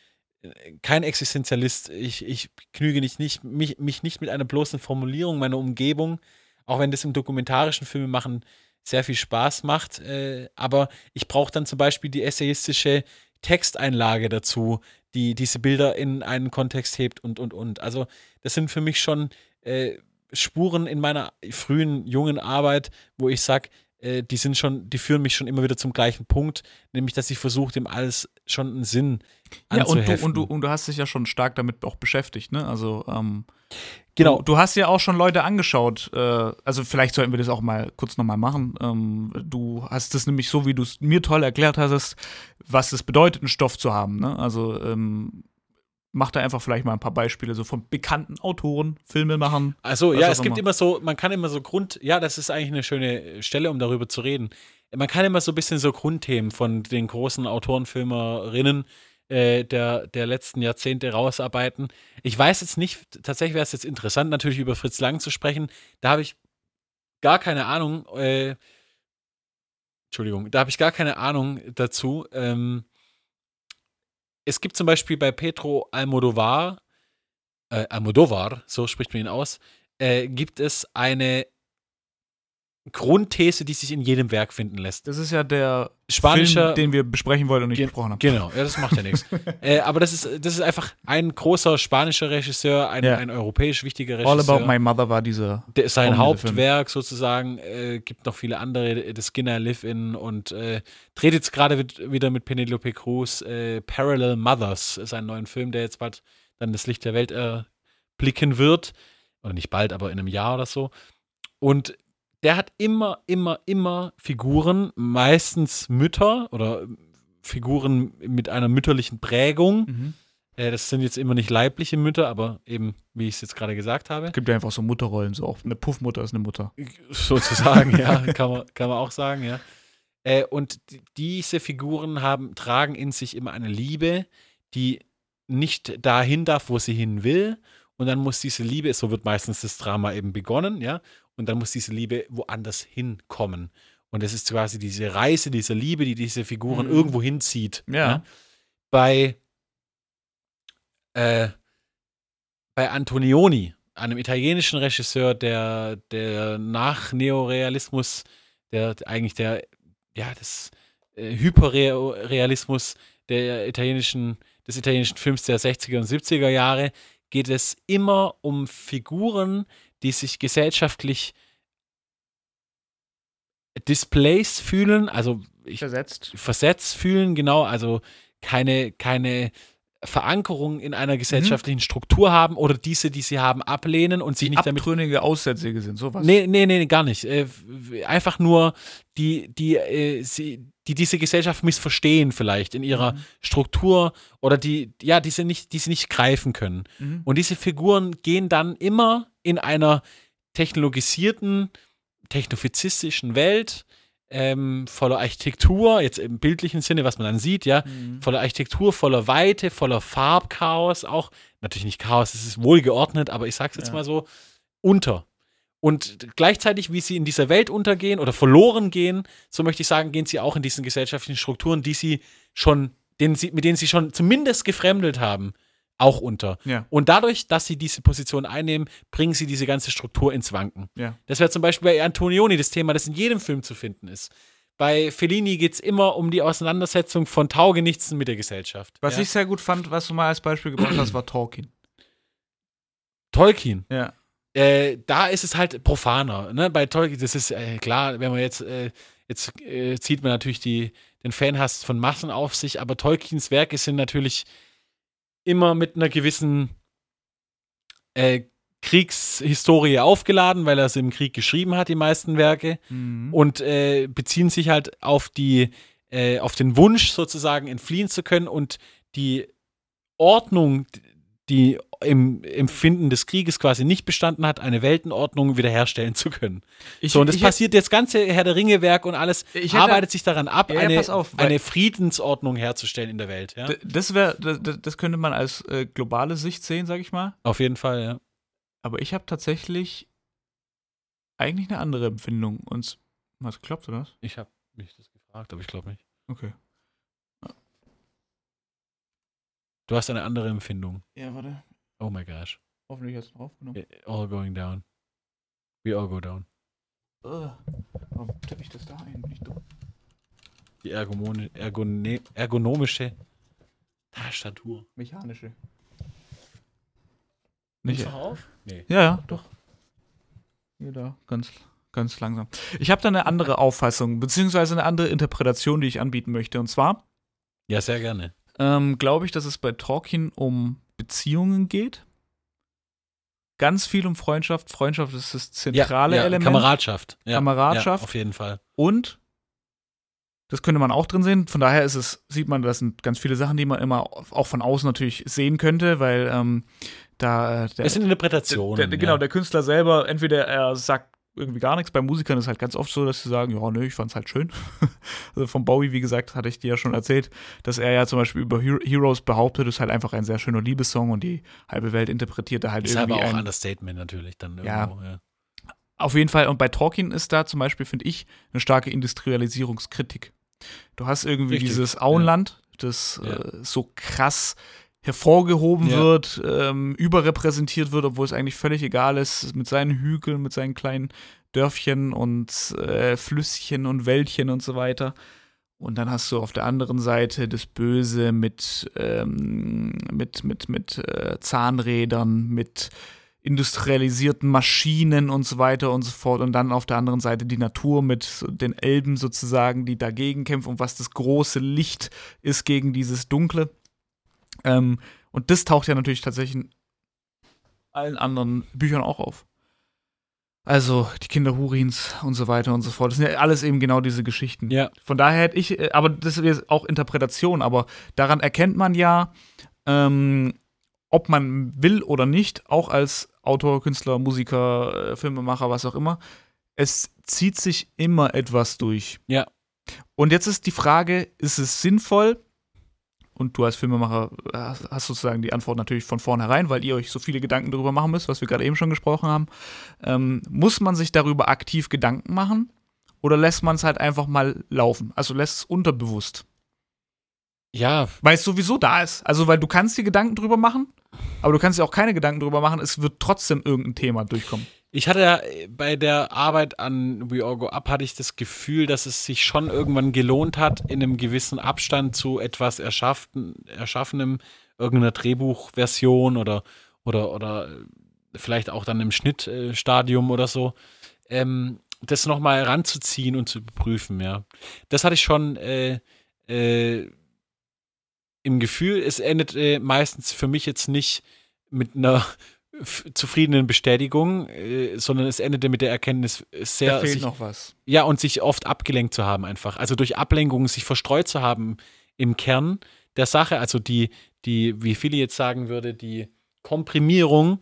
äh, kein Existenzialist. Ich, ich knüge nicht, nicht mich, mich nicht mit einer bloßen Formulierung meiner Umgebung, auch wenn das im dokumentarischen Filme machen sehr viel Spaß macht. Äh, aber ich brauche dann zum Beispiel die essayistische Texteinlage dazu, die diese Bilder in einen Kontext hebt und, und, und. Also das sind für mich schon äh, Spuren in meiner frühen, jungen Arbeit, wo ich sage, äh, die sind schon, die führen mich schon immer wieder zum gleichen Punkt, nämlich dass ich versuche, dem alles schon einen Sinn Ja, und du, und, du, und du hast dich ja schon stark damit auch beschäftigt, ne? Also, ähm, genau, Du, du hast ja auch schon Leute angeschaut, äh, also vielleicht sollten wir das auch mal kurz nochmal machen. Ähm, du hast es nämlich so, wie du es mir toll erklärt hast, was es bedeutet, einen Stoff zu haben. Ne? Also ähm, mach da einfach vielleicht mal ein paar Beispiele so von bekannten Autoren, Filmemachern. Also Was ja, es gibt immer. immer so, man kann immer so Grund, ja, das ist eigentlich eine schöne Stelle, um darüber zu reden. Man kann immer so ein bisschen so Grundthemen von den großen Autorenfilmerinnen äh, der, der letzten Jahrzehnte rausarbeiten. Ich weiß jetzt nicht, tatsächlich wäre es jetzt interessant, natürlich über Fritz Lang zu sprechen. Da habe ich gar keine Ahnung, äh, Entschuldigung, da habe ich gar keine Ahnung dazu. Ähm, es gibt zum Beispiel bei Pedro Almodovar, äh, Almodovar, so spricht man ihn aus, äh, gibt es eine Grundthese, die sich in jedem Werk finden lässt. Das ist ja der Film, den wir besprechen wollten und nicht Ge- besprochen haben. Genau, ja, das macht ja nichts. äh, aber das ist, das ist einfach ein großer spanischer Regisseur, ein, Ja. ein europäisch wichtiger Regisseur. All About My Mother war dieser. Der, sein. Hauptwerk sozusagen, äh, gibt noch viele andere, The Skinner Live-In und äh, dreht jetzt gerade wieder mit Penelope Cruz äh, Parallel Mothers, ist ein neuen Film, der jetzt bald dann das Licht der Welt erblicken wird. Oder nicht bald, aber in einem Jahr oder so. Und der hat immer, immer, immer Figuren, meistens Mütter oder Figuren mit einer mütterlichen Prägung. Mhm. Äh, das sind jetzt immer nicht leibliche Mütter, aber eben, wie ich es jetzt gerade gesagt habe. Es gibt ja einfach so Mutterrollen, so auch eine Puffmutter ist eine Mutter. Sozusagen, ja, kann man, kann man auch sagen, ja. Äh, und die- diese Figuren haben, tragen in sich immer eine Liebe, die nicht dahin darf, wo sie hin will. Und dann muss diese Liebe, so wird meistens das Drama eben begonnen, ja. Und dann muss diese Liebe woanders hinkommen. Und es ist quasi diese Reise dieser Liebe, die diese Figuren Mhm. irgendwo hinzieht. Ja. Bei, äh, bei Antonioni, einem italienischen Regisseur, der, der nach Neorealismus, der eigentlich der, ja, das äh, Hyperrealismus der italienischen, des italienischen Films der 60er und 70er Jahre, geht es immer um Figuren, die sich gesellschaftlich displaced fühlen, also ich Versetzt. versetzt fühlen, genau, also keine, keine Verankerung in einer gesellschaftlichen Struktur haben oder diese, die sie haben, ablehnen und sich nicht damit. Abtrünnige Aussätzige sind, sowas. Nee, nee, nee, gar nicht. Äh, einfach nur die, die, äh, sie, die diese Gesellschaft missverstehen, vielleicht in ihrer Mhm. Struktur oder die, ja, die sie nicht, die sie nicht greifen können. Mhm. Und diese Figuren gehen dann immer in einer technologisierten, technofizistischen Welt, ähm, voller Architektur, jetzt im bildlichen Sinne, was man dann sieht, ja, Mhm. voller Architektur, voller Weite, voller Farbchaos, auch natürlich nicht Chaos, es ist wohlgeordnet, aber ich sag's jetzt Ja. mal so, unter. Und gleichzeitig, wie sie in dieser Welt untergehen oder verloren gehen, so möchte ich sagen, gehen sie auch in diesen gesellschaftlichen Strukturen, die sie schon, denen sie, mit denen sie schon zumindest gefremdelt haben, auch unter. Ja. Und dadurch, dass sie diese Position einnehmen, bringen sie diese ganze Struktur ins Wanken. Ja. Das wäre zum Beispiel bei Antonioni das Thema, das in jedem Film zu finden ist. Bei Fellini geht es immer um die Auseinandersetzung von Taugenichtsen mit der Gesellschaft. Was ja? ich sehr gut fand, was du mal als Beispiel gebracht hast, war Tolkien. Tolkien. Ja. Äh, da ist es halt profaner. Ne? Bei Tolkien, das ist äh, klar, wenn man jetzt, äh, jetzt äh, zieht man natürlich die, den Fanhass von Massen auf sich, aber Tolkiens Werke sind natürlich immer mit einer gewissen äh, Kriegshistorie aufgeladen, weil er sie im Krieg geschrieben hat, die meisten Werke. Mhm. und äh, beziehen sich halt auf die äh, auf den Wunsch sozusagen entfliehen zu können und die Ordnung die im Empfinden des Krieges quasi nicht bestanden hat, eine Weltenordnung wiederherstellen zu können. Ich, so, und das ich, passiert, das ganze Herr der Ringe-Werk und alles Ich hätte- arbeitet sich daran ab, Ja, eine, auf, eine Friedensordnung herzustellen in der Welt. Ja? Das wäre, das, das könnte man als äh, globale Sicht sehen, sag ich mal. Auf jeden Fall, ja. Aber ich habe tatsächlich eigentlich eine andere Empfindung. Und was klappt oder was? Ich habe mich das gefragt, aber ich glaube nicht. Okay. Du hast eine andere Empfindung. Ja, warte. Oh my gosh. Hoffentlich hast du aufgenommen. All going down. We all go down. Uh, warum tippe ich das da ein? Bin ich dumm? Die ergomone, ergone, ergonomische Tastatur. Mechanische. Nicht. du noch auf? Nee. Ja, ja, doch. Hier da, ganz, ganz langsam. Ich habe da eine andere Auffassung, beziehungsweise eine andere Interpretation, die ich anbieten möchte. Und zwar Ja, sehr gerne. ähm, glaube ich, dass es bei Tolkien um Beziehungen geht. Ganz viel um Freundschaft. Freundschaft ist das zentrale ja, ja, Element. Kameradschaft. Ja, Kameradschaft. Auf jeden Fall. Und das könnte man auch drin sehen. Von daher ist es, sieht man, das sind ganz viele Sachen, die man immer auch von außen natürlich sehen könnte, weil ähm, da äh, der, Es sind Interpretationen. der, der, genau, der Künstler selber, entweder er sagt irgendwie gar nichts. Bei Musikern ist halt ganz oft so, dass sie sagen, ja, nö, ich fand's halt schön. also von Bowie, wie gesagt, hatte ich dir ja schon erzählt, dass er ja zum Beispiel über Hero- Heroes behauptet, ist halt einfach ein sehr schöner Liebessong und die halbe Welt interpretiert er halt ist aber irgendwie auch ein, Understatement natürlich dann Ja. irgendwo. Ja. Auf jeden Fall. Und bei Tolkien ist da zum Beispiel, finde ich, eine starke Industrialisierungskritik. Du hast irgendwie Richtig, dieses Auenland, das Ja. äh, so krass hervorgehoben Ja. wird, ähm, überrepräsentiert wird, obwohl es eigentlich völlig egal ist, mit seinen Hügeln, mit seinen kleinen Dörfchen und äh, Flüsschen und Wäldchen und so weiter. Und dann hast du auf der anderen Seite das Böse mit, ähm, mit, mit, mit äh, Zahnrädern, mit industrialisierten Maschinen und so weiter und so fort. Und dann auf der anderen Seite die Natur mit den Elben sozusagen, die dagegen kämpfen und was das große Licht ist gegen dieses Dunkle. Ähm, und das taucht ja natürlich tatsächlich in allen anderen Büchern auch auf. Also die Kinder Hurins und so weiter und so fort. Das sind ja alles eben genau diese Geschichten. ja, Von daher hätte ich, äh, aber das ist jetzt auch Interpretation, aber daran erkennt man ja, ähm, ob man will oder nicht, auch als Autor, Künstler, Musiker, äh, Filmemacher, was auch immer, es zieht sich immer etwas durch. Ja. Und jetzt ist die Frage, ist es sinnvoll? Und du als Filmemacher äh, hast hast sozusagen die Antwort natürlich von vornherein, weil ihr euch so viele Gedanken darüber machen müsst, was wir gerade eben schon gesprochen haben. Ähm, muss man sich darüber aktiv Gedanken machen? Oder lässt man es halt einfach mal laufen? Also lässt es unterbewusst. ja, Weil es sowieso da ist. Also, weil du kannst dir Gedanken drüber machen, aber du kannst dir auch keine Gedanken drüber machen. Es wird trotzdem irgendein Thema durchkommen. Ich hatte ja äh, bei der Arbeit an We All Go Up hatte ich das Gefühl, dass es sich schon irgendwann gelohnt hat, in einem gewissen Abstand zu etwas erschafften, Erschaffenem, irgendeiner Drehbuchversion oder, oder, oder vielleicht auch dann im Schnittstadium oder so, ähm, das nochmal ranzuziehen und zu überprüfen, ja. Das hatte ich schon äh, äh, im Gefühl, es endet äh, meistens für mich jetzt nicht mit einer zufriedenen Bestätigung, äh, sondern es endete mit der Erkenntnis äh, sehr da fehlt sich, noch was. ja und sich oft abgelenkt zu haben einfach, also durch Ablenkung sich verstreut zu haben im Kern der Sache, also die die wie viele jetzt sagen würde, die Komprimierung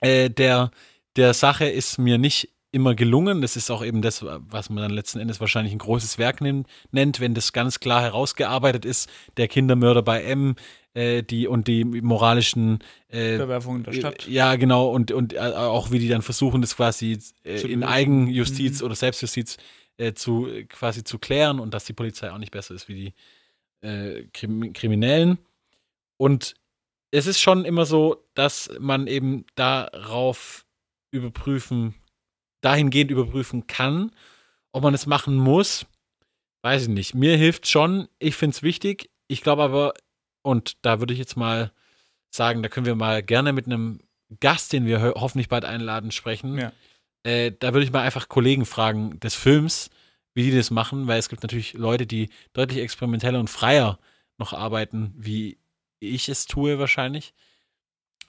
äh, der der Sache ist mir nicht immer gelungen. Das ist auch eben das, was man dann letzten Endes wahrscheinlich ein großes Werk nennt wenn das ganz klar herausgearbeitet ist. Der Kindermörder bei M, äh, die und die moralischen äh, Verwerfung in der Stadt. ja, genau, und, und äh, auch wie die dann versuchen, das quasi äh, in. Eigenjustiz Mhm. oder Selbstjustiz äh, zu quasi zu klären und dass die Polizei auch nicht besser ist wie die Krim Kriminellen. Und es ist schon immer so, dass man eben darauf überprüfen, dahingehend überprüfen kann, ob man es machen muss, weiß ich nicht. Mir hilft schon, ich finde es wichtig. Ich glaube aber, und da würde ich jetzt mal sagen, da können wir mal gerne mit einem Gast, den wir ho hoffentlich bald einladen, sprechen. Ja. Äh, da würde ich mal einfach Kollegen fragen des Films, wie die das machen, weil es gibt natürlich Leute, die deutlich experimenteller und freier noch arbeiten, wie ich es tue wahrscheinlich.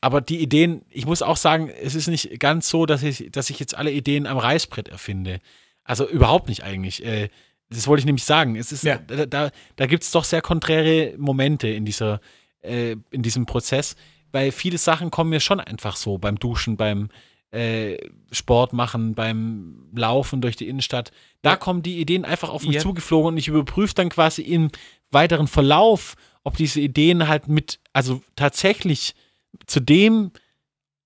Aber die Ideen, ich muss auch sagen, es ist nicht ganz so, dass ich, dass ich jetzt alle Ideen am Reißbrett erfinde. Also überhaupt nicht eigentlich. Äh, das wollte ich nämlich sagen. Es ist, Ja. da, da, da gibt es doch sehr konträre Momente in dieser, äh, in diesem Prozess. weil viele Sachen kommen mir schon einfach so beim Duschen, beim äh, Sport machen, beim Laufen durch die Innenstadt. Da Ja. kommen die Ideen einfach auf mich Ja. zugeflogen und ich überprüfe dann quasi im weiteren Verlauf, ob diese Ideen halt mit, also tatsächlich zu dem,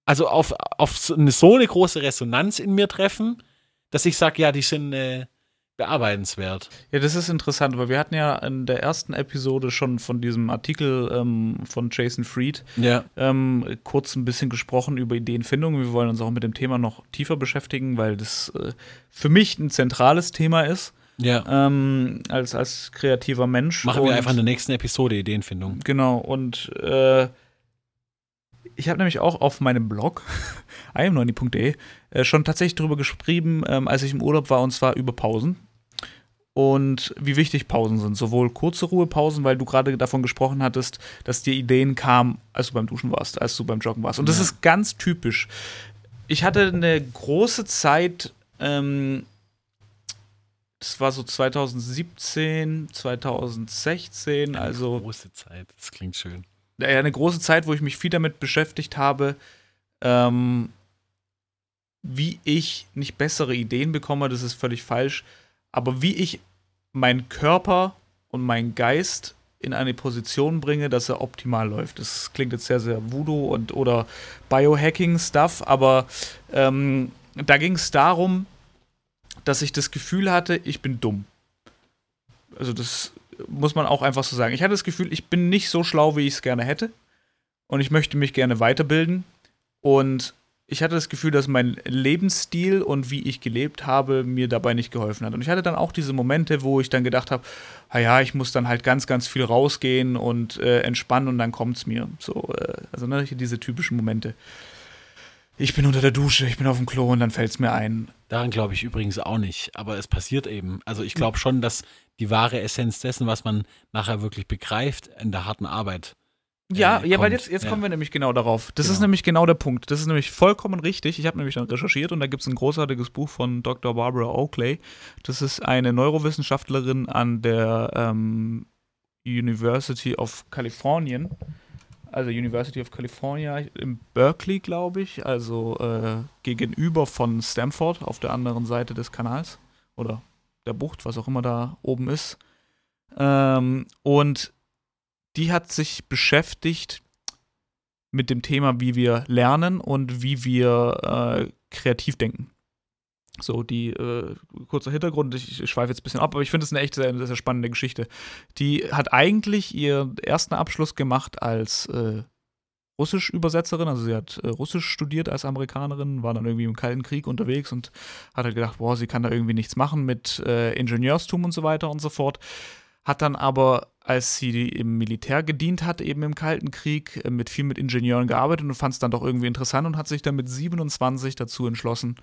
also auf, auf so eine, so eine große Resonanz in mir treffen, dass ich sage, ja, die sind äh, bearbeitenswert. Ja, das ist interessant, weil wir hatten ja in der ersten Episode schon von diesem Artikel ähm, von Jason Fried Ja. ähm, kurz ein bisschen gesprochen über Ideenfindung. Wir wollen uns auch mit dem Thema noch tiefer beschäftigen, weil das äh, für mich ein zentrales Thema ist, Ja. ähm, als, als kreativer Mensch. Machen Und- wir einfach in der nächsten Episode Ideenfindung. Genau, und äh, ich habe nämlich auch auf meinem Blog, im90.de, äh, schon tatsächlich darüber geschrieben, ähm, als ich im Urlaub war, und zwar über Pausen. Und wie wichtig Pausen sind. Sowohl kurze Ruhepausen, weil du gerade davon gesprochen hattest, dass dir Ideen kamen, als du beim Duschen warst, als du beim Joggen warst. Und das Ja. ist ganz typisch. Ich hatte eine große Zeit, ähm, das war so 2017, 2016, also Große Zeit, das klingt schön. Eine große Zeit, wo ich mich viel damit beschäftigt habe, ähm, wie ich nicht bessere Ideen bekomme, das ist völlig falsch, aber wie ich meinen Körper und meinen Geist in eine Position bringe, dass er optimal läuft. Das klingt jetzt sehr, sehr Voodoo und oder Biohacking-Stuff, aber ähm, da ging es darum, dass ich das Gefühl hatte, ich bin dumm. Also das muss man auch einfach so sagen. Ich hatte das Gefühl, ich bin nicht so schlau, wie ich es gerne hätte. Und ich möchte mich gerne weiterbilden. Und ich hatte das Gefühl, dass mein Lebensstil und wie ich gelebt habe, mir dabei nicht geholfen hat. Und ich hatte dann auch diese Momente, wo ich dann gedacht habe, ja, ich muss dann halt ganz, ganz viel rausgehen und äh, entspannen und dann kommt es mir. So, äh, also ne, diese typischen Momente. Ich bin unter der Dusche, ich bin auf dem Klo und dann fällt es mir ein. Daran glaube ich übrigens auch nicht, aber es passiert eben. Also ich glaube schon, dass die wahre Essenz dessen, was man nachher wirklich begreift, in der harten Arbeit. Ja, äh, ja, weil kommt. jetzt, jetzt Ja. kommen wir nämlich genau darauf. Das Genau. ist nämlich genau der Punkt. Das ist nämlich vollkommen richtig. Ich habe nämlich dann recherchiert und da gibt es ein großartiges Buch von Dr. Barbara Oakley. Das ist eine Neurowissenschaftlerin an der ähm, University of California. Also University of California in Berkeley, glaube ich. Also äh, gegenüber von Stanford auf der anderen Seite des Kanals. Oder der Bucht, was auch immer da oben ist. Ähm, und die hat sich beschäftigt mit dem Thema, wie wir lernen und wie wir äh, kreativ denken. So, die äh, kurzer Hintergrund, ich, ich schweife jetzt ein bisschen ab, aber ich finde es eine echt sehr, sehr spannende Geschichte. Die hat eigentlich ihren ersten Abschluss gemacht als äh, Russisch-Übersetzerin, also sie hat äh, Russisch studiert als Amerikanerin, war dann irgendwie im Kalten Krieg unterwegs und hat halt gedacht, boah, sie kann da irgendwie nichts machen mit äh, Ingenieurstum und so weiter und so fort. Hat dann aber, als sie im Militär gedient hat, eben im Kalten Krieg, äh, mit viel mit Ingenieuren gearbeitet und fand es dann doch irgendwie interessant und hat sich dann mit 27 dazu entschlossen,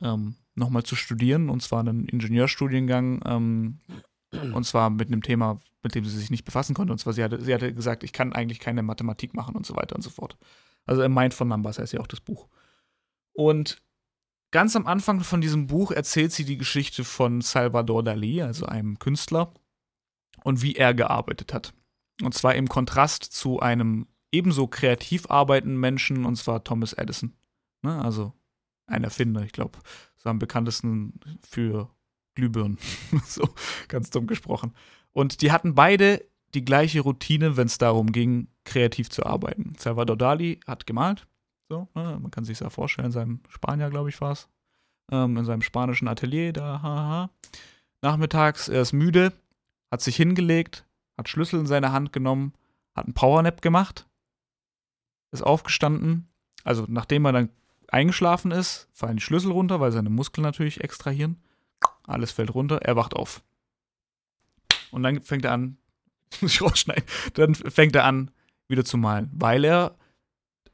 ähm, nochmal zu studieren, und zwar einen Ingenieurstudiengang, ähm, und zwar mit einem Thema, mit dem sie sich nicht befassen konnte. Und zwar, sie hatte, sie hatte gesagt, ich kann eigentlich keine Mathematik machen und so weiter und so fort. Also A Mind von Numbers heißt ja auch das Buch. Und ganz am Anfang von diesem Buch erzählt sie die Geschichte von Salvador Dali, also einem Künstler, und wie er gearbeitet hat. Und zwar im Kontrast zu einem ebenso kreativ arbeitenden Menschen, und zwar Thomas Edison. Ne? Also ein Erfinder, ich glaube, so am bekanntesten für Glühbirnen. so ganz dumm gesprochen. Und die hatten beide die gleiche Routine, wenn es darum ging, kreativ zu arbeiten. Salvador Dali hat gemalt. So, ne? man kann sich ja vorstellen, in seinem Spanier, glaube ich, war es. Ähm, in seinem spanischen Atelier, da, haha. Nachmittags, er ist müde, hat sich hingelegt, hat Schlüssel in seine Hand genommen, hat einen Powernap gemacht, ist aufgestanden. Also, nachdem er dann eingeschlafen ist, fallen die Schlüssel runter, weil seine Muskeln natürlich extrahieren. Alles fällt runter, er wacht auf. Und dann fängt er an, muss ich rausschneiden, dann fängt er an, wieder zu malen, weil er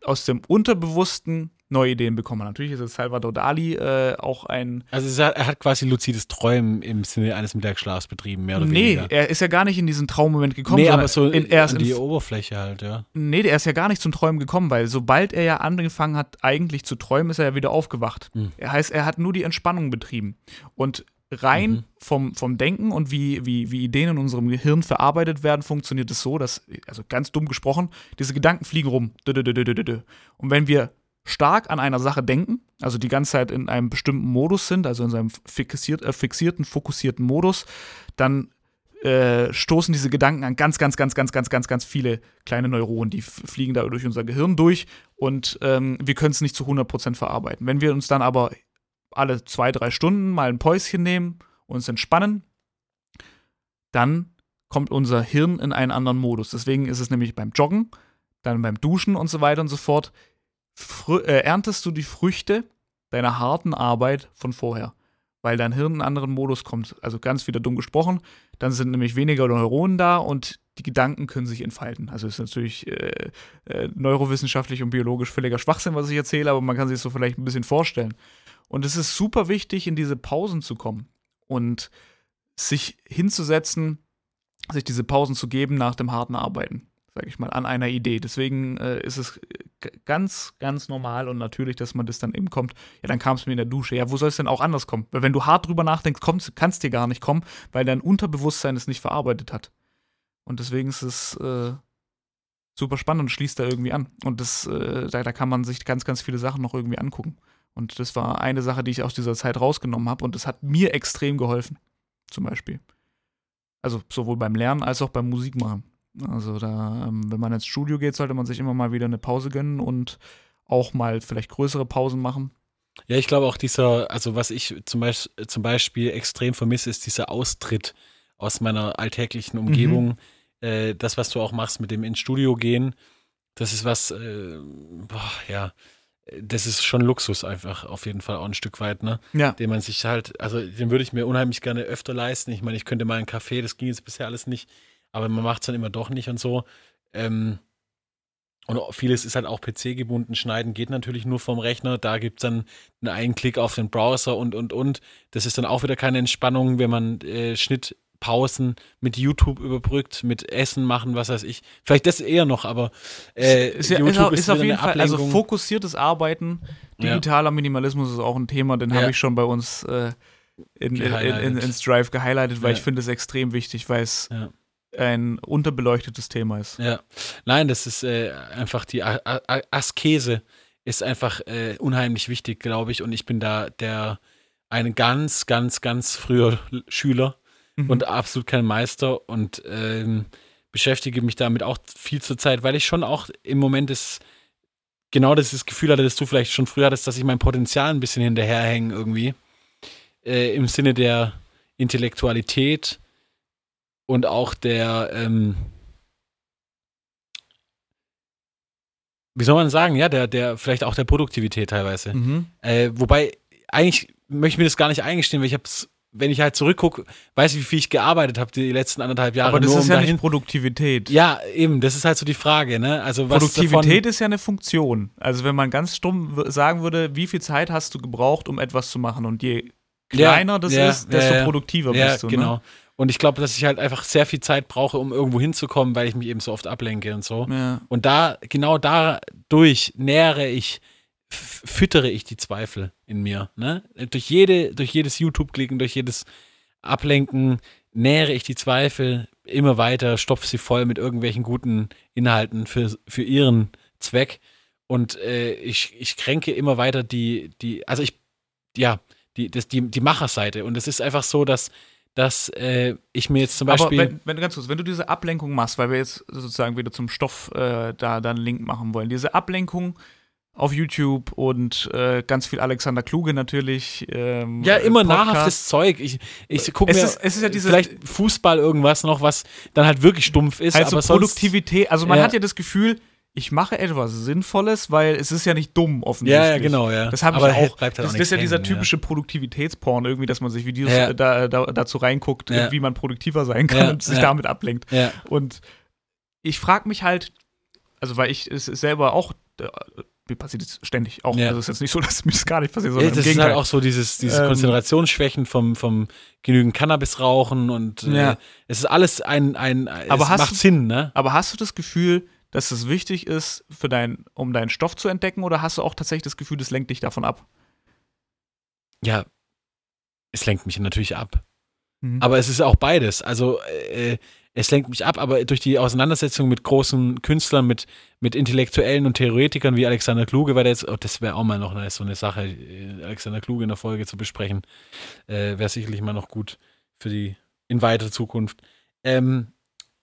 aus dem Unterbewussten neue Ideen bekommen hat. Natürlich ist es Salvador Dali äh, auch ein. Also er hat quasi luzides Träumen im Sinne eines Mittagsschlafs betrieben, mehr oder Nee, weniger. er ist ja gar nicht in diesen Traummoment gekommen. nee, aber so in, er ist die Oberfläche halt, ja. Nee, der ist ja gar nicht zum Träumen gekommen, weil sobald er ja angefangen hat, eigentlich zu träumen, ist er ja wieder aufgewacht. Hm. Er heißt, er hat nur die Entspannung betrieben. Und rein Mhm. vom, vom Denken und wie, wie, wie Ideen in unserem Gehirn verarbeitet werden, funktioniert es so, dass, also ganz dumm gesprochen, diese Gedanken fliegen rum. Und wenn wir stark an einer Sache denken, also die ganze Zeit in einem bestimmten Modus sind, also in so einem fixiert, äh, fixierten, fokussierten Modus, dann äh, stoßen diese Gedanken an ganz, ganz, ganz, ganz, ganz, ganz, ganz viele kleine Neuronen, die fliegen da durch unser Gehirn durch und ähm, wir können es nicht zu 100% verarbeiten. Wenn wir uns dann aber alle zwei, drei Stunden mal ein Päuschen nehmen, uns entspannen, dann kommt unser Hirn in einen anderen Modus. Deswegen ist es nämlich beim Joggen, dann beim Duschen und so weiter und so fort, äh, erntest du die Früchte deiner harten Arbeit von vorher. Weil dein Hirn in einen anderen Modus kommt. Also ganz wieder dumm gesprochen. Dann sind nämlich weniger Neuronen da und die Gedanken können sich entfalten. Also ist natürlich äh, äh, neurowissenschaftlich und biologisch völliger Schwachsinn, was ich erzähle, aber man kann sich das so vielleicht ein bisschen vorstellen. Und es ist super wichtig, in diese Pausen zu kommen und sich hinzusetzen, sich diese Pausen zu geben nach dem harten Arbeiten, sage ich mal, an einer Idee. Deswegen äh, ist es g- ganz, ganz normal und natürlich, dass man das dann eben kommt. Ja, dann kam es mir in der Dusche. Ja, wo soll es denn auch anders kommen? Weil wenn du hart drüber nachdenkst, kann es dir gar nicht kommen, weil dein Unterbewusstsein es nicht verarbeitet hat. Und deswegen ist es äh, super spannend und schließt da irgendwie an. Und das, äh, da, da kann man sich ganz, ganz viele Sachen noch irgendwie angucken. Und das war eine Sache, die ich aus dieser Zeit rausgenommen habe und das hat mir extrem geholfen. Zum Beispiel. Also sowohl beim Lernen als auch beim Musikmachen. Also da, ähm, wenn man ins Studio geht, sollte man sich immer mal wieder eine Pause gönnen und auch mal vielleicht größere Pausen machen. Ja, ich glaube auch dieser, also was ich zum Beispiel, zum Beispiel extrem vermisse, ist dieser Austritt aus meiner alltäglichen Umgebung. Äh, das, was du auch machst mit dem ins Studio gehen, das ist was, äh, boah, ja, das ist schon Luxus einfach auf jeden Fall auch ein Stück weit, ne? Ja. Den man sich halt, also den würde ich mir unheimlich gerne öfter leisten. Ich meine, ich könnte mal einen Kaffee, das ging jetzt bisher alles nicht, aber man macht es dann immer doch nicht und so. Ähm, und vieles ist halt auch PC-gebunden. Schneiden geht natürlich nur vom Rechner. Da gibt es dann einen Klick auf den Browser und, und, und. Das ist dann auch wieder keine Entspannung, wenn man äh, Schnittpausen mit YouTube überbrückt, mit Essen machen, was weiß ich. Vielleicht das eher noch, aber äh, ist, ja, YouTube ist, ist, ist auf jeden Fall, also fokussiertes Arbeiten, Ja. digitaler Minimalismus ist auch ein Thema, den Ja. habe ich schon bei uns äh, in, in, in, ins Drive gehighlightet, weil Ja. ich finde es extrem wichtig, weil es Ja. ein unterbeleuctetes Thema ist. Ja, nein, das ist äh, einfach die A A Askese ist einfach äh, unheimlich wichtig, glaube ich. Und ich bin da der ein ganz, ganz, ganz früher Schüler Mhm. und absolut kein Meister und ähm, beschäftige mich damit auch viel zur Zeit, weil ich schon auch im Moment das genau das Gefühl hatte, dass du vielleicht schon früher hattest, dass ich mein Potenzial ein bisschen hinterherhänge irgendwie. Äh, Im Sinne der Intellektualität und auch der, ähm, wie soll man sagen, ja, der, der, vielleicht auch der Produktivität teilweise. Mhm. Äh, wobei, eigentlich möchte ich mir das gar nicht eingestehen, weil ich hab's, wenn ich halt zurückgucke, weiß ich, wie viel ich gearbeitet habe die letzten anderthalb Jahre. Aber das ist um ja dahin. nicht Produktivität. Ja, eben, das ist halt so die Frage, ne? Also was Produktivität ist ja eine Funktion. Also wenn man ganz stumm sagen würde, wie viel Zeit hast du gebraucht, um etwas zu machen und je Ja, kleiner das ja, ist, desto ja, ja. produktiver ja, bist du. genau. Ne? Und ich glaube, dass ich halt einfach sehr viel Zeit brauche, um irgendwo hinzukommen, weil ich mich eben so oft ablenke und so. Ja. Und da, genau dadurch nähere ich, füttere ich die Zweifel in mir. Ne? Durch, jede, durch jedes YouTube-Klicken, durch jedes Ablenken nähere ich die Zweifel immer weiter, stopfe sie voll mit irgendwelchen guten Inhalten für, für ihren Zweck. Und äh, ich, ich kränke immer weiter die, die, also ich, ja, die, das, die, die Macherseite. Und es ist einfach so, dass, dass äh, ich mir jetzt zum Aber Beispiel. wenn, wenn, ganz kurz, wenn du diese Ablenkung machst, weil wir jetzt sozusagen wieder zum Stoff äh, da dann Link machen wollen, diese Ablenkung auf YouTube und äh, ganz viel Alexander Kluge natürlich. Ähm, Ja, immer Podcast. nahrhaftes Zeug. Ich, ich gucke Es mir ist- es ist ja dieses- vielleicht Fußball irgendwas noch, was dann halt wirklich stumpf ist. Halt so aber sonst, Produktivität. Also man Ja. hat ja das Gefühl, ich mache etwas Sinnvolles, weil es ist ja nicht dumm offensichtlich. Ja, ja, genau, ja. Das habe ich auch. bleibt halt das, auch ist ja dieser hängen, ja. typische Produktivitätsporn irgendwie, dass man sich Videos Ja. äh, da, da, dazu reinguckt, wie man produktiver sein kann und sich damit ablenkt. Und ich frage mich halt, also weil ich es selber auch, äh, mir passiert es ständig auch. Ja. Also es ist jetzt nicht so, dass mir das gar nicht passiert, Ja, sondern das im ist Gegenteil. halt auch so dieses, diese Ähm, Konzentrationsschwächen vom, vom genügend Cannabis rauchen und äh, Ja. es ist alles ein, ein Aber es macht du- Sinn, ne? Aber hast du das Gefühl, dass es wichtig ist, für dein, um deinen Stoff zu entdecken, oder hast du auch tatsächlich das Gefühl, das lenkt dich davon ab? Ja, es lenkt mich natürlich ab. Mhm. Aber es ist auch beides. Also äh, es lenkt mich ab, aber durch die Auseinandersetzung mit großen Künstlern, mit, mit Intellektuellen und Theoretikern wie Alexander Kluge, weil jetzt, oh, das wäre auch mal noch eine, so eine Sache, äh, Alexander Kluge in der Folge zu besprechen, äh, wäre sicherlich mal noch gut für die in weiterer Zukunft. Ähm,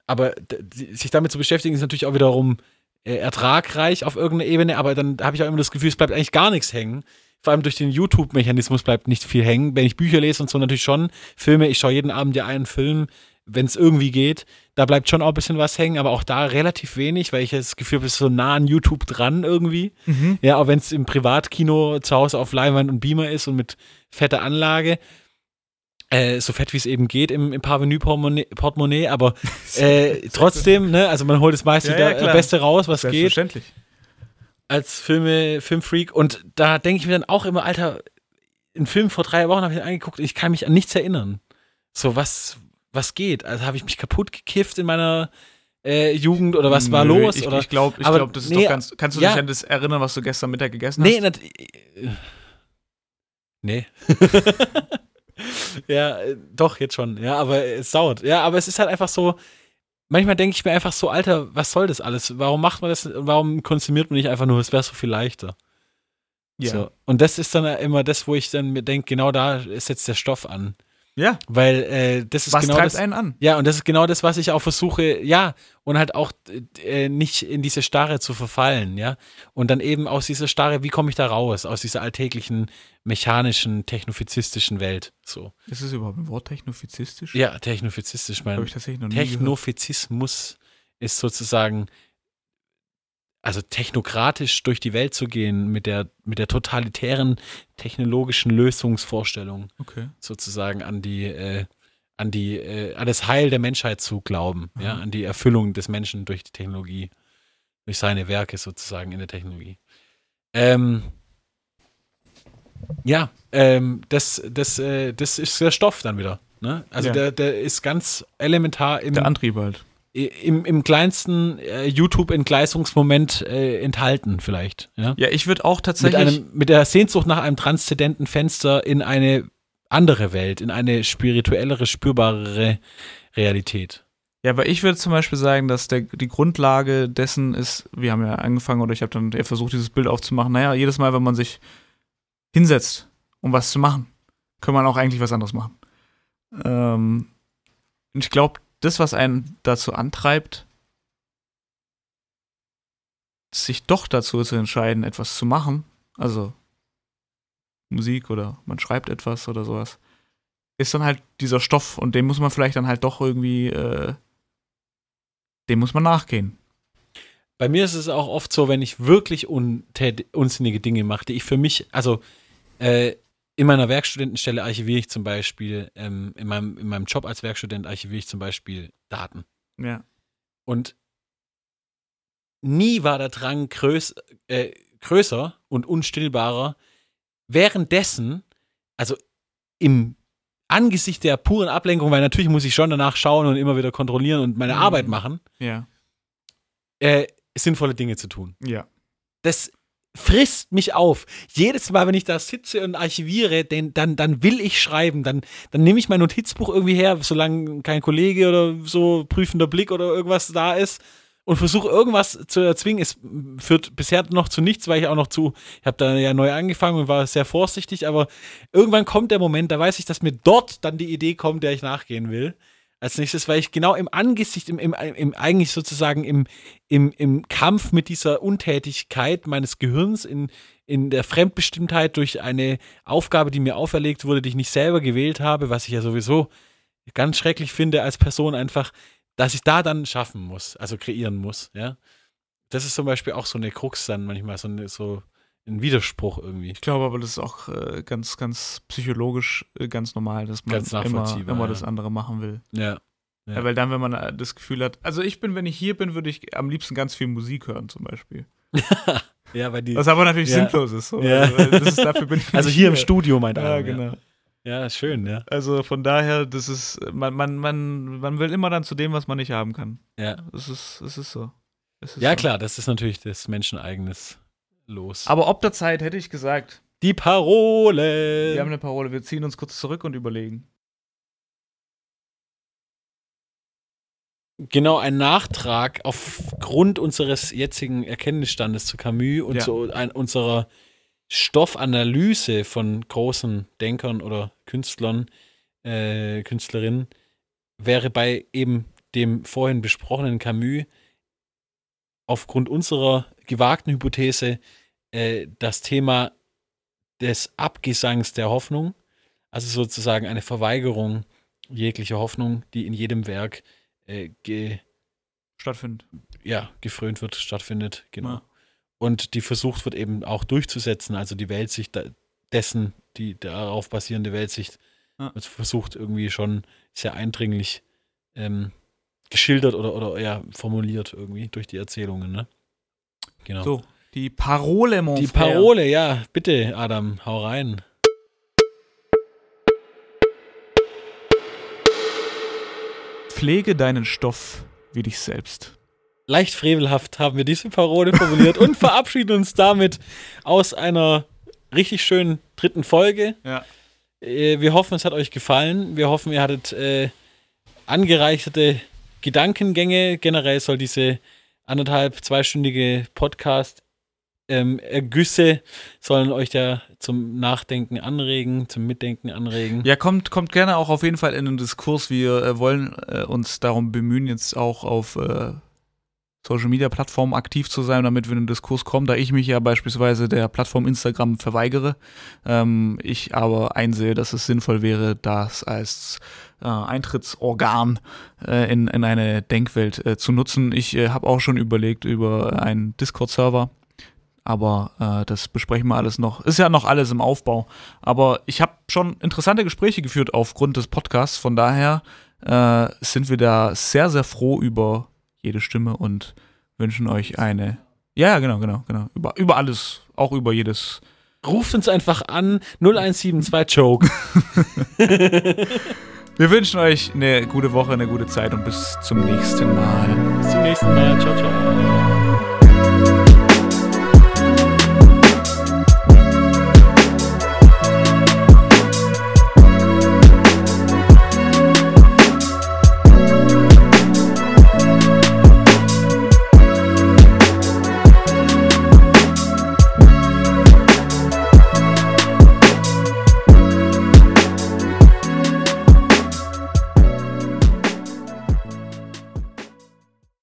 aber sich damit zu beschäftigen, ist natürlich auch wiederum äh, ertragreich auf irgendeiner Ebene, aber dann habe ich auch immer das Gefühl, es bleibt eigentlich gar nichts hängen. Vor allem durch den YouTube-Mechanismus bleibt nicht viel hängen. Wenn ich Bücher lese und so natürlich schon, Filme, ich schaue jeden Abend ja einen Film, wenn es irgendwie geht, da bleibt schon auch ein bisschen was hängen, aber auch da relativ wenig, weil ich das Gefühl habe, es ist so nah an YouTube dran irgendwie. Mhm. Ja, auch wenn es im Privatkino zu Hause auf Leinwand und Beamer ist und mit fetter Anlage. Äh, so fett wie es eben geht im, im Parvenu-Portemonnaie, Portemonnaie, aber äh, trotzdem, ne, also man holt das meiste Ja, ja, der, klar. Beste raus, was geht Selbstverständlich. als Filme, Filmfreak. Und da denke ich mir dann auch immer, Alter, einen Film vor drei Wochen habe ich angeguckt und ich kann mich an nichts erinnern. So, was, was geht? Also habe ich mich kaputt gekifft in meiner äh, Jugend oder was war Nö, los? Ich, oder? ich glaube, ich glaub, das ist nee, doch ganz. Kannst du ja. dich an das erinnern, was du gestern Mittag gegessen Nee, hast? äh, nee. ja, äh, doch, jetzt schon. Ja, aber es dauert. Ja, aber es ist halt einfach so, manchmal denke ich mir einfach so, Alter, was soll das alles? Warum macht man das? Warum konsumiert man nicht einfach nur, es wäre so viel leichter? Ja. So. Und das ist dann immer das, wo ich dann mir denke, genau da setzt der Stoff an. Ja. Weil äh, das ist Was genau treibt das. einen an? Ja, und das ist genau das, was ich auch versuche, ja, und halt auch äh, nicht in diese Starre zu verfallen, ja. Und dann eben aus dieser Starre, wie komme ich da raus? Aus dieser alltäglichen, mechanischen, technofizistischen Welt. So. Ist es überhaupt ein Wort technofizistisch? Ja, technofizistisch, Habe mein ich tatsächlich noch nie gehört. Technofizismus ist sozusagen, also technokratisch durch die Welt zu gehen mit der, mit der totalitären technologischen Lösungsvorstellung Okay. sozusagen an die, äh, an die, äh, an das Heil der Menschheit zu glauben, ja, Mhm. an die Erfüllung des Menschen durch die Technologie, durch seine Werke sozusagen in der Technologie. Ähm, ja, ähm, das, das, äh, das ist der Stoff dann wieder. Ne? Also Ja. der, der ist ganz elementar im, Der Antrieb halt. Im, im kleinsten äh, YouTube-Entgleisungsmoment äh, enthalten, vielleicht. Ja? Ja, ich würde auch Mit, tatsächlich. einem, mit der Sehnsucht nach einem transzendenten Fenster in eine andere Welt, in eine spirituellere, spürbarere Realität. Ja, weil ich würde zum Beispiel sagen, dass der, die Grundlage dessen ist, wir haben ja angefangen oder ich habe dann eher versucht, dieses Bild aufzumachen. Naja, jedes Mal, wenn man sich hinsetzt, um was zu machen, kann man auch eigentlich was anderes machen. Ähm, und ich glaube, das, was einen dazu antreibt, sich doch dazu zu entscheiden, etwas zu machen, also Musik oder man schreibt etwas oder sowas, ist dann halt dieser Stoff und den muss man vielleicht dann halt doch irgendwie, äh, dem muss man nachgehen. Bei mir ist es auch oft so, wenn ich wirklich unsinnige Dinge mache, die ich für mich, also äh, in meiner Werkstudentenstelle archiviere ich zum Beispiel, ähm, in, meinem, in meinem Job als Werkstudent archiviere ich zum Beispiel Daten. Ja. Und nie war der Drang größ, äh, größer und unstillbarer, währenddessen, also im Angesicht der puren Ablenkung, weil natürlich muss ich schon danach schauen und immer wieder kontrollieren und meine Mhm. Arbeit machen, Ja. äh, sinnvolle Dinge zu tun. Ja. Das frisst mich auf. Jedes Mal, wenn ich da sitze und archiviere, den, dann, dann will ich schreiben. Dann, dann nehme ich mein Notizbuch irgendwie her, solange kein Kollege oder so prüfender Blick oder irgendwas da ist und versuche irgendwas zu erzwingen. Es führt bisher noch zu nichts, weil ich auch noch zu, ich habe da ja neu angefangen und war sehr vorsichtig, aber irgendwann kommt der Moment, da weiß ich, dass mir dort dann die Idee kommt, der ich nachgehen will. Als nächstes, weil ich genau im Angesicht, im, im, im eigentlich sozusagen im, im, im Kampf mit dieser Untätigkeit meines Gehirns, in, in der Fremdbestimmtheit durch eine Aufgabe, die mir auferlegt wurde, die ich nicht selber gewählt habe, was ich ja sowieso ganz schrecklich finde als Person einfach, dass ich da dann schaffen muss, also kreieren muss, ja. Das ist zum Beispiel auch so eine Krux dann manchmal, so, eine, so ein Widerspruch irgendwie. Ich glaube aber, das ist auch äh, ganz, ganz psychologisch äh, ganz normal, dass man immer, immer ja. das andere machen will. Ja. Ja. Ja. weil dann, wenn man äh, das Gefühl hat, also ich bin, wenn ich hier bin, würde ich am liebsten ganz viel Musik hören zum Beispiel. Ja, weil die. Was aber natürlich Ja. sinnlos ist. So. Ja. Also, ist dafür bin ich also nicht hier im Studio, meint Ja, Adam, genau. Ja, ist schön, ja. Also von daher, das ist, man, man, man, man will immer dann zu dem, was man nicht haben kann. Ja, Das ist, das ist so. Das ist ja so. klar, das ist natürlich das menscheneigenes Los. Aber ob der Zeit hätte ich gesagt, Die Parole. Wir haben eine Parole. Wir ziehen uns kurz zurück und überlegen. Genau, ein Nachtrag aufgrund unseres jetzigen Erkenntnisstandes zu Camus und Ja. zu ein, unserer Stoffanalyse von großen Denkern oder Künstlern, äh, Künstlerinnen, wäre bei eben dem vorhin besprochenen Camus aufgrund unserer gewagten Hypothese äh, das Thema des Abgesangs der Hoffnung, also sozusagen eine Verweigerung jeglicher Hoffnung, die in jedem Werk äh, ge, Stattfindet. ja, gefrönt wird, stattfindet, genau. Ja. Und die versucht wird eben auch durchzusetzen, also die Weltsicht da- dessen, die darauf basierende Weltsicht, Ja. wird versucht irgendwie schon sehr eindringlich ähm, geschildert oder, oder ja, formuliert irgendwie durch die Erzählungen, ne? Genau. So, die Parole, mon die frère. Parole, ja, bitte, Adam, hau rein. Pflege deinen Stoff wie dich selbst. Leicht frevelhaft haben wir diese Parole formuliert und verabschieden uns damit aus einer richtig schönen dritten Folge. Ja. Äh, Wir hoffen, es hat euch gefallen. Wir hoffen, ihr hattet äh, angereicherte Gedankengänge. Generell soll diese anderthalb, zweistündige Podcast ähm, Ergüsse sollen euch da zum Nachdenken anregen, zum Mitdenken anregen. Ja, kommt, kommt gerne auch auf jeden Fall in den Diskurs. Wir äh, wollen äh, uns darum bemühen, jetzt auch auf äh, Social Media Plattformen aktiv zu sein, damit wir in den Diskurs kommen, da ich mich ja beispielsweise der Plattform Instagram verweigere. Ähm, ich aber einsehe, dass es sinnvoll wäre, das als äh, Eintrittsorgan äh, in, in eine Denkwelt äh, zu nutzen. Ich äh, habe auch schon überlegt über einen Discord-Server. Aber äh, das besprechen wir alles noch. Ist ja noch alles im Aufbau. Aber ich habe schon interessante Gespräche geführt aufgrund des Podcasts. Von daher äh, sind wir da sehr, sehr froh über jede Stimme und wünschen euch eine. Ja, genau, genau, genau. Über, über alles, auch über jedes. Ruft uns einfach an 0172 Joke. Wir wünschen euch eine gute Woche, eine gute Zeit und bis zum nächsten Mal. Bis zum nächsten Mal. Ciao, ciao.